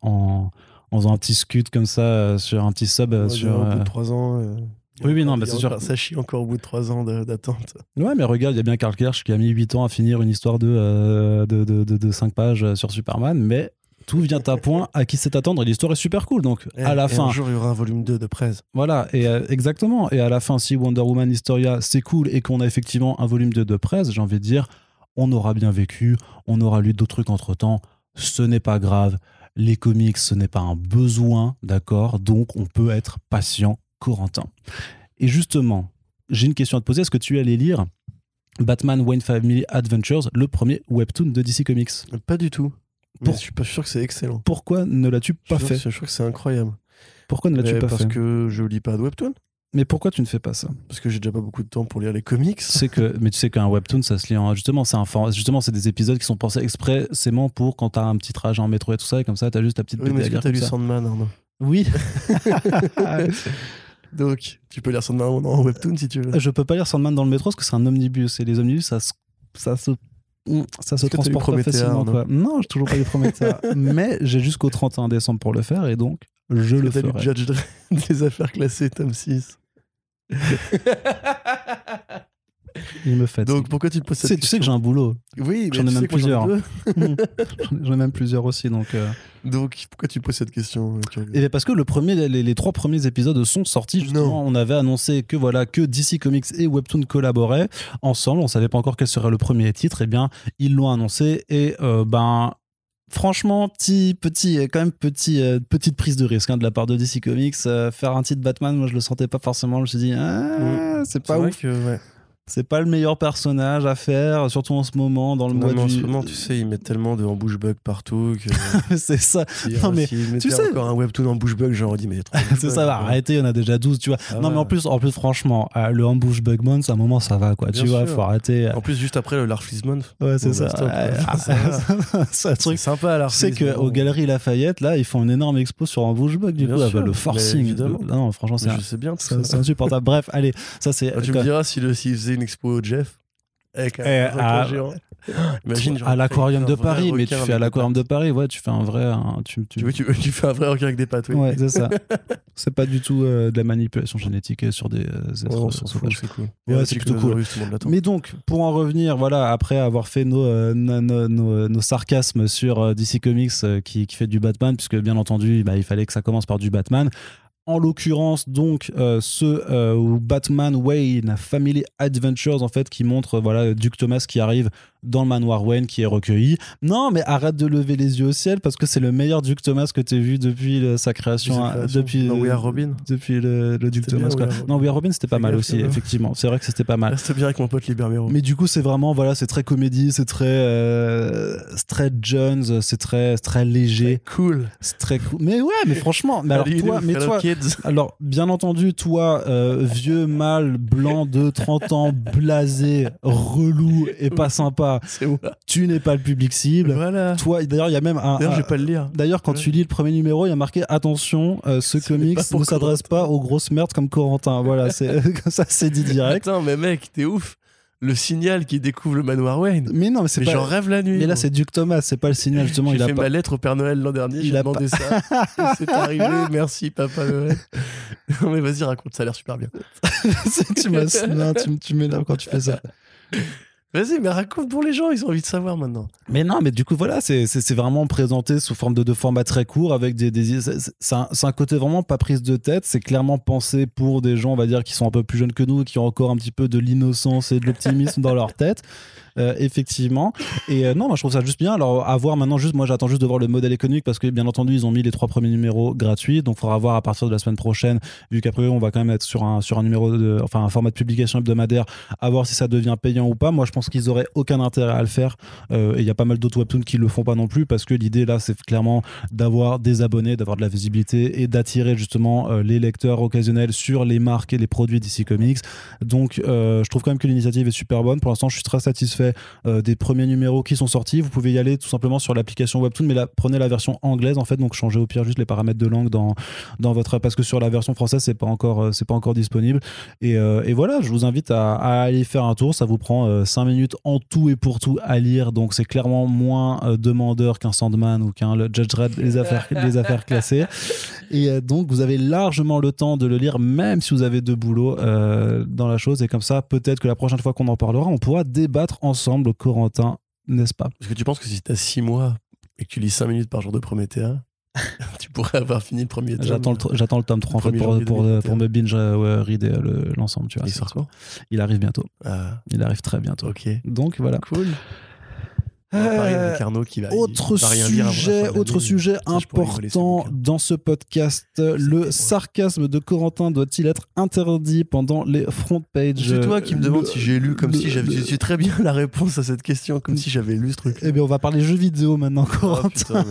en, en faisant un petit scut comme ça euh, sur un petit sub euh, Ouais, sur. Au bout euh, de 3 ans. euh, Oui, oui, non, bah, c'est sûr. Ça chie encore au bout de 3 ans d'attente. Ouais, mais regarde, il y a bien Karl Kersch qui a mis 8 ans à finir une histoire de, euh, de, de, de, de 5 pages euh, sur Superman, mais tout vient à point à qui sait attendre et l'histoire est super cool. Donc, à la Et fin, Un jour, il y aura un volume 2 de presse. voilà, et euh, exactement. Et à la fin, si Wonder Woman Historia c'est cool et qu'on a effectivement un volume 2 de presse, j'ai envie de dire, on aura bien vécu, on aura lu d'autres trucs entre temps, ce n'est pas grave. Les comics, ce n'est pas un besoin, d'accord? Donc, on peut être patient, Corentin. Et justement, j'ai une question à te poser. Est-ce que tu es allé lire Batman Wayne Family Adventures, le premier webtoon de DC Comics? Pas du tout. Pour- je suis pas sûr que c'est excellent. Pourquoi ne l'as-tu pas suis sûr fait? que- Je crois que c'est incroyable. Pourquoi ne l'as-tu Mais pas parce fait? que je lis pas de webtoon. Mais pourquoi tu ne fais pas ça? Parce que j'ai déjà pas beaucoup de temps pour lire les comics. Que, mais tu sais qu'un webtoon, ça se lit en. Justement, c'est un for- justement, c'est des épisodes qui sont pensés expressément pour quand t'as un petit trajet en métro et tout ça, et comme ça, t'as juste ta petite Oui, mais est-ce que t'as lu ça. Sandman, Arnaud? Oui. Donc, tu peux lire Sandman en webtoon si tu veux. Je peux pas lire Sandman dans le métro parce que c'est un omnibus et les omnibus, ça se, ça se, ça se transporte facilement. Quoi. Non, j'ai toujours pas lu Promethea. mais j'ai jusqu'au 31 décembre pour le faire et donc je le ferai. Judge des affaires classées, tome 6. Il me fait. Donc, pourquoi tu te poses tu cette sais, tu sais que j'ai un boulot. Oui, j'en ai tu même plusieurs. J'en ai même plusieurs aussi. Donc, euh. Donc, pourquoi tu poses cette question euh, curieux Et bien parce que le premier, les, les trois premiers épisodes sont sortis. Justement, on avait annoncé que voilà que DC Comics et Webtoon collaboraient ensemble. On savait pas encore quel serait le premier titre. Et bien, ils l'ont annoncé. Et euh, ben. Franchement, petit, petit, quand même petit, euh, petite prise de risque hein, de la part de DC Comics. Euh, faire un titre Batman, moi je le sentais pas forcément. Je me suis dit, ah, c'est C'est pas vrai ouf. que, ouais. C'est pas le meilleur personnage à faire, surtout en ce moment, dans le Non, mois mais en du. ce moment, tu sais, ils mettent tellement de en bouche bug partout que. c'est ça. si, Non, euh, mais mettaient sais- encore un webtoon en bouche bug, j'aurais dit, mais c'est ça, va quoi. arrêter, il y en a déjà 12, tu vois. Ça non, mais en plus, en plus franchement, euh, le Ambush Bugman, c'est un moment, ça va, quoi. Bien tu vois, sûr. faut arrêter. En plus, juste après le Larfleeze Month. Ouais, c'est ça. bah, va. c'est un truc. sympa, Tu sais Larfleeze. qu'aux bon. Galeries Lafayette, là, ils font une énorme expo sur Ambush Bug, du coup, ah le forcing. Non, franchement, c'est je sais bien c'est insupportable. Bref, allez, ça c'est. Ah, tu me diras s'il faisait une expo Jeff. Avec un, Eh, à- géant. Imagine, à l'aquarium de Paris, mais tu fais à l'aquarium de. Paris, ouais, tu fais un vrai. un- tu, tu- Tu, veux, tu, veux- tu fais un vrai requin avec des pattes, oui. Ouais, c'est ça. c'est pas du tout euh, de la manipulation génétique euh, sur des euh, êtres c'est cool. Ouais, c'est plutôt cool. Mais donc, pour en revenir, voilà, après avoir fait nos, euh, nos, nos- sarcasmes sur DC Comics euh, qui, qui fait du Batman, puisque bien entendu, bah, il fallait que ça commence par du Batman. En l'occurrence, donc, euh, ce euh, Batman Wayne Family Adventures, en fait, qui montre, voilà, Duke Thomas qui arrive dans le manoir Wayne, qui est recueilli. Non, mais arrête de lever les yeux au ciel, parce que c'est le meilleur Duke Thomas que tu as vu depuis le- sa création. Hein, création. depuis, euh, We Are Robin. Depuis le, le Duke C'était bien, Thomas. We Robin. Non, We Are Robin, c'était pas mal aussi, effectivement. C'est vrai que c'était pas mal. Reste bien avec mon pote Libério. Mais du coup, c'est vraiment, voilà, c'est très comédie, c'est très, euh, c'est très Jones, c'est très, très léger, cool. c'est très cool. Mais ouais, mais franchement, mais alors toi, mais toi, alors bien entendu, toi, euh, vieux mâle blanc de 30 ans, blasé, relou et pas sympa, Tu n'es pas le public cible. Voilà. Toi, d'ailleurs, il y a même un. D'ailleurs, je vais pas le lire. D'ailleurs, quand Ouais. tu lis le premier numéro, il y a marqué attention, euh, ce Ce comics ne s'adresse pas aux grosses merdes comme Corentin. Voilà, c'est comme ça, c'est dit direct. Attends, mais mec, t'es ouf. Le signal qui découvre le manoir Wayne. Mais non, mais c'est pas. j'en rêve la nuit. Mais là, c'est Duke Thomas, c'est pas le signal justement. A fait pas. ma lettre au Père Noël l'an dernier, Il a demandé ça. C'est arrivé, merci Papa Noël. non mais vas-y, raconte, ça a l'air super bien. tu m'énerves quand tu fais ça. Vas-y, mais raconte pour les gens, ils ont envie de savoir maintenant. Mais non, mais du coup, voilà, c'est- vraiment présenté sous forme de, de format très court avec des. des c'est- un, un côté vraiment pas prise de tête. C'est clairement pensé pour des gens, on va dire, qui sont un peu plus jeunes que nous, qui ont encore un petit peu de l'innocence et de l'optimisme dans leur tête. Euh, effectivement. Et euh, non, moi je trouve ça juste bien. Alors, à voir maintenant, juste, moi j'attends juste de voir le modèle économique parce que bien entendu, ils ont mis les trois premiers numéros gratuits. Donc, il faudra voir à partir de la semaine prochaine, vu qu'après, on va quand même être sur un, sur un numéro de. Enfin, un format de publication hebdomadaire, à voir si ça devient payant ou pas. Moi, je pense qu'ils auraient aucun intérêt à le faire. Euh, et il y a pas mal d'autres webtoons qui le font pas non plus parce que l'idée là, c'est clairement d'avoir des abonnés, d'avoir de la visibilité et d'attirer justement les lecteurs occasionnels sur les marques et les produits DC Comics. Donc, je trouve quand même que l'initiative est super bonne. Pour l'instant, je suis très satisfait euh, des premiers numéros qui sont sortis. Vous pouvez y aller tout simplement sur l'application Webtoon, mais prenez la version anglaise en fait. Donc, changez au pire juste les paramètres de langue dans dans votre parce que sur la version française, c'est pas encore euh, c'est pas encore disponible. Et, euh, voilà, je vous invite à, aller faire un tour. Ça vous prend 5 minutes en tout et pour tout à lire. Donc, c'est clairement moins demandeur qu'un Sandman ou qu'un Judge Dredd, les affaires, les affaires classées. Et donc, vous avez largement le temps de le lire, même si vous avez deux boulots dans la chose. Et comme ça, peut-être que la prochaine fois qu'on en parlera, on pourra débattre ensemble, Corentin, n'est-ce pas? Est-ce que tu penses que si t'as 6 mois et que tu lis 5 minutes par jour de Prométhée, tu pourrais avoir fini le premier tome J'attends le, j'attends le tome 3 en fait, 1er pour, pour, 2021. pour me binge euh, read euh, le- l'ensemble. Tu vois, Il c'est sort tout. quand Il arrive bientôt. Ah, Il arrive très bientôt. ok. Donc voilà. Cool. Euh, qui va. Autre va rien sujet, autre sujet important dans ce podcast. Le sarcasme de Corentin doit-il être interdit pendant les front pages? C'est toi qui me demandes Le- si j'ai lu comme le- si j'avais. le- Je sais très bien la réponse à cette question, comme si j'avais lu ce truc. Eh bien, on va parler jeux vidéo maintenant, Oh, Corentin.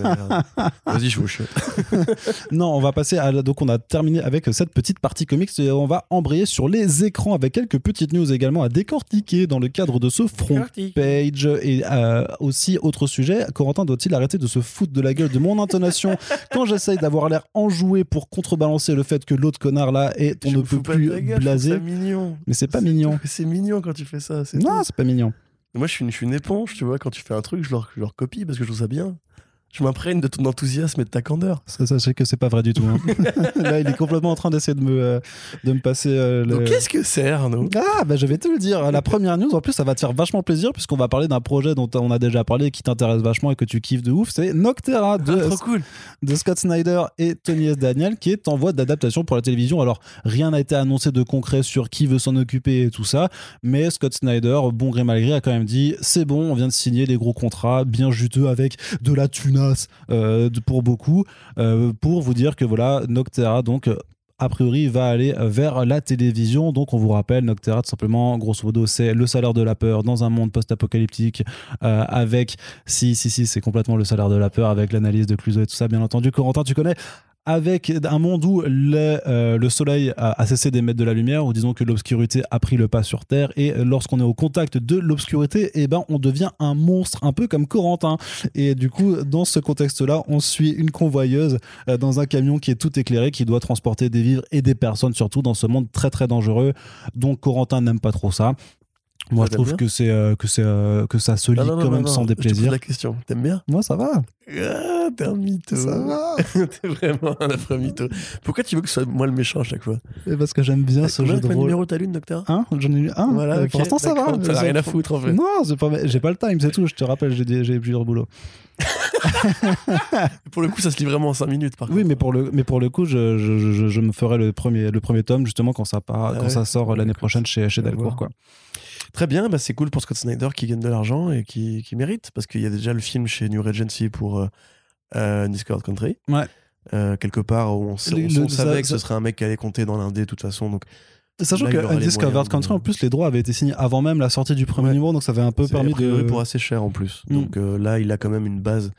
Vas-y, je chiotte. Non, on va passer à. Donc, on a terminé avec cette petite partie comics et on va embrayer sur les écrans avec quelques petites news également à décortiquer dans le cadre de ce front page. Et euh, aussi, autre sujet, Corentin doit-il arrêter de se foutre de la gueule de mon intonation quand j'essaye d'avoir l'air enjoué pour contrebalancer le fait que l'autre connard là est on Je ne peut plus gueule, blasé. mignon. Mais c'est pas mignon. C'est mignon quand tu fais ça. c'est Non, c'est pas mignon. Moi, je suis, une, je suis une éponge, tu vois. Quand tu fais un truc, je leur, je leur copie parce que je trouve ça bien. Je m'imprègne de ton enthousiasme et de ta candeur. Ça, sachez que c'est pas vrai du tout. hein. là, il est complètement en train d'essayer de me, euh, de me passer. euh, le- qu'est-ce que c'est, Arnaud? Ah, bah je vais te le dire. La première news, en plus, ça va te faire vachement plaisir puisqu'on va parler d'un projet dont on a déjà parlé et qui t'intéresse vachement et que tu kiffes de ouf. C'est Noctera de, Ah, Trop cool. de Scott Snyder et Tony S. Daniel qui est en voie d'adaptation pour la télévision. Alors, rien n'a été annoncé de concret sur qui veut s'en occuper et tout ça. Mais Scott Snyder, bon gré mal gré, a quand même dit c'est bon, on vient de signer des gros contrats bien juteux avec de la tunasse euh, pour beaucoup euh, pour vous dire que voilà, Noctera, donc. euh, a priori, va aller vers la télévision. Donc, on vous rappelle, Noctera, tout simplement, grosso modo, c'est le salaire de la peur dans un monde post-apocalyptique avec, si, si, si, c'est complètement le salaire de la peur avec l'analyse de Cluzo et tout ça, bien entendu. Corentin, tu connais avec un monde où le, euh, le soleil a, a cessé d'émettre de la lumière, ou disons que l'obscurité a pris le pas sur Terre, et lorsqu'on est au contact de l'obscurité, eh ben, on devient un monstre, un peu comme Corentin. Et du coup, dans ce contexte-là, on suit une convoyeuse euh, dans un camion qui est tout éclairé, qui doit transporter des vivres et des personnes, surtout dans ce monde très très dangereux. Donc Corentin n'aime pas trop ça. Moi, je trouve que c'est euh, que c'est euh, que ça se lit Non, non, non, quand non, même sans je te pose déplaisir. la question. T'aimes bien Moi, ça va. Ah, t'es un mytho. Ça va. t'es vraiment un affreux mytho. Pourquoi tu veux que ce soit moi le méchant à chaque fois Et Parce que j'aime bien ce Combien jeu de rôle. numéro t'as lu, Docteur Hein J'en ai lu un. Voilà, Euh, Pour l'instant, ça va. d'accord, T'en as Ça- rien à foutre en fait. Non, c'est pas... j'ai pas le time, c'est tout. Je te rappelle, j'ai plusieurs boulots. Pour le coup, ça se lit vraiment en 5 minutes par Oui, contre. mais pour le, mais pour le coup, je, je, je, je me ferai le premier, le premier tome justement quand ça, part, Ah quand ouais. ça sort l'année prochaine chez, chez Delcourt. Quoi. Très bien, bah c'est cool pour Scott Snyder qui gagne de l'argent et qui, qui mérite parce qu'il y a déjà le film chez New Regency pour euh, euh, Discord Country. Ouais. Euh, quelque part, on, Le- on- le- savait ça- que ce serait un mec qui allait compter dans l'indé de toute façon. Donc, Sachant que Undiscovered Country, en plus, les droits avaient été signés avant même la sortie du premier Ouais. numéro, donc ça avait un peu permis de. pour assez cher en plus. Mm. Donc euh, là, il a quand même une base.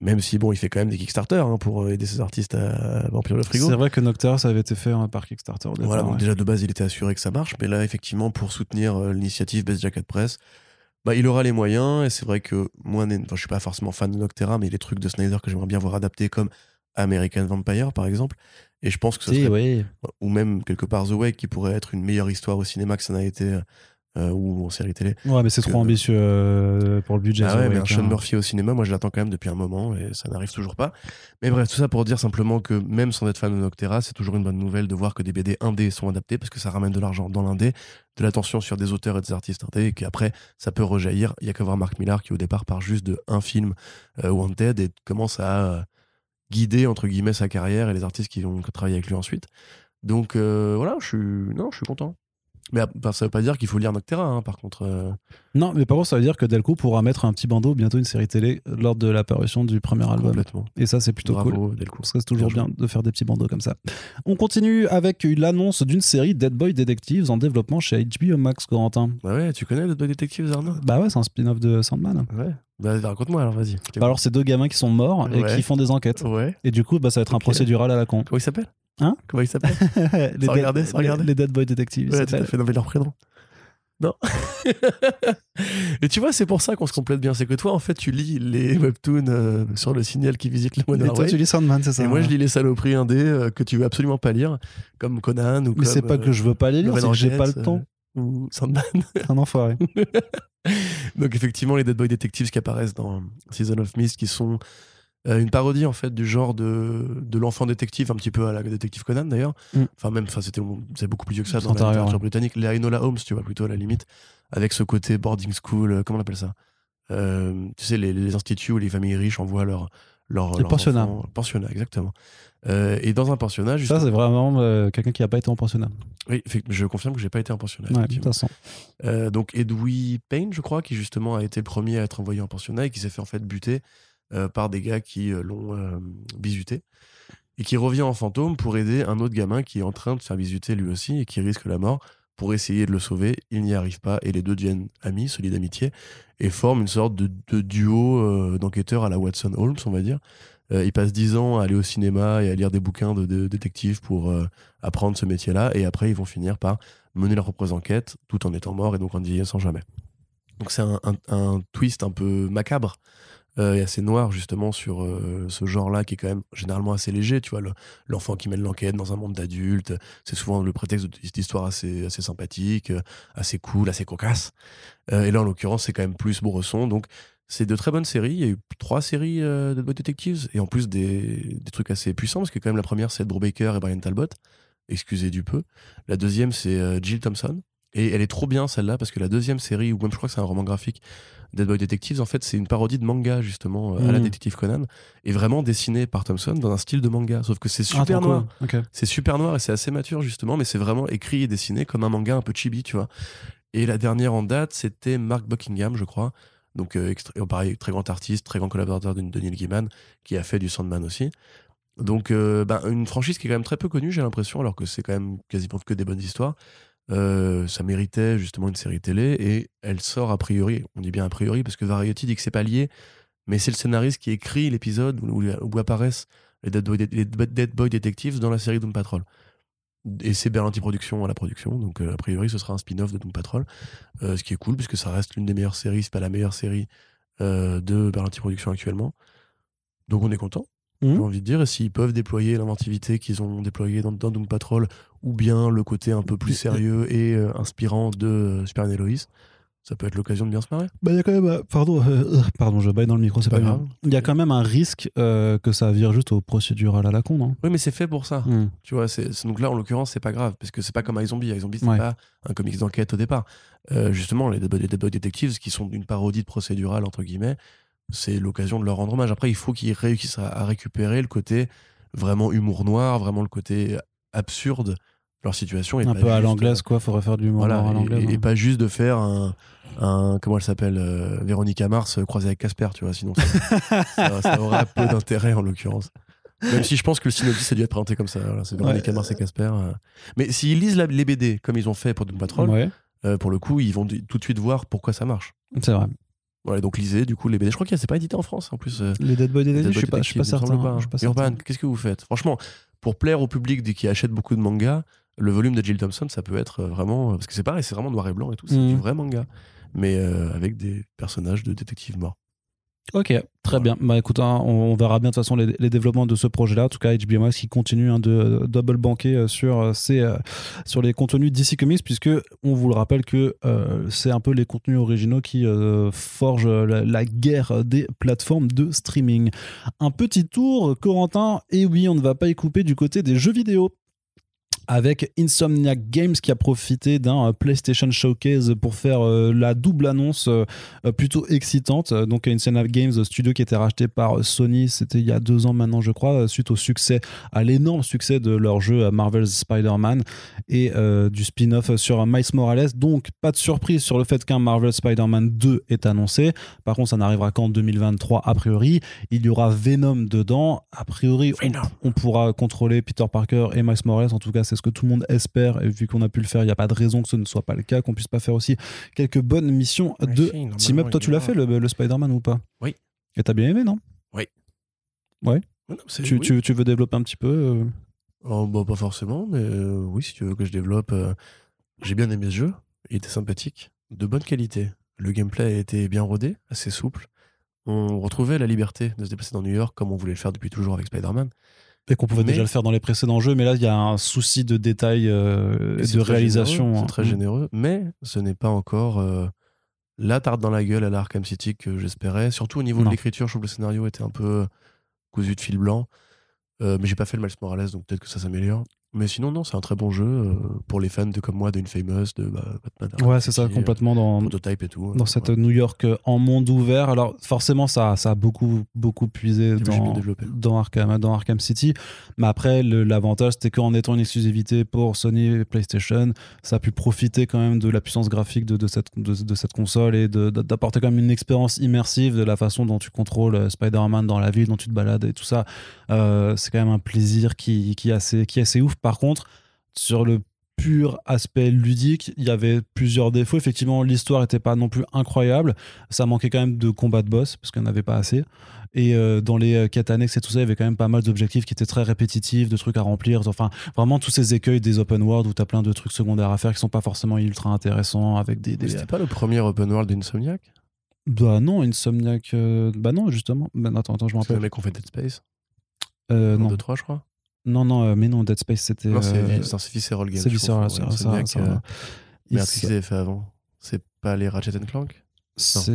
Même si bon, il fait quand même des Kickstarter hein, pour euh, aider ses artistes à remplir le frigo. C'est vrai que Noctera, ça avait été fait hein, par Kickstarter. Voilà, donc ouais. déjà de base, il était assuré que ça marche, mais là, effectivement, pour soutenir euh, l'initiative Best Jacket Press, bah, il aura les moyens, et c'est vrai que moi, enfin, je suis pas forcément fan de Noctera, mais les trucs de Snyder que j'aimerais bien voir adaptés, comme American Vampire, par exemple, et je pense que ce Si, serait, oui. ou même quelque part The Wake, qui pourrait être une meilleure histoire au cinéma que ça n'a été euh, ou en série télé. Ouais, mais c'est trop ambitieux euh, pour le budget. Ah ouais, mais un Sean. Murphy au cinéma, moi je l'attends quand même depuis un moment et ça n'arrive toujours pas. Mais bref, tout ça pour dire simplement que même sans être fan de Noctera, c'est toujours une bonne nouvelle de voir que des BD indés sont adaptés parce que ça ramène de l'argent dans l'indé, de l'attention sur des auteurs et des artistes indés et qu'après ça peut rejaillir. Il y a qu'à voir Mark Millar qui au départ part juste de un film euh, Wanted et commence à euh, guider entre guillemets sa carrière et les artistes qui vont travailler avec lui ensuite. Donc euh, voilà, je suis non, je suis content. Mais ça veut pas dire qu'il faut lire Noctera, hein, par contre. euh, Non, mais par contre, ça veut dire que Delco pourra mettre un petit bandeau, bientôt une série télé, lors de l'apparition du premier album. complètement. Et ça, c'est plutôt cool. Bravo. Parce que c'est toujours Bien bien de faire des petits bandeaux comme ça. On continue avec l'annonce d'une série Dead Boy Detectives en développement chez HBO Max, Corentin. Bah ouais, tu connais le Boy Detectives, Arnaud? Bah ouais, c'est un spin-off de Sandman. Ouais. Bah raconte-moi alors, vas-y. Bah alors, c'est deux gamins qui sont morts et Ouais. qui font des enquêtes. Ouais. Et du coup, bah, ça va être un Ok. procédural à la con. Comment il s'appelle? Hein Comment il s'appelle les, Sans regarder, sans les- regarder. les Dead Boy Detectives. Ouais, tout à fait, non mais leur prénom. Non. Et tu vois, c'est pour ça qu'on se complète bien. C'est que toi, en fait, tu lis les webtoons euh, sur le signal qui visite le Et toi, tu lis Sandman, c'est ça Et moi, je lis les saloperies indés euh, que tu veux absolument pas lire, comme Conan ou Mais c'est pas euh, que je veux pas les lire, Love c'est que j'ai pas le temps. euh, ou Sandman. Un enfoiré. Donc effectivement, les Dead Boy Detectives qui apparaissent dans Season of Mist, qui sont euh, une parodie en fait du genre de, de l'enfant détective, un petit peu à la détective Conan d'ailleurs. Mm. Enfin même, enfin c'était c'est beaucoup plus vieux que ça dans la littérature ouais. britannique. Les Enola Holmes, tu vois plutôt à la limite, avec ce côté boarding school, euh, comment on appelle ça? Euh, Tu sais les, les instituts où les familles riches envoient leurs leurs Les enfants- pensionnats exactement. Euh, et dans un pensionnat, Ça, justement- c'est vraiment euh, quelqu'un qui a pas été en pensionnat. oui, je confirme que j'ai pas été en pensionnat. Ouais, de façon. Euh, donc Edoui Payne, je crois, qui justement a été le premier à être envoyé en pensionnat et qui s'est fait en fait buter euh, par des gars qui euh, l'ont euh, bisuté et qui revient en fantôme pour aider un autre gamin qui est en train de se faire bisuter lui aussi et qui risque la mort pour essayer de le sauver. Il n'y arrive pas et les deux deviennent amis, se lient d'amitié et forment une sorte de, duo euh, d'enquêteurs à la Watson Holmes, on va dire. Euh, ils passent dix ans à aller au cinéma et à lire des bouquins de, détectives pour euh, apprendre ce métier-là et après ils vont finir par mener leurs propres enquêtes tout en étant morts et donc en vieillissant jamais. Donc c'est un twist un peu macabre euh, et assez noir justement sur euh, ce genre-là qui est quand même généralement assez léger. Tu vois, le- l'enfant qui mène l'enquête dans un monde d'adultes, c'est souvent le prétexte d'histoires assez, assez sympathiques, euh, assez cool, assez cocasse. Euh, et là en l'occurrence c'est quand même plus Bourresson. Donc c'est de très bonnes séries. Il y a eu trois séries euh, de Boy Detectives et en plus des, trucs assez puissants parce que quand même la première c'est Ed Brubaker et Brian Talbot. Excusez du peu. La deuxième c'est euh, Jill Thompson. Et elle est trop bien celle-là parce que la deuxième série, ou même je crois que c'est un roman graphique, Dead Boy Detectives, en fait c'est une parodie de manga justement euh, à la Mhm. Détective Conan et vraiment dessinée par Thompson dans un style de manga. Sauf que c'est Ah, super noir. C'est super noir et c'est assez mature justement, mais c'est vraiment écrit et dessiné comme un manga un peu chibi, tu vois. Et la dernière en date, c'était Mark Buckingham, je crois. Donc, euh, extra- pareil, très grand artiste, très grand collaborateur de, de Neil Gaiman, qui a fait du Sandman aussi. Donc, euh, ben, une franchise qui est quand même très peu connue, j'ai l'impression, alors que c'est quand même quasiment que des bonnes histoires. Euh, ça méritait justement une série télé et elle sort a priori, on dit bien a priori, parce que Variety dit que c'est pas lié, mais c'est le scénariste qui écrit l'épisode où, où apparaissent les Dead Boy, les Dead Boy Detectives dans la série Doom Patrol. Et c'est Berlanti Productions à la production, donc euh, a priori ce sera un spin-off de Doom Patrol, euh, ce qui est cool puisque ça reste l'une des meilleures séries, c'est pas la meilleure série euh, de Berlanti Productions actuellement. Donc on est content, j'ai envie de dire, et s'ils peuvent déployer l'inventivité qu'ils ont déployée dans, dans Doom Patrol, ou bien le côté un peu plus sérieux et euh, inspirant de euh, Superman et Lois, ça peut être l'occasion de bien se marrer. Bah, il y a quand même. euh, pardon, euh, euh, pardon, je baille dans le micro, c'est Pas pas grave. Il y a quand même un risque euh, que ça vire juste au procédural à la con, non Oui, mais c'est fait pour ça. Hmm. Tu vois, c'est, donc là, en l'occurrence, c'est pas grave, parce que c'est pas comme iZombie. iZombie, c'est Ouais. pas un comics d'enquête au départ. Euh, justement, les Dead Boy- Dead Boy Detectives, qui sont une parodie de procédurale, entre guillemets, c'est l'occasion de leur rendre hommage. Après, il faut qu'ils réussissent à, à récupérer le côté vraiment humour noir, vraiment le côté absurde de leur situation. Et Un peu à l'anglaise, quoi, faudrait faire du voilà, à et- l'anglaise. et, hein. pas juste de faire un, un comment elle s'appelle, euh, Véronica Mars euh, croisée avec Casper, tu vois, sinon ça, ça, ça aurait peu d'intérêt en l'occurrence. Même si je pense que le synopsis a dû être présenté comme ça, voilà, c'est Véronica Ouais. Mars et Casper. euh. Mais s'ils lisent la- les BD comme ils ont fait pour Doom Patrol, Ouais, euh, pour le coup, ils vont tout de suite voir pourquoi ça marche. c'est vrai. Voilà, donc lisez du coup les BD. Je crois que c'est pas édité en France en plus. euh, Les Dead Boy Boy je je suis pas certain. hein, pas. Urban, qu'est-ce que vous faites? Franchement, pour plaire au public qui achète beaucoup de mangas, le volume de Jill Thompson, ça peut être euh, vraiment. Parce que c'est pareil, c'est vraiment noir et blanc et tout, c'est Mhm. du vrai manga. Mais euh, avec des personnages de détectives morts. Ok, très bien. Bah écoute, hein, on, verra bien de toute façon les, développements de ce projet-là. En tout cas, HBO Max qui continue hein, de, double banquer euh, sur, euh, euh, sur les contenus DC Comics, puisque on vous le rappelle que c'est un peu les contenus originaux qui forgent la, la, guerre des plateformes de streaming. Un petit tour, Corentin, et oui, on ne va pas y couper du côté des jeux vidéo avec Insomniac Games qui a profité d'un euh, PlayStation Showcase pour faire euh, la double annonce euh, plutôt excitante. Donc Insomniac Games, studio qui était racheté par Sony, c'était il y a deux ans maintenant je crois, suite au succès, à l'énorme succès de leur jeu Marvel's Spider-Man et du spin-off sur Miles Morales. Donc pas de surprise sur le fait qu'un Marvel Spider-Man 2 est annoncé. Par contre ça n'arrivera qu'en 2023 a priori. Il y aura Venom dedans. A priori on, on pourra contrôler Peter Parker et Miles Morales. En tout cas c'est ce que tout le monde espère, et vu qu'on a pu le faire, il n'y a pas de raison que ce ne soit pas le cas, qu'on puisse pas faire aussi quelques bonnes missions de team up. Toi, tu l'as fait le, Spider-Man ou pas? Oui. Et t'as bien aimé, non? Oui. Ouais. tu, tu, veux développer un petit peu euh? Oh, bah, Pas forcément, mais euh, oui, si tu veux que je développe. Euh, j'ai bien aimé ce jeu, il était sympathique, de bonne qualité. Le gameplay était bien rodé, assez souple. On retrouvait la liberté de se déplacer dans New York comme on voulait le faire depuis toujours avec Spider-Man. Et qu'on pouvait déjà le faire dans les précédents jeux, mais là, il y a un souci de détail euh, et de réalisation. C'est très hein. généreux, mais ce n'est pas encore euh, la tarte dans la gueule à l'Arkham City que j'espérais. Surtout au niveau de l'écriture, je trouve que le scénario était un peu cousu de fil blanc. Euh, mais j'ai pas fait le Miles Morales, donc peut-être que ça s'améliore. Mais sinon, non, c'est un très bon jeu euh, pour les fans de comme moi d'Infamous, de bah, Batman. Ouais, c'est ça, complètement dans, prototype et tout. Dans cette New York euh, en monde ouvert. Alors, forcément, ça, ça a beaucoup, beaucoup puisé dans, dans, Arkham, dans Arkham City. Mais après, l'avantage, c'était qu'en étant une exclusivité pour Sony et PlayStation, ça a pu profiter quand même de la puissance graphique de, de cette, de, cette console et d'apporter quand même une expérience immersive de la façon dont tu contrôles euh, Spider-Man dans la ville, dont tu te balades et tout ça. c'est quand même un plaisir qui, qui, est assez, qui est assez ouf par contre, sur le pur aspect ludique, il y avait plusieurs défauts. Effectivement, l'histoire n'était pas non plus incroyable. Ça manquait quand même de combat de boss, parce qu'on n'avait pas assez. Et euh, dans les euh, quêtes annexes et tout ça, il y avait quand même pas mal d'objectifs qui étaient très répétitifs, de trucs à remplir. Enfin, vraiment tous ces écueils des open world où tu as plein de trucs secondaires à faire qui sont pas forcément ultra intéressants avec des. des... C'était pas le premier open world d'Insomniac? Bah non, Insomniac. Euh, bah non, justement. Bah, attends, attends, je me rappelle. C'est le mec qui fait Dead Space? Euh, non. 2, 3, je crois. Non, non, euh, mais non, Dead Space, c'était. Non, c'est euh, Visceral Games. C'est Visceral, c'est ça. Mais qu'est-ce qu'ils avaient fait avant C'est pas les Ratchet Clank? C'est.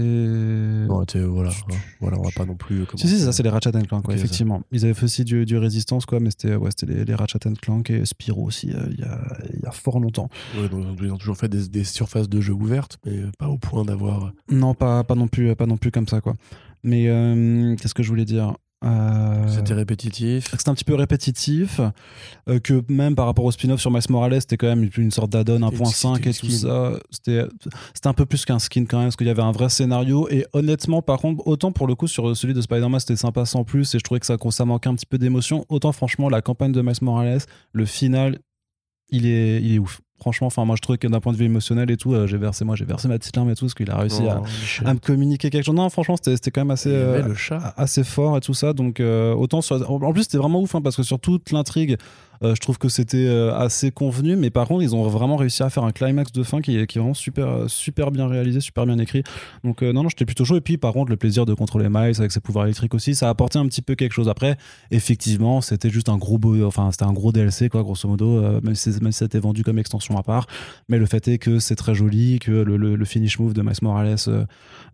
Bon, voilà, hein. voilà, on va pas non plus. Si, si, ça, c'est les Ratchet Clank, quoi, effectivement. Ils avaient fait aussi du, du Résistance, quoi, mais c'était ouais, les, les Ratchet Clank et Spyro aussi, il y, a, y, a, fort longtemps. Ouais, donc, ils ont toujours fait des, des, surfaces de jeux ouvertes, mais pas au point d'avoir. Non, pas, pas, non plus, pas non plus comme ça, quoi. Mais qu'est-ce que je voulais dire? Euh, c'était répétitif. C'était un petit peu répétitif. Euh, que même par rapport au spin-off sur Miles Morales, c'était quand même une sorte d'add-on 1.5 et tout ça. C'était un peu plus qu'un skin quand même, parce qu'il y avait un vrai scénario. Et honnêtement, par contre, autant pour le coup sur celui de Spider-Man, c'était sympa sans plus, et je trouvais que ça, ça manquait un petit peu d'émotion. Autant franchement, la campagne de Miles Morales, le final, il est, il est ouf franchement enfin moi je trouvais que d'un point de vue émotionnel et tout euh, j'ai versé moi j'ai versé ma petite larme et tout parce qu'il a réussi à, oh, me communiquer quelque chose. Non franchement c'était quand même assez euh, assez fort et tout ça. Donc euh, autant en plus c'était vraiment ouf hein, parce que sur toute l'intrigue je trouve que c'était euh, assez convenu, mais par contre, ils ont vraiment réussi à faire un climax de fin qui est, vraiment super, euh, super bien réalisé, super bien écrit. Donc, non, non, j'étais plutôt chaud. Et puis, par contre, le plaisir de contrôler Miles avec ses pouvoirs électriques aussi, ça a apporté un petit peu quelque chose. Après, effectivement, c'était juste un gros, enfin, c'était un gros DLC, quoi, grosso modo, même, si, même si ça était vendu comme extension à part. Mais le fait est que c'est très joli, que le, finish move de Miles Morales,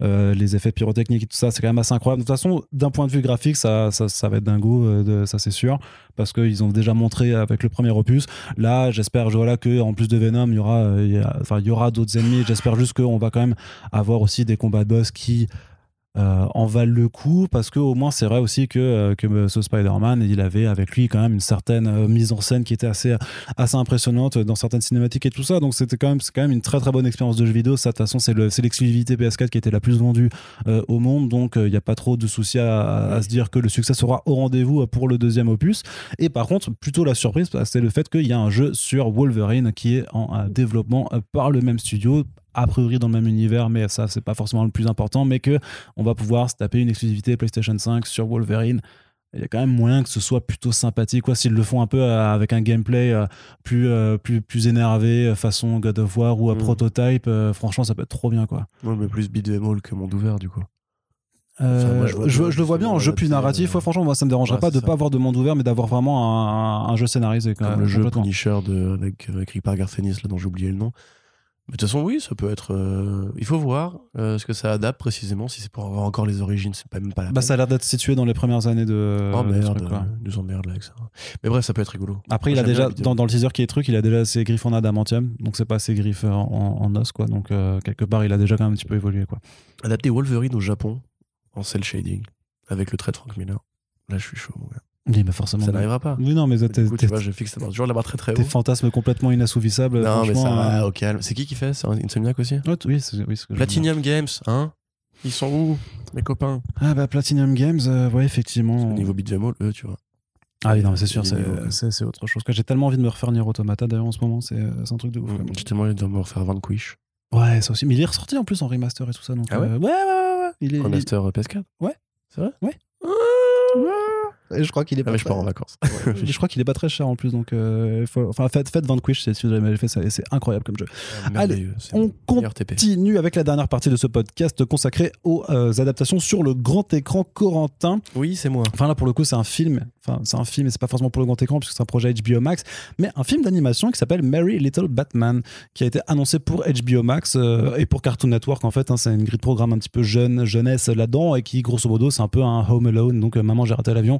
les effets pyrotechniques et tout ça, c'est quand même assez incroyable. De toute façon, d'un point de vue graphique, ça, ça, va être dingo, ça c'est sûr, parce qu'ils ont déjà montré avec le premier opus. Là, j'espère voilà, que en plus de Venom, il y aura, euh, il y aura d'autres ennemis. J'espère juste qu'on va quand même avoir aussi des combats de boss qui euh, en valent le coup parce que au moins c'est vrai aussi que, euh, que ce Spider-Man il avait avec lui quand même une certaine euh, mise en scène qui était assez, assez impressionnante dans certaines cinématiques et tout ça. Donc c'était quand même, quand même une très très bonne expérience de jeu vidéo. Ça de toute façon c'est l'exclusivité PS4 qui était la plus vendue au monde. Donc il n'y a pas trop de soucis à, à, se dire que le succès sera au rendez-vous pour le deuxième opus. Et par contre plutôt la surprise bah, c'est le fait qu'il y a un jeu sur Wolverine qui est en développement par le même studio a priori dans le même univers, mais ça, c'est pas forcément le plus important, mais que on va pouvoir se taper une exclusivité PlayStation 5 sur Wolverine. Il y a quand même moyen que ce soit plutôt sympathique, quoi, s'ils le font un peu euh, avec un gameplay euh, plus, euh, plus, plus énervé, façon God of War ou un mm. Prototype. franchement, ça peut être trop bien, quoi. Ouais, mais plus beat'em all que monde ouvert, du coup. Euh, Enfin, moi, je vois je, bien, je le vois bien en jeu plus narratif. euh, Ouais, franchement, moi, ça me dérangerait ouais, pas de c'est pas ça. avoir de monde ouvert, mais d'avoir vraiment un, un jeu scénarisé. quand Comme même, le jeu. Punisher de, avec, écrit par Garcenis, là dont j'ai oublié le nom. De toute façon, oui, ça peut être. euh, il faut voir euh, ce que ça adapte précisément. Si c'est pour avoir encore les origines, c'est pas même pas la Bah, peine. ça a l'air d'être situé dans les premières années de. Oh du merde, truc, quoi. ils nous emmerde là avec ça. Mais bref, ça peut être rigolo. Après, il a J'aime bien déjà, dans, dans le teaser qui est truc, il a déjà ses griffes en adamantium, donc c'est pas ses griffes en, en- en os, quoi. Donc, euh, quelque part, il a déjà quand même un petit peu évolué, quoi. Adapter Wolverine au Japon en cell shading avec le trait de Frank Miller. Là, je suis chaud, mon gars. Oui, mais forcément. Ça n'arrira pas. Oui, non, mais Du t'es- coup, tu t'es- vois, je fixe toujours la barre très très tes haut. fantasmes complètement inassouvissables. Non, mais ça va euh, au calme. C'est qui qui fait C'est Insomniac aussi ouais, t- oui, ce que je. Platinum Games, hein Ils sont où, mes copains Ah, bah, Platinum Games, euh, ouais, effectivement. Au niveau beat'em all, eux, tu vois. Ah oui, non, mais c'est sûr, c'est autre chose. J'ai tellement envie de me refaire Nier Automata d'ailleurs en ce moment, c'est euh, un truc de ouf. quoi. J'ai tellement envie de me refaire Vanquish. Ouais, ça aussi. Mais il est ressorti en plus en remaster et tout ça. Donc, Ah ouais euh, ouais, ouais, ouais, ouais. Il est, il est- Remaster PS4 Ouais. C'est vrai Ouais. Ah. Et je crois qu'il est Ah, pas mais je très- pars en vacances. je crois qu'il est pas très cher en plus, donc euh, faut- enfin faites, faites Vanquish si vous avez fait ça, c'est incroyable comme jeu. Merveilleux. C'est On continue avec la dernière partie de ce podcast consacré aux euh, adaptations sur le grand écran Corentin. Oui, c'est moi. Enfin là pour le coup c'est un film, enfin c'est un film et c'est pas forcément pour le grand écran puisque c'est un projet HBO Max, mais un film d'animation qui s'appelle Mary Little Batman qui a été annoncé pour HBO Max euh, et pour Cartoon Network en fait. hein, c'est une grille de programme un petit peu jeune, jeunesse là-dedans et qui grosso modo c'est un peu un Home Alone, donc euh, maman j'ai raté l'avion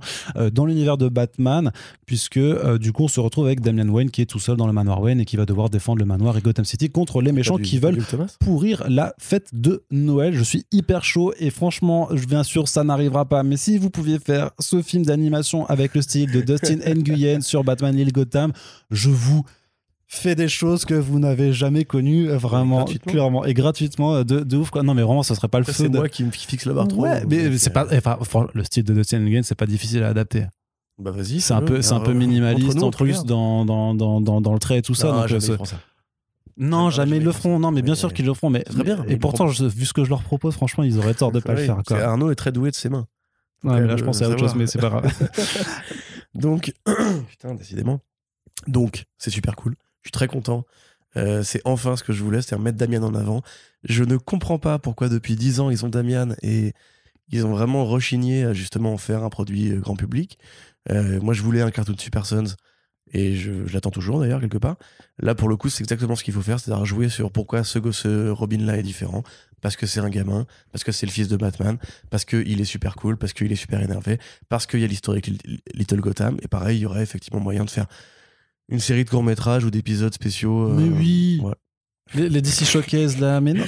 dans l'univers de Batman puisque euh, du coup on se retrouve avec Damian Wayne qui est tout seul dans le manoir Wayne et qui va devoir défendre le manoir et Gotham City contre les méchants du- qui veulent pourrir la fête de Noël. Je suis hyper chaud et franchement, je bien sûr, ça n'arrivera pas. Mais si vous pouviez faire ce film d'animation avec le style de Dustin Nguyen sur Batman Lille Gotham, je vous fais des choses que vous n'avez jamais connues, vraiment, gratuitement. clairement, et gratuitement, de, de ouf. Quoi. Non, mais vraiment, ce serait pas le feu. C'est de- moi qui me fixe la barre trop. Ouais, mais c'est euh, pas. Enfin, le style de Dustin Nguyen, c'est pas difficile à adapter. Bah vas-y. C'est un peu, c'est un peu minimaliste en plus dans, dans, dans, dans, dans le trait et tout ça. Non, donc, jamais euh, ce- ils feront ça. non, Ah, jamais jamais ils le feront. Non, mais bien sûr qu'ils le feront. Mais, bien, et pourtant, je- vu ce que je leur propose, franchement, ils auraient tort de pas le faire. Quoi. Arnaud est très doué de ses mains. Ouais, mais là, euh, je pensais à autre chose, mais c'est pas grave. Donc, putain, décidément. Donc, c'est super cool. Je suis très content. Euh, c'est enfin ce que je voulais, c'est-à-dire mettre Damian en avant. Je ne comprends pas pourquoi depuis 10 ans ils ont Damian et ils ont vraiment rechigné à justement en faire un produit euh, grand public. Euh, moi, je voulais un cartoon Super Sons et je, l'attends toujours d'ailleurs quelque part. Là, pour le coup, c'est exactement ce qu'il faut faire, c'est-à-dire jouer sur pourquoi ce, ce Robin-là est différent. Parce que c'est un gamin, parce que c'est le fils de Batman, parce qu'il est super cool, parce qu'il est super énervé, parce qu'il y a l'historique Li- Little Gotham. Et pareil, il y aurait effectivement moyen de faire une série de courts-métrages ou d'épisodes spéciaux. euh, mais oui ouais. les, les DC Showcase là, mais non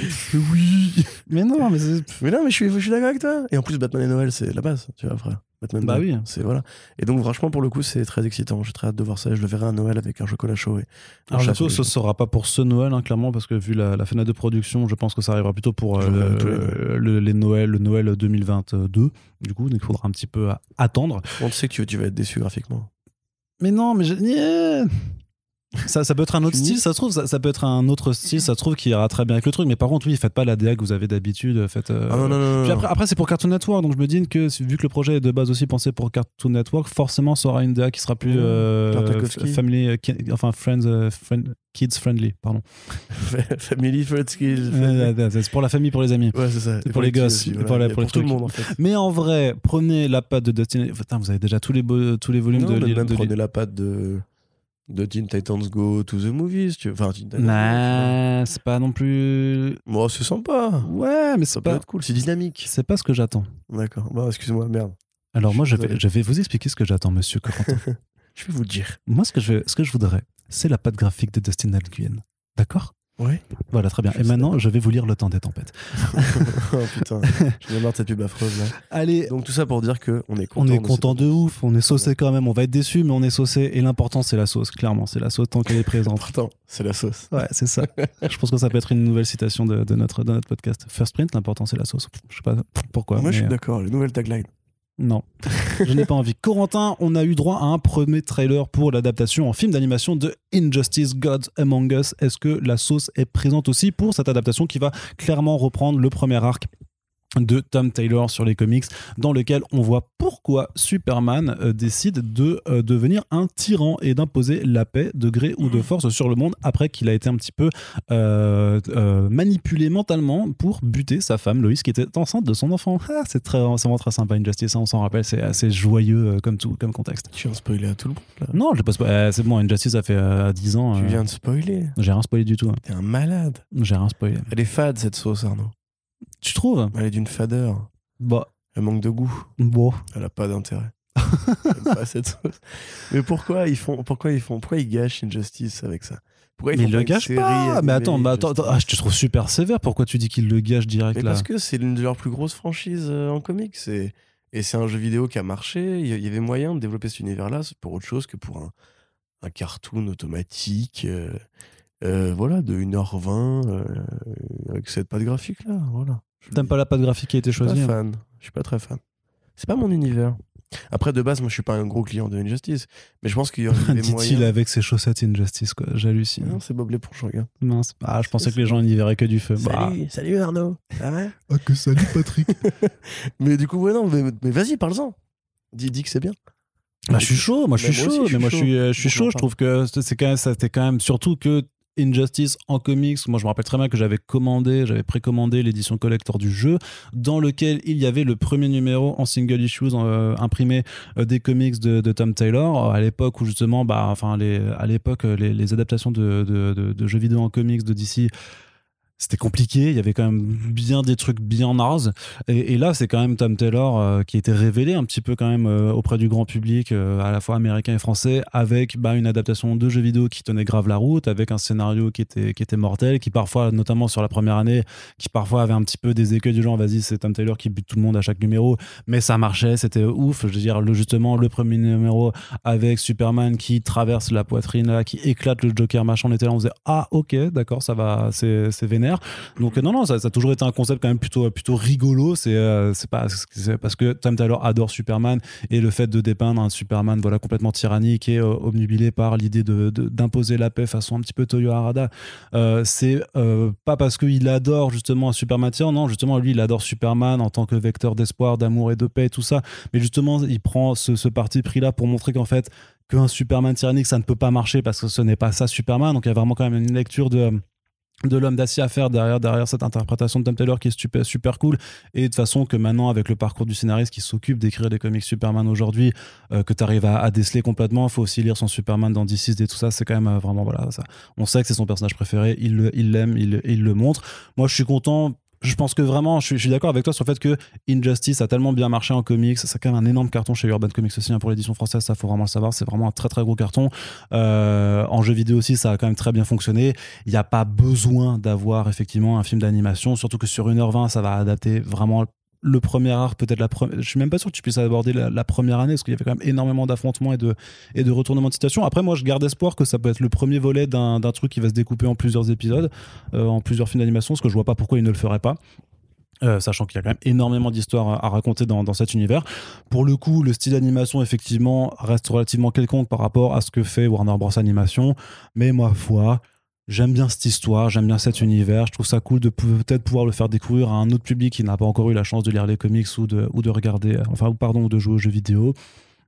Oui Mais non, mais. Mais non, mais je suis, je suis d'accord avec toi. Et en plus, Batman et Noël, c'est la base, tu vois, frère. Batman Bah Noël, oui. C'est voilà. Et donc, franchement, pour le coup, c'est très excitant. J'ai très hâte de voir ça. Je le verrai à Noël avec un chocolat chaud. Et Alors, bientôt, ce sera pas pour ce Noël, hein, clairement, parce que vu la, la fenêtre de production, je pense que ça arrivera plutôt pour euh, Genre, le, les le- les Noël, le Noël 2022. Du coup, donc il faudra un petit peu à- attendre. On sait que tu, tu vas être déçu graphiquement. Mais non, mais je... Ça, ça peut être un autre style, ça se trouve, ça, ça peut être un autre style, ça se trouve qui ira très bien avec le truc. Mais par contre, oui, faites pas la DA que vous avez d'habitude. Faites, euh, Ah non, non, non. non, Puis après, après, c'est pour Cartoon Network, donc je me dis que vu que le projet est de base aussi pensé pour Cartoon Network, forcément ça aura une DA qui sera plus Mmh. euh, family, euh, ki- enfin friends, euh, friend- kids friendly, pardon. Family euh, c'est pour la famille, pour les amis. Ouais, c'est ça. C'est Et pour les gosses, aussi, pour voilà. les- Et pour les tout le monde, en fait. Mais en vrai, prenez la patte de Dustin. Putain, vous avez déjà tous les tous les volumes Non, de même de prenez la patte de, de Teen Titans Go to the Movies. Tu... Enfin, Teen Titans Go, Nah, c'est pas non plus. vois. Moi, c'est sympa. Ouais, mais Ça c'est pas. être cool. C'est dynamique. C'est pas ce que j'attends. D'accord. Bon, excuse-moi, merde. Alors moi, je vais, je vais vous expliquer ce que j'attends, Monsieur Corentin. Je vais vous dire. moi, ce que je, ce que je voudrais, c'est la patte graphique de Dustin Nguyen. D'accord? Ouais. Voilà, très bien. Je Et maintenant, je vais vous lire Le temps des tempêtes. oh putain. J'en ai marre de cette pub affreuse là. Allez, Donc tout ça pour dire que on est content. on est de content de ouf, on est saucé quand même, on va être déçu, mais on est saucé. Et l'important, c'est la sauce, clairement. C'est la sauce tant qu'elle est présente. Pourtant, c'est la sauce. Ouais, c'est ça. je pense que ça peut être une nouvelle citation de, de notre, de notre podcast. First print, l'important, c'est la sauce. Je sais pas pourquoi. Moi, je suis d'accord. Les nouvelles taglines. Non, je n'ai pas envie. Corentin, on a eu droit à un premier trailer pour l'adaptation en film d'animation de Injustice Gods Among Us. Est-ce que la sauce est présente aussi pour cette adaptation qui va clairement reprendre le premier arc de Tom Taylor sur les comics, dans lequel on voit pourquoi Superman euh, décide de euh, devenir un tyran et d'imposer la paix de gré ou de force sur le monde après qu'il a été un petit peu euh, manipulé mentalement pour buter sa femme Loïs qui était enceinte de son enfant. Ah, c'est très, vraiment très sympa Injustice, hein, on s'en rappelle, c'est assez joyeux comme tout, comme contexte. Tu viens de spoiler à tout le monde là. Non, je pas c'est bon, Injustice ça fait euh, 10 ans. Tu viens de spoiler. J'ai rien spoilé du tout. hein. T'es un malade. J'ai rien spoilé. Elle est fade cette sauce, Arnaud. Tu trouves? Elle est d'une fadeur. Bah, Elle manque de goût. bon. Elle a pas d'intérêt. Pas cette sauce. Mais pourquoi ils font Pourquoi ils font Pourquoi ils gâchent Injustice avec ça? Pourquoi ils Mais le une gâche série pas. Mais attends, bah attends, attends. Ah, je te trouve super sévère. Pourquoi tu dis qu'il le gâche direct Mais là? parce que c'est l'une de leurs plus grosses franchises euh, en comics. Et, et c'est un jeu vidéo qui a marché. Il y il y avait moyen de développer cet univers-là pour autre chose que pour un, un cartoon automatique. euh, euh, voilà, de 1h20 euh, avec cette patte graphique-là. Voilà. Je T'aimes pas la patte graphique qui a été je suis pas choisie hein fan. Je suis pas très fan. C'est pas mon univers. Après, de base, moi, je suis pas un gros client de Injustice. Mais je pense qu'il y aurait des Dit-il moyens. avec ses chaussettes Injustice, quoi. J'hallucine. Non, c'est Bob l'éponge, regarde. Mince. Ah, je pensais que les gens n'y verraient que du feu. Bah. Salut, salut Arnaud. Ça va? Ah, que salut Patrick. Mais du coup, ouais, non, mais, mais vas-y, parle-en. Dis, dis que c'est bien. Bah, je suis chaud, moi je Mais suis chaud, je mais moi je suis chaud. trouve que c'est quand même, ça, c'était quand même surtout que Injustice en comics. Moi je me rappelle très bien que j'avais commandé, j'avais précommandé l'édition collector du jeu, dans lequel il y avait le premier numéro en single issues euh, imprimé euh, des comics de, Tom Taylor à l'époque où justement, bah, enfin à l'époque les, adaptations de jeux vidéo en comics de DC c'était compliqué, il y avait quand même bien des trucs bien nazes. Et, là, c'est quand même Tom Taylor euh, qui était révélé un petit peu quand même euh, auprès du grand public, euh, à la fois américain et français, avec bah, une adaptation de jeux vidéo qui tenait grave la route, avec un scénario qui était, qui était mortel, qui parfois, notamment sur la première année, qui parfois avait un petit peu des écueils du genre, vas-y, c'est Tom Taylor qui bute tout le monde à chaque numéro, mais ça marchait, c'était ouf. Je veux dire, justement, le premier numéro avec Superman qui traverse la poitrine, qui éclate le Joker, machin, on était là, on faisait, ah, ok, d'accord, ça va, c'est c'est Donc euh, non, non, ça, a toujours été un concept quand même plutôt, rigolo. C'est euh, parce que Tom Taylor adore Superman et le fait de dépeindre un Superman voilà complètement tyrannique et euh, obnubilé par l'idée de de- d'imposer la paix façon un petit peu Toyo Harada. Euh, c'est pas parce qu'il adore justement un Superman tyran, non, justement lui il adore Superman en tant que vecteur d'espoir, d'amour et de paix et tout ça. Mais justement, il prend ce, ce parti pris là pour montrer qu'en fait qu'un Superman tyrannique ça ne peut pas marcher parce que ce n'est pas ça Superman. Donc il y a vraiment quand même une lecture de de l'homme d'acier à faire derrière, derrière cette interprétation de Tom Taylor qui est super, super cool et de façon que maintenant avec le parcours du scénariste qui s'occupe d'écrire des comics Superman aujourd'hui euh, que tu arrives à, à déceler complètement il faut aussi lire son Superman dans DC et tout ça c'est quand même euh, vraiment voilà ça. on sait que c'est son personnage préféré il l'aime il, il le montre moi je suis content je pense que vraiment, je suis, d'accord avec toi sur le fait que Injustice a tellement bien marché en comics. C'est quand même un énorme carton chez Urban Comics aussi hein, pour l'édition française. Ça, faut vraiment le savoir. C'est vraiment un très très gros carton. Euh, en jeu vidéo aussi, ça a quand même très bien fonctionné. Il n'y a pas besoin d'avoir effectivement un film d'animation, surtout que sur 1h20, ça va adapter vraiment le premier arc, peut-être la première. Je suis même pas sûr que tu puisses aborder la, première année, parce qu'il y avait quand même énormément d'affrontements et de, et de retournements de situation. Après, moi, je garde espoir que ça peut être le premier volet d'un truc qui va se découper en plusieurs épisodes, euh, en plusieurs films d'animation, parce que je vois pas pourquoi ils ne le feraient pas. Euh, sachant qu'il y a quand même énormément d'histoires à, à raconter dans, dans cet univers. Pour le coup, le style d'animation, effectivement, reste relativement quelconque par rapport à ce que fait Warner Bros. Animation. Mais ma foi, j'aime bien cette histoire, j'aime bien cet univers. Je trouve ça cool de peut-être pouvoir le faire découvrir à un autre public qui n'a pas encore eu la chance de lire les comics ou de, ou de regarder, euh, enfin, pardon, ou de jouer aux jeux vidéo.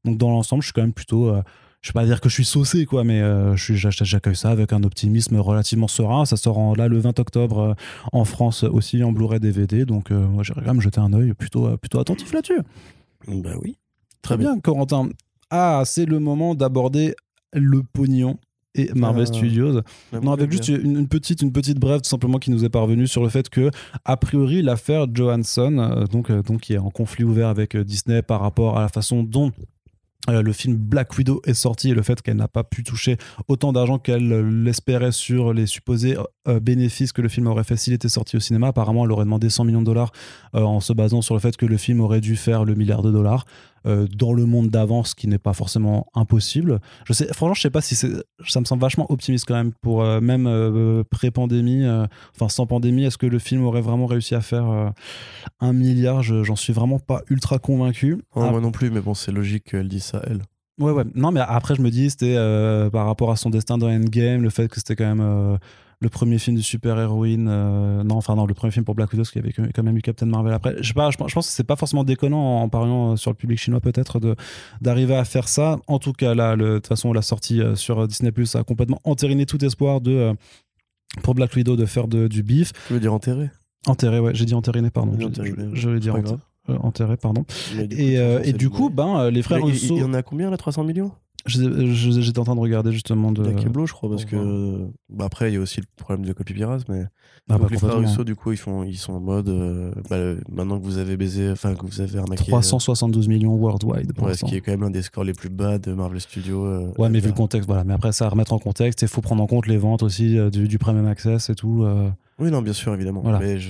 Donc, dans l'ensemble, je suis quand même plutôt. euh, je vais pas dire que je suis saucé, quoi, mais euh, j'accueille ça avec un optimisme relativement serein. Ça sort en- là le 20 octobre euh, en France aussi en Blu-ray DVD. Donc, euh, moi, j'irai quand même jeter un œil plutôt, plutôt attentif là-dessus. Bah oui. Très bien, Corentin. Ah, c'est le moment d'aborder le pognon et Marvel Ah. Studios. Bah, Non, avec juste une, une petite, une petite brève tout simplement qui nous est parvenue sur le fait que, a priori, l'affaire Johansson, euh, donc, euh, donc qui est en conflit ouvert avec euh, Disney par rapport à la façon dont euh, le film Black Widow est sorti et le fait qu'elle n'a pas pu toucher autant d'argent qu'elle euh, l'espérait sur les supposés euh, bénéfices que le film aurait fait s'il était sorti au cinéma. Apparemment, elle aurait demandé 100 millions de dollars euh, en se basant sur le fait que le film aurait dû faire le milliard de dollars euh, dans le monde d'avance, ce qui n'est pas forcément impossible. Je sais, franchement, je sais pas si c'est, ça me semble vachement optimiste quand même pour euh, même euh, pré-pandémie, enfin sans pandémie, est-ce que le film aurait vraiment réussi à faire un milliard? Je- J'en suis vraiment pas ultra convaincu. Oh, Ah, Moi non plus, mais bon, c'est logique qu'elle dise ça, elle. Ouais, ouais. Non, mais après, je me dis, c'était euh, par rapport à son destin dans Endgame, le fait que c'était quand même euh, le premier film de super-héroïne. euh, non, enfin, non, le premier film pour Black Widow, parce qu'il y avait quand même eu Captain Marvel après. Je sais pas, je, pense- je pense que c'est pas forcément déconnant en parlant euh, sur le public chinois, peut-être, de- d'arriver à faire ça. En tout cas, là, le- de toute façon, la sortie euh, sur Disney Plus a complètement entériné tout espoir de. euh, pour Black Widow de faire de- du bif. Tu veux dire enterré? Enterré, ouais, j'ai dit entériné, pardon. Oui, Je- je, je vais dire enterré, pardon. Et, et du coup, ben, les frères il, il- Russo. il y en a combien là 300 millions? J'étais en train de regarder justement de. Keblo, je crois, parce que. Bah, après, il y a aussi le problème de copie pirate, mais. Ah, Donc bah, les frères. Russo, du coup, ils, font, ils sont en mode. euh, bah, euh, maintenant que vous avez baisé, enfin, que vous avez arnaqué. 372 millions worldwide pour euh, ouais, ce qui est quand même l'un des scores les plus bas de Marvel Studios. euh, Ouais, mais vu le euh, contexte, voilà. Mais après, ça à remettre en contexte, il faut prendre en compte les ventes aussi euh, du, du Premium Access et tout. Oui, non, bien sûr, évidemment. Voilà. Mais je...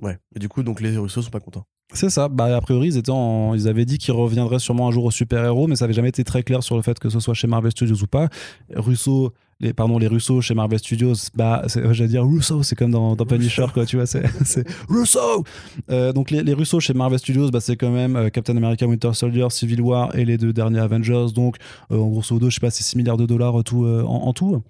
ouais. Et du coup, donc les Russo sont pas contents. C'est ça. Bah, a priori, ils, étaient en- ils avaient dit qu'ils reviendraient sûrement un jour aux super-héros, mais ça avait jamais été très clair sur le fait que ce soit chez Marvel Studios ou pas. Russo, les, pardon, les Russo chez Marvel Studios, bah, j'allais dire Russo, c'est comme dans, dans Punisher, quoi, tu vois, c'est Russo Euh, Donc, les, les Russo chez Marvel Studios, bah, c'est quand même euh, Captain America Winter Soldier, Civil War et les deux derniers Avengers. Donc, euh, en grosso modo, je sais pas, c'est 6 milliards de dollars euh, tout, en, en tout.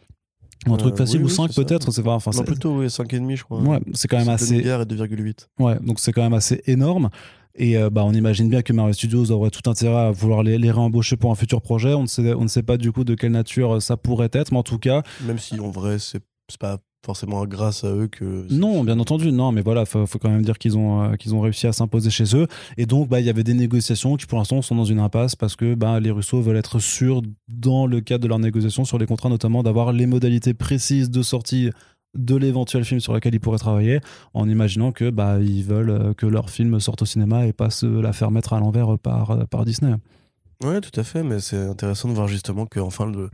Un truc Euh, facile, oui, ou oui, 5 c'est ça. peut-être, c'est pas. Enfin, non, plutôt, oui, 5,5, je crois. Ouais, c'est quand même C'est 2 assez. et 2,8. Ouais, donc c'est quand même assez énorme. Et euh, bah, on imagine bien que Marvel Studios aurait tout intérêt à vouloir les, les réembaucher pour un futur projet. On ne, sait, on ne sait pas du coup de quelle nature ça pourrait être, mais en tout cas, Même si en vrai, c'est pas forcément grâce à eux que. non, bien entendu, non, mais voilà, faut, faut quand même dire qu'ils ont, euh, qu'ils ont réussi à s'imposer chez eux. Et donc, bah, il y avait des négociations qui pour l'instant sont dans une impasse parce que bah, les Russos veulent être sûrs, dans le cadre de leurs négociations sur les contrats, notamment d'avoir les modalités précises de sortie de l'éventuel film sur lequel ils pourraient travailler, en imaginant que bah ils veulent euh, que leur film sorte au cinéma et pas se la faire mettre à l'envers par, euh, par Disney. Ouais, tout à fait, mais c'est intéressant de voir justement que enfin le,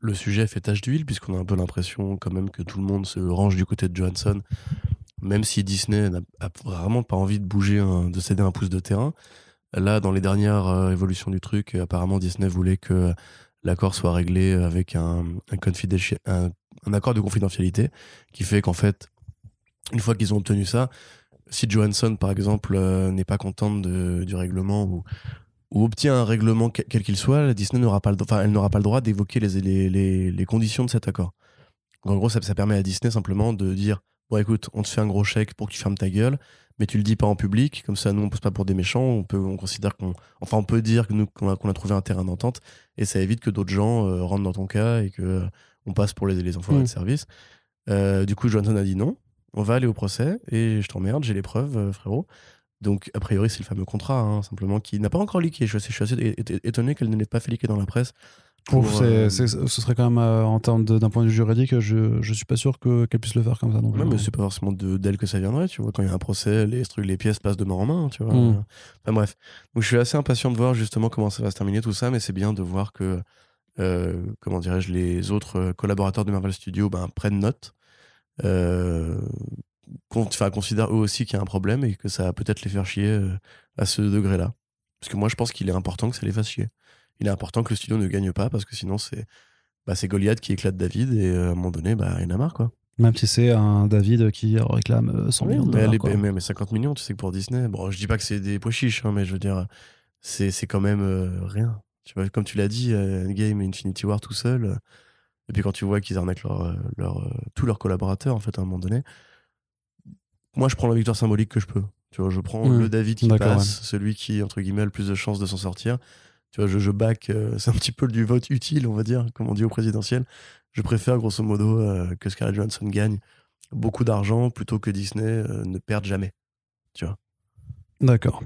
le sujet fait tache d'huile, puisqu'on a un peu l'impression quand même que tout le monde se range du côté de Johansson, même si Disney n'a vraiment pas envie de bouger, de céder un pouce de terrain. Là, dans les dernières euh, évolutions du truc, apparemment Disney voulait que l'accord soit réglé avec un, accord de confidentialité, qui fait qu'en fait, une fois qu'ils ont obtenu ça, si Johansson, par exemple, euh, n'est pas contente du règlement ou, ou obtient un règlement que- quel qu'il soit, la Disney n'aura pas, le, enfin, elle n'aura pas le droit d'évoquer les, les, les, les conditions de cet accord. En gros, ça, ça permet à Disney simplement de dire bon, écoute, on te fait un gros chèque pour que tu fermes ta gueule, mais tu le dis pas en public, comme ça, nous, on pose pas pour des méchants, on peut, on considère qu'on, enfin, on peut dire que nous, qu'on a, qu'on a trouvé un terrain d'entente, et ça évite que d'autres gens euh, rentrent dans ton cas et que euh, on passe pour les, les enfants Mm. de service. Euh, du coup, Johnson a dit non, on va aller au procès, et je t'emmerde, j'ai les preuves, euh, frérot. Donc, a priori, c'est le fameux contrat, hein, simplement, qui n'a pas encore leaké. Je, suis- je suis assez étonné qu'elle ne l'ait pas fait leaker dans la presse. pour, Ouf, euh, ce serait quand même, euh, en termes d'un point de vue juridique, je, je suis pas sûr que- qu'elle puisse le faire comme ça. Non. Ouais, mais c'est pas forcément de- d'elle que ça viendrait, tu vois. Quand il y a un procès, les, trucs, les pièces passent de main en main, tu vois. Mm. Enfin bref. Donc je suis assez impatient de voir justement comment ça va se terminer tout ça, mais c'est bien de voir que, euh, comment dirais-je, les autres collaborateurs de Marvel Studios ben, prennent note, euh, considèrent eux aussi qu'il y a un problème et que ça va peut-être les faire chier euh, à ce degré-là. Parce que moi, je pense qu'il est important que ça les fasse chier. Il est important que le studio ne gagne pas parce que sinon, c'est bah, c'est Goliath qui éclate David et euh, à un moment donné, bah, il en a marre, quoi. Même si c'est un David qui réclame euh, 100 millions de mais, dollars. les- quoi. mais, mais 50 millions, tu sais que pour Disney, bon, je dis pas que c'est des pois chiches, hein, mais je veux dire, c'est c'est quand même euh, rien. Tu vois, comme tu l'as dit, euh, Endgame et Infinity War tout seul. euh, et puis quand tu vois qu'ils arnaquent leur, euh, leur, euh, tous leurs collaborateurs, en fait, à un moment donné, moi, je prends la victoire symbolique que je peux. Tu vois, je prends Mm. le David qui passe, celui qui, entre guillemets, a le plus de chances de s'en sortir. Tu vois, je, je back, euh, c'est un petit peu du vote utile, on va dire, comme on dit au présidentiel. Je préfère, grosso modo, euh, que Scarlett Johansson gagne beaucoup d'argent plutôt que Disney euh, ne perde jamais. D'accord.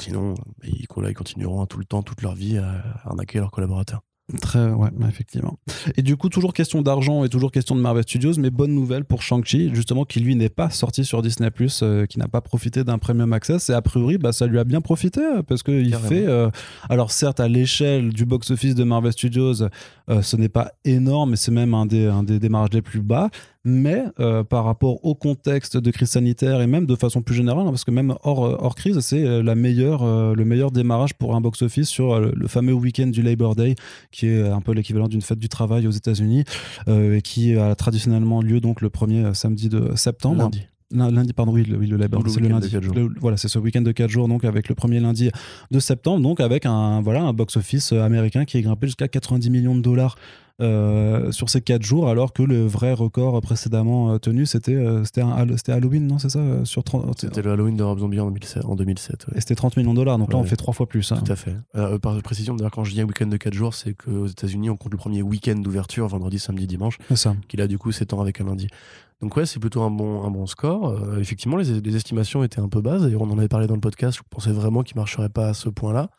Sinon, bah, ils, là, ils continueront tout le temps, toute leur vie, à arnaquer leurs collaborateurs. Très, ouais, effectivement. Et du coup, toujours question d'argent et toujours question de Marvel Studios, mais bonne nouvelle pour Shang-Chi, justement, qui lui n'est pas sorti sur Disney, euh, qui n'a pas profité d'un premium access. Et a priori, bah, ça lui a bien profité, euh, parce qu'il fait. euh, alors, certes, à l'échelle du box-office de Marvel Studios, euh, ce n'est pas énorme, mais c'est même un des, un des démarrages les plus bas. Mais euh, par rapport au contexte de crise sanitaire et même de façon plus générale, hein, parce que même hors, euh, hors crise, c'est euh, la meilleure, euh, le meilleur démarrage pour un box-office sur euh, le fameux week-end du Labor Day, qui est un peu l'équivalent d'une fête du travail aux États-Unis, et qui a traditionnellement lieu donc le premier samedi de septembre. Lundi. Lundi, pardon, oui, le, oui, le le c'est le lundi. Le- voilà, c'est ce week-end de 4 jours, donc avec le premier lundi de septembre, donc avec un, voilà, un box-office américain qui est grimpé jusqu'à 90 millions de dollars euh, sur ces 4 jours, alors que le vrai record précédemment euh, tenu, c'était euh, c'était Halloween, non C'est ça sur 30, C'était le Halloween de Rob Zombie en 2007. En 2007 ouais. Et c'était 30 millions de dollars, donc là on Ouais. fait trois fois plus. hein. Tout à fait. Euh, par précision, d'ailleurs, quand je dis un week-end de 4 jours, c'est qu'aux États-Unis, on compte le premier week-end d'ouverture, vendredi, samedi, dimanche, qui là, du coup, s'étend avec un lundi. Donc, ouais, c'est plutôt un bon, un bon score. Euh, effectivement, les, les estimations étaient un peu basses. D'ailleurs, on en avait parlé dans le podcast. Je pensais vraiment qu'il marcherait pas à ce point-là.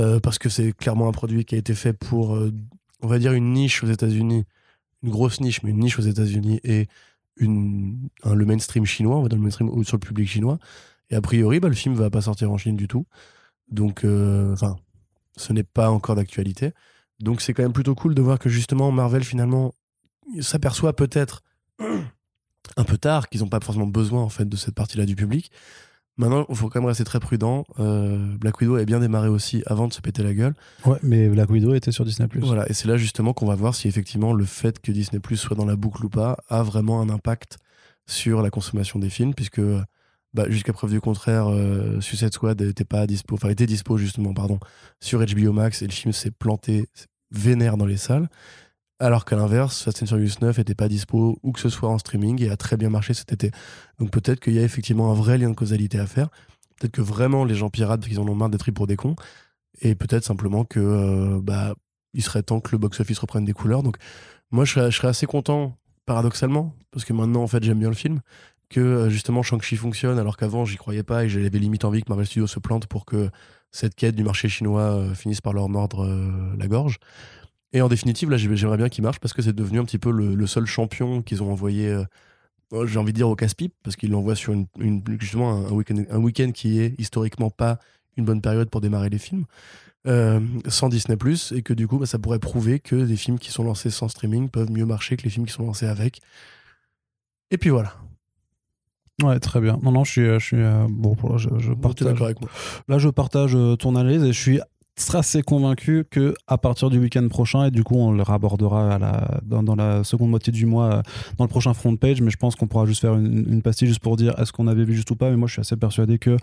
Euh, parce que c'est clairement un produit qui a été fait pour, euh, on va dire, une niche aux États-Unis, une grosse niche, mais une niche aux États-Unis et le mainstream chinois, on va dire le mainstream ou sur le public chinois. Et a priori, bah, le film va pas sortir en Chine du tout. Donc, euh, enfin, ce n'est pas encore d'actualité. Donc, c'est quand même plutôt cool de voir que justement, Marvel, finalement, s'aperçoit peut-être un peu tard qu'ils n'ont pas forcément besoin en fait de cette partie-là du public. Maintenant, il faut quand même rester très prudent. Euh, Black Widow a bien démarré aussi avant de se péter la gueule. Ouais, mais Black Widow était sur Disney+. Voilà, et c'est là justement qu'on va voir si effectivement le fait que Disney Plus soit dans la boucle ou pas a vraiment un impact sur la consommation des films, puisque bah, jusqu'à preuve du contraire, euh, Suicide Squad était pas dispo, enfin était dispo justement, pardon, sur HBO Max et le film s'est planté vénère dans les salles. Alors qu'à l'inverse, Fast and Furious 9 était pas dispo où que ce soit en streaming et a très bien marché cet été. Donc peut-être qu'il y a effectivement un vrai lien de causalité à faire. Peut-être que vraiment les gens piratent qu'ils en ont marre d'être pris pour des cons. Et peut-être simplement que euh, bah, il serait temps que le box-office reprenne des couleurs. Donc moi je serais, assez content, paradoxalement, parce que maintenant en fait j'aime bien le film, que euh, justement Shang-Chi fonctionne alors qu'avant j'y croyais pas et j'avais limite envie que Marvel Studios se plante pour que cette quête du marché chinois euh, finisse par leur mordre la gorge. Et en définitive, là, j'ai- j'aimerais bien qu'il marche parce que c'est devenu un petit peu le, le seul champion qu'ils ont envoyé, euh, euh, j'ai envie de dire, au casse-pipe, parce qu'ils l'envoient sur une, une- justement un, week-end, un week-end qui est historiquement pas une bonne période pour démarrer les films, euh, sans Disney+, et que du coup, bah, ça pourrait prouver que des films qui sont lancés sans streaming peuvent mieux marcher que les films qui sont lancés avec. Et puis voilà. Ouais, très bien. Non, non, je suis, je suis euh, bon. Pour là, je, je partage. d'accord avec moi Là, je partage ton analyse et je suis assez convaincu que à partir du week-end prochain et du coup on le rabordera dans, la seconde moitié du mois euh, dans le prochain front page mais je pense qu'on pourra juste faire une, pastille juste pour dire est-ce qu'on avait vu juste ou pas? Mais moi je suis assez persuadé que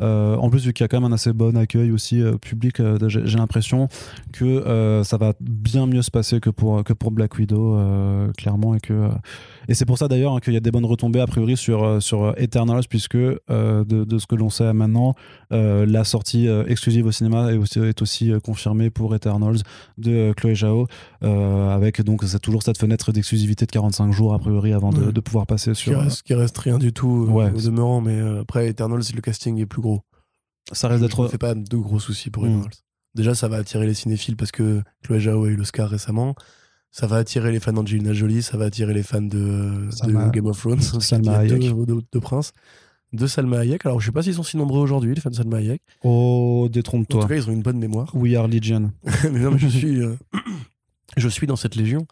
euh, en plus vu qu'il y a quand même un assez bon accueil aussi euh, public j'ai l'impression que ça va bien mieux se passer que pour que pour Black Widow clairement et que et c'est pour ça d'ailleurs hein, qu'il y a des bonnes retombées a priori sur euh, sur Eternals puisque euh, de, de ce que l'on sait maintenant euh, la sortie euh, exclusive au cinéma est aussi, est aussi euh, confirmée pour Eternals de euh, Chloé Zhao, euh, avec donc toujours cette fenêtre d'exclusivité de 45 jours a priori avant de, Ouais. de pouvoir passer qui sur. reste, qui reste rien du tout euh, Ouais. au demeurant, mais euh, après, Eternals, le casting est plus gros. ça me d'être. fais pas de gros soucis pour Mm. Eternals. Déjà, ça va attirer les cinéphiles parce que Chloé Zhao a eu l'Oscar récemment. Ça va attirer les fans d'Angelina Jolie, ça va attirer les fans de, de Game of Thrones, Salma Hayek. deux princes. De Salma Hayek. Alors, je sais pas s'ils sont si nombreux aujourd'hui, les fans de Salma Hayek. Oh, En détrompe-toi. tout cas, ils ont une bonne mémoire. We are Legion. mais non, mais je suis, euh, je suis dans cette légion.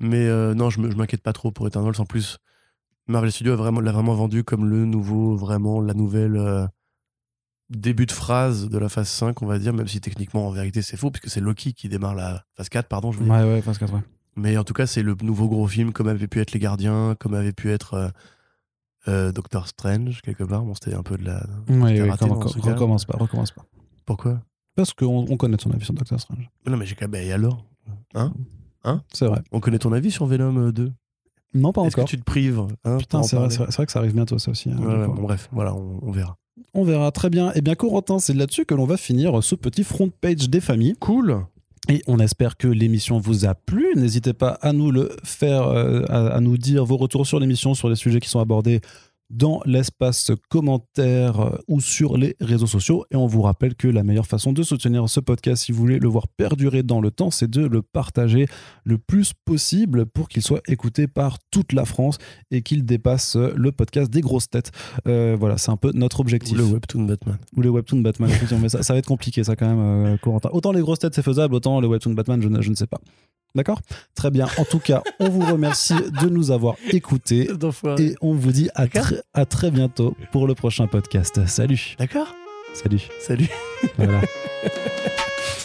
Mais euh, non, je me- je m'inquiète pas trop pour Eternals. En plus, Marvel Studios vraiment- l'a vraiment vendu comme le nouveau, vraiment la nouvelle euh, début de phrase de la phase 5, on va dire, même si techniquement, en vérité, c'est faux, puisque c'est Loki qui démarre la phase 4, pardon, je veux dire. Ouais, ouais, phase 4, ouais. Mais en tout cas, c'est le nouveau gros film, comme avait pu être Les Gardiens, comme avait pu être euh, euh, Doctor Strange, quelque part. Bon, c'était un peu de la. Ouais, ouais, raté cas. recommence pas, recommence pas. Pourquoi? Parce qu'on on connaît ton avis sur Doctor Strange. Non, mais j'ai qu'à. Ben, et alors? Hein? C'est vrai. On connaît ton avis sur Venom euh, 2 Non, pas Est-ce que encore. tu te prives hein, Putain, c'est vrai, vrai, que ça arrive bientôt, ça aussi. hein, Ouais, je ouais, crois. bon, bref, voilà, on, on verra. On verra très bien. Et bien, Corentin, c'est là-dessus que l'on va finir ce petit front page des familles. Cool Et on espère que l'émission vous a plu. N'hésitez pas à nous le faire, euh, à, à nous dire vos retours sur l'émission, sur les sujets qui sont abordés dans l'espace commentaire ou sur les réseaux sociaux. Et on vous rappelle que la meilleure façon de soutenir ce podcast, si vous voulez le voir perdurer dans le temps, c'est de le partager le plus possible pour qu'il soit écouté par toute la France et qu'il dépasse le podcast des grosses têtes. Euh, voilà, c'est un peu notre objectif Ou le webtoon Batman. ou les webtoons Batman. mais ça, ça va être compliqué, ça, quand même, euh, Corentin. Autant les grosses têtes, c'est faisable, autant les webtoons Batman, je ne, je ne sais pas. D'accord? Très bien. En tout cas, on vous remercie de nous avoir écoutés et on vous dit à, tr- à très bientôt pour le prochain podcast. Salut. D'accord Salut. Salut Voilà.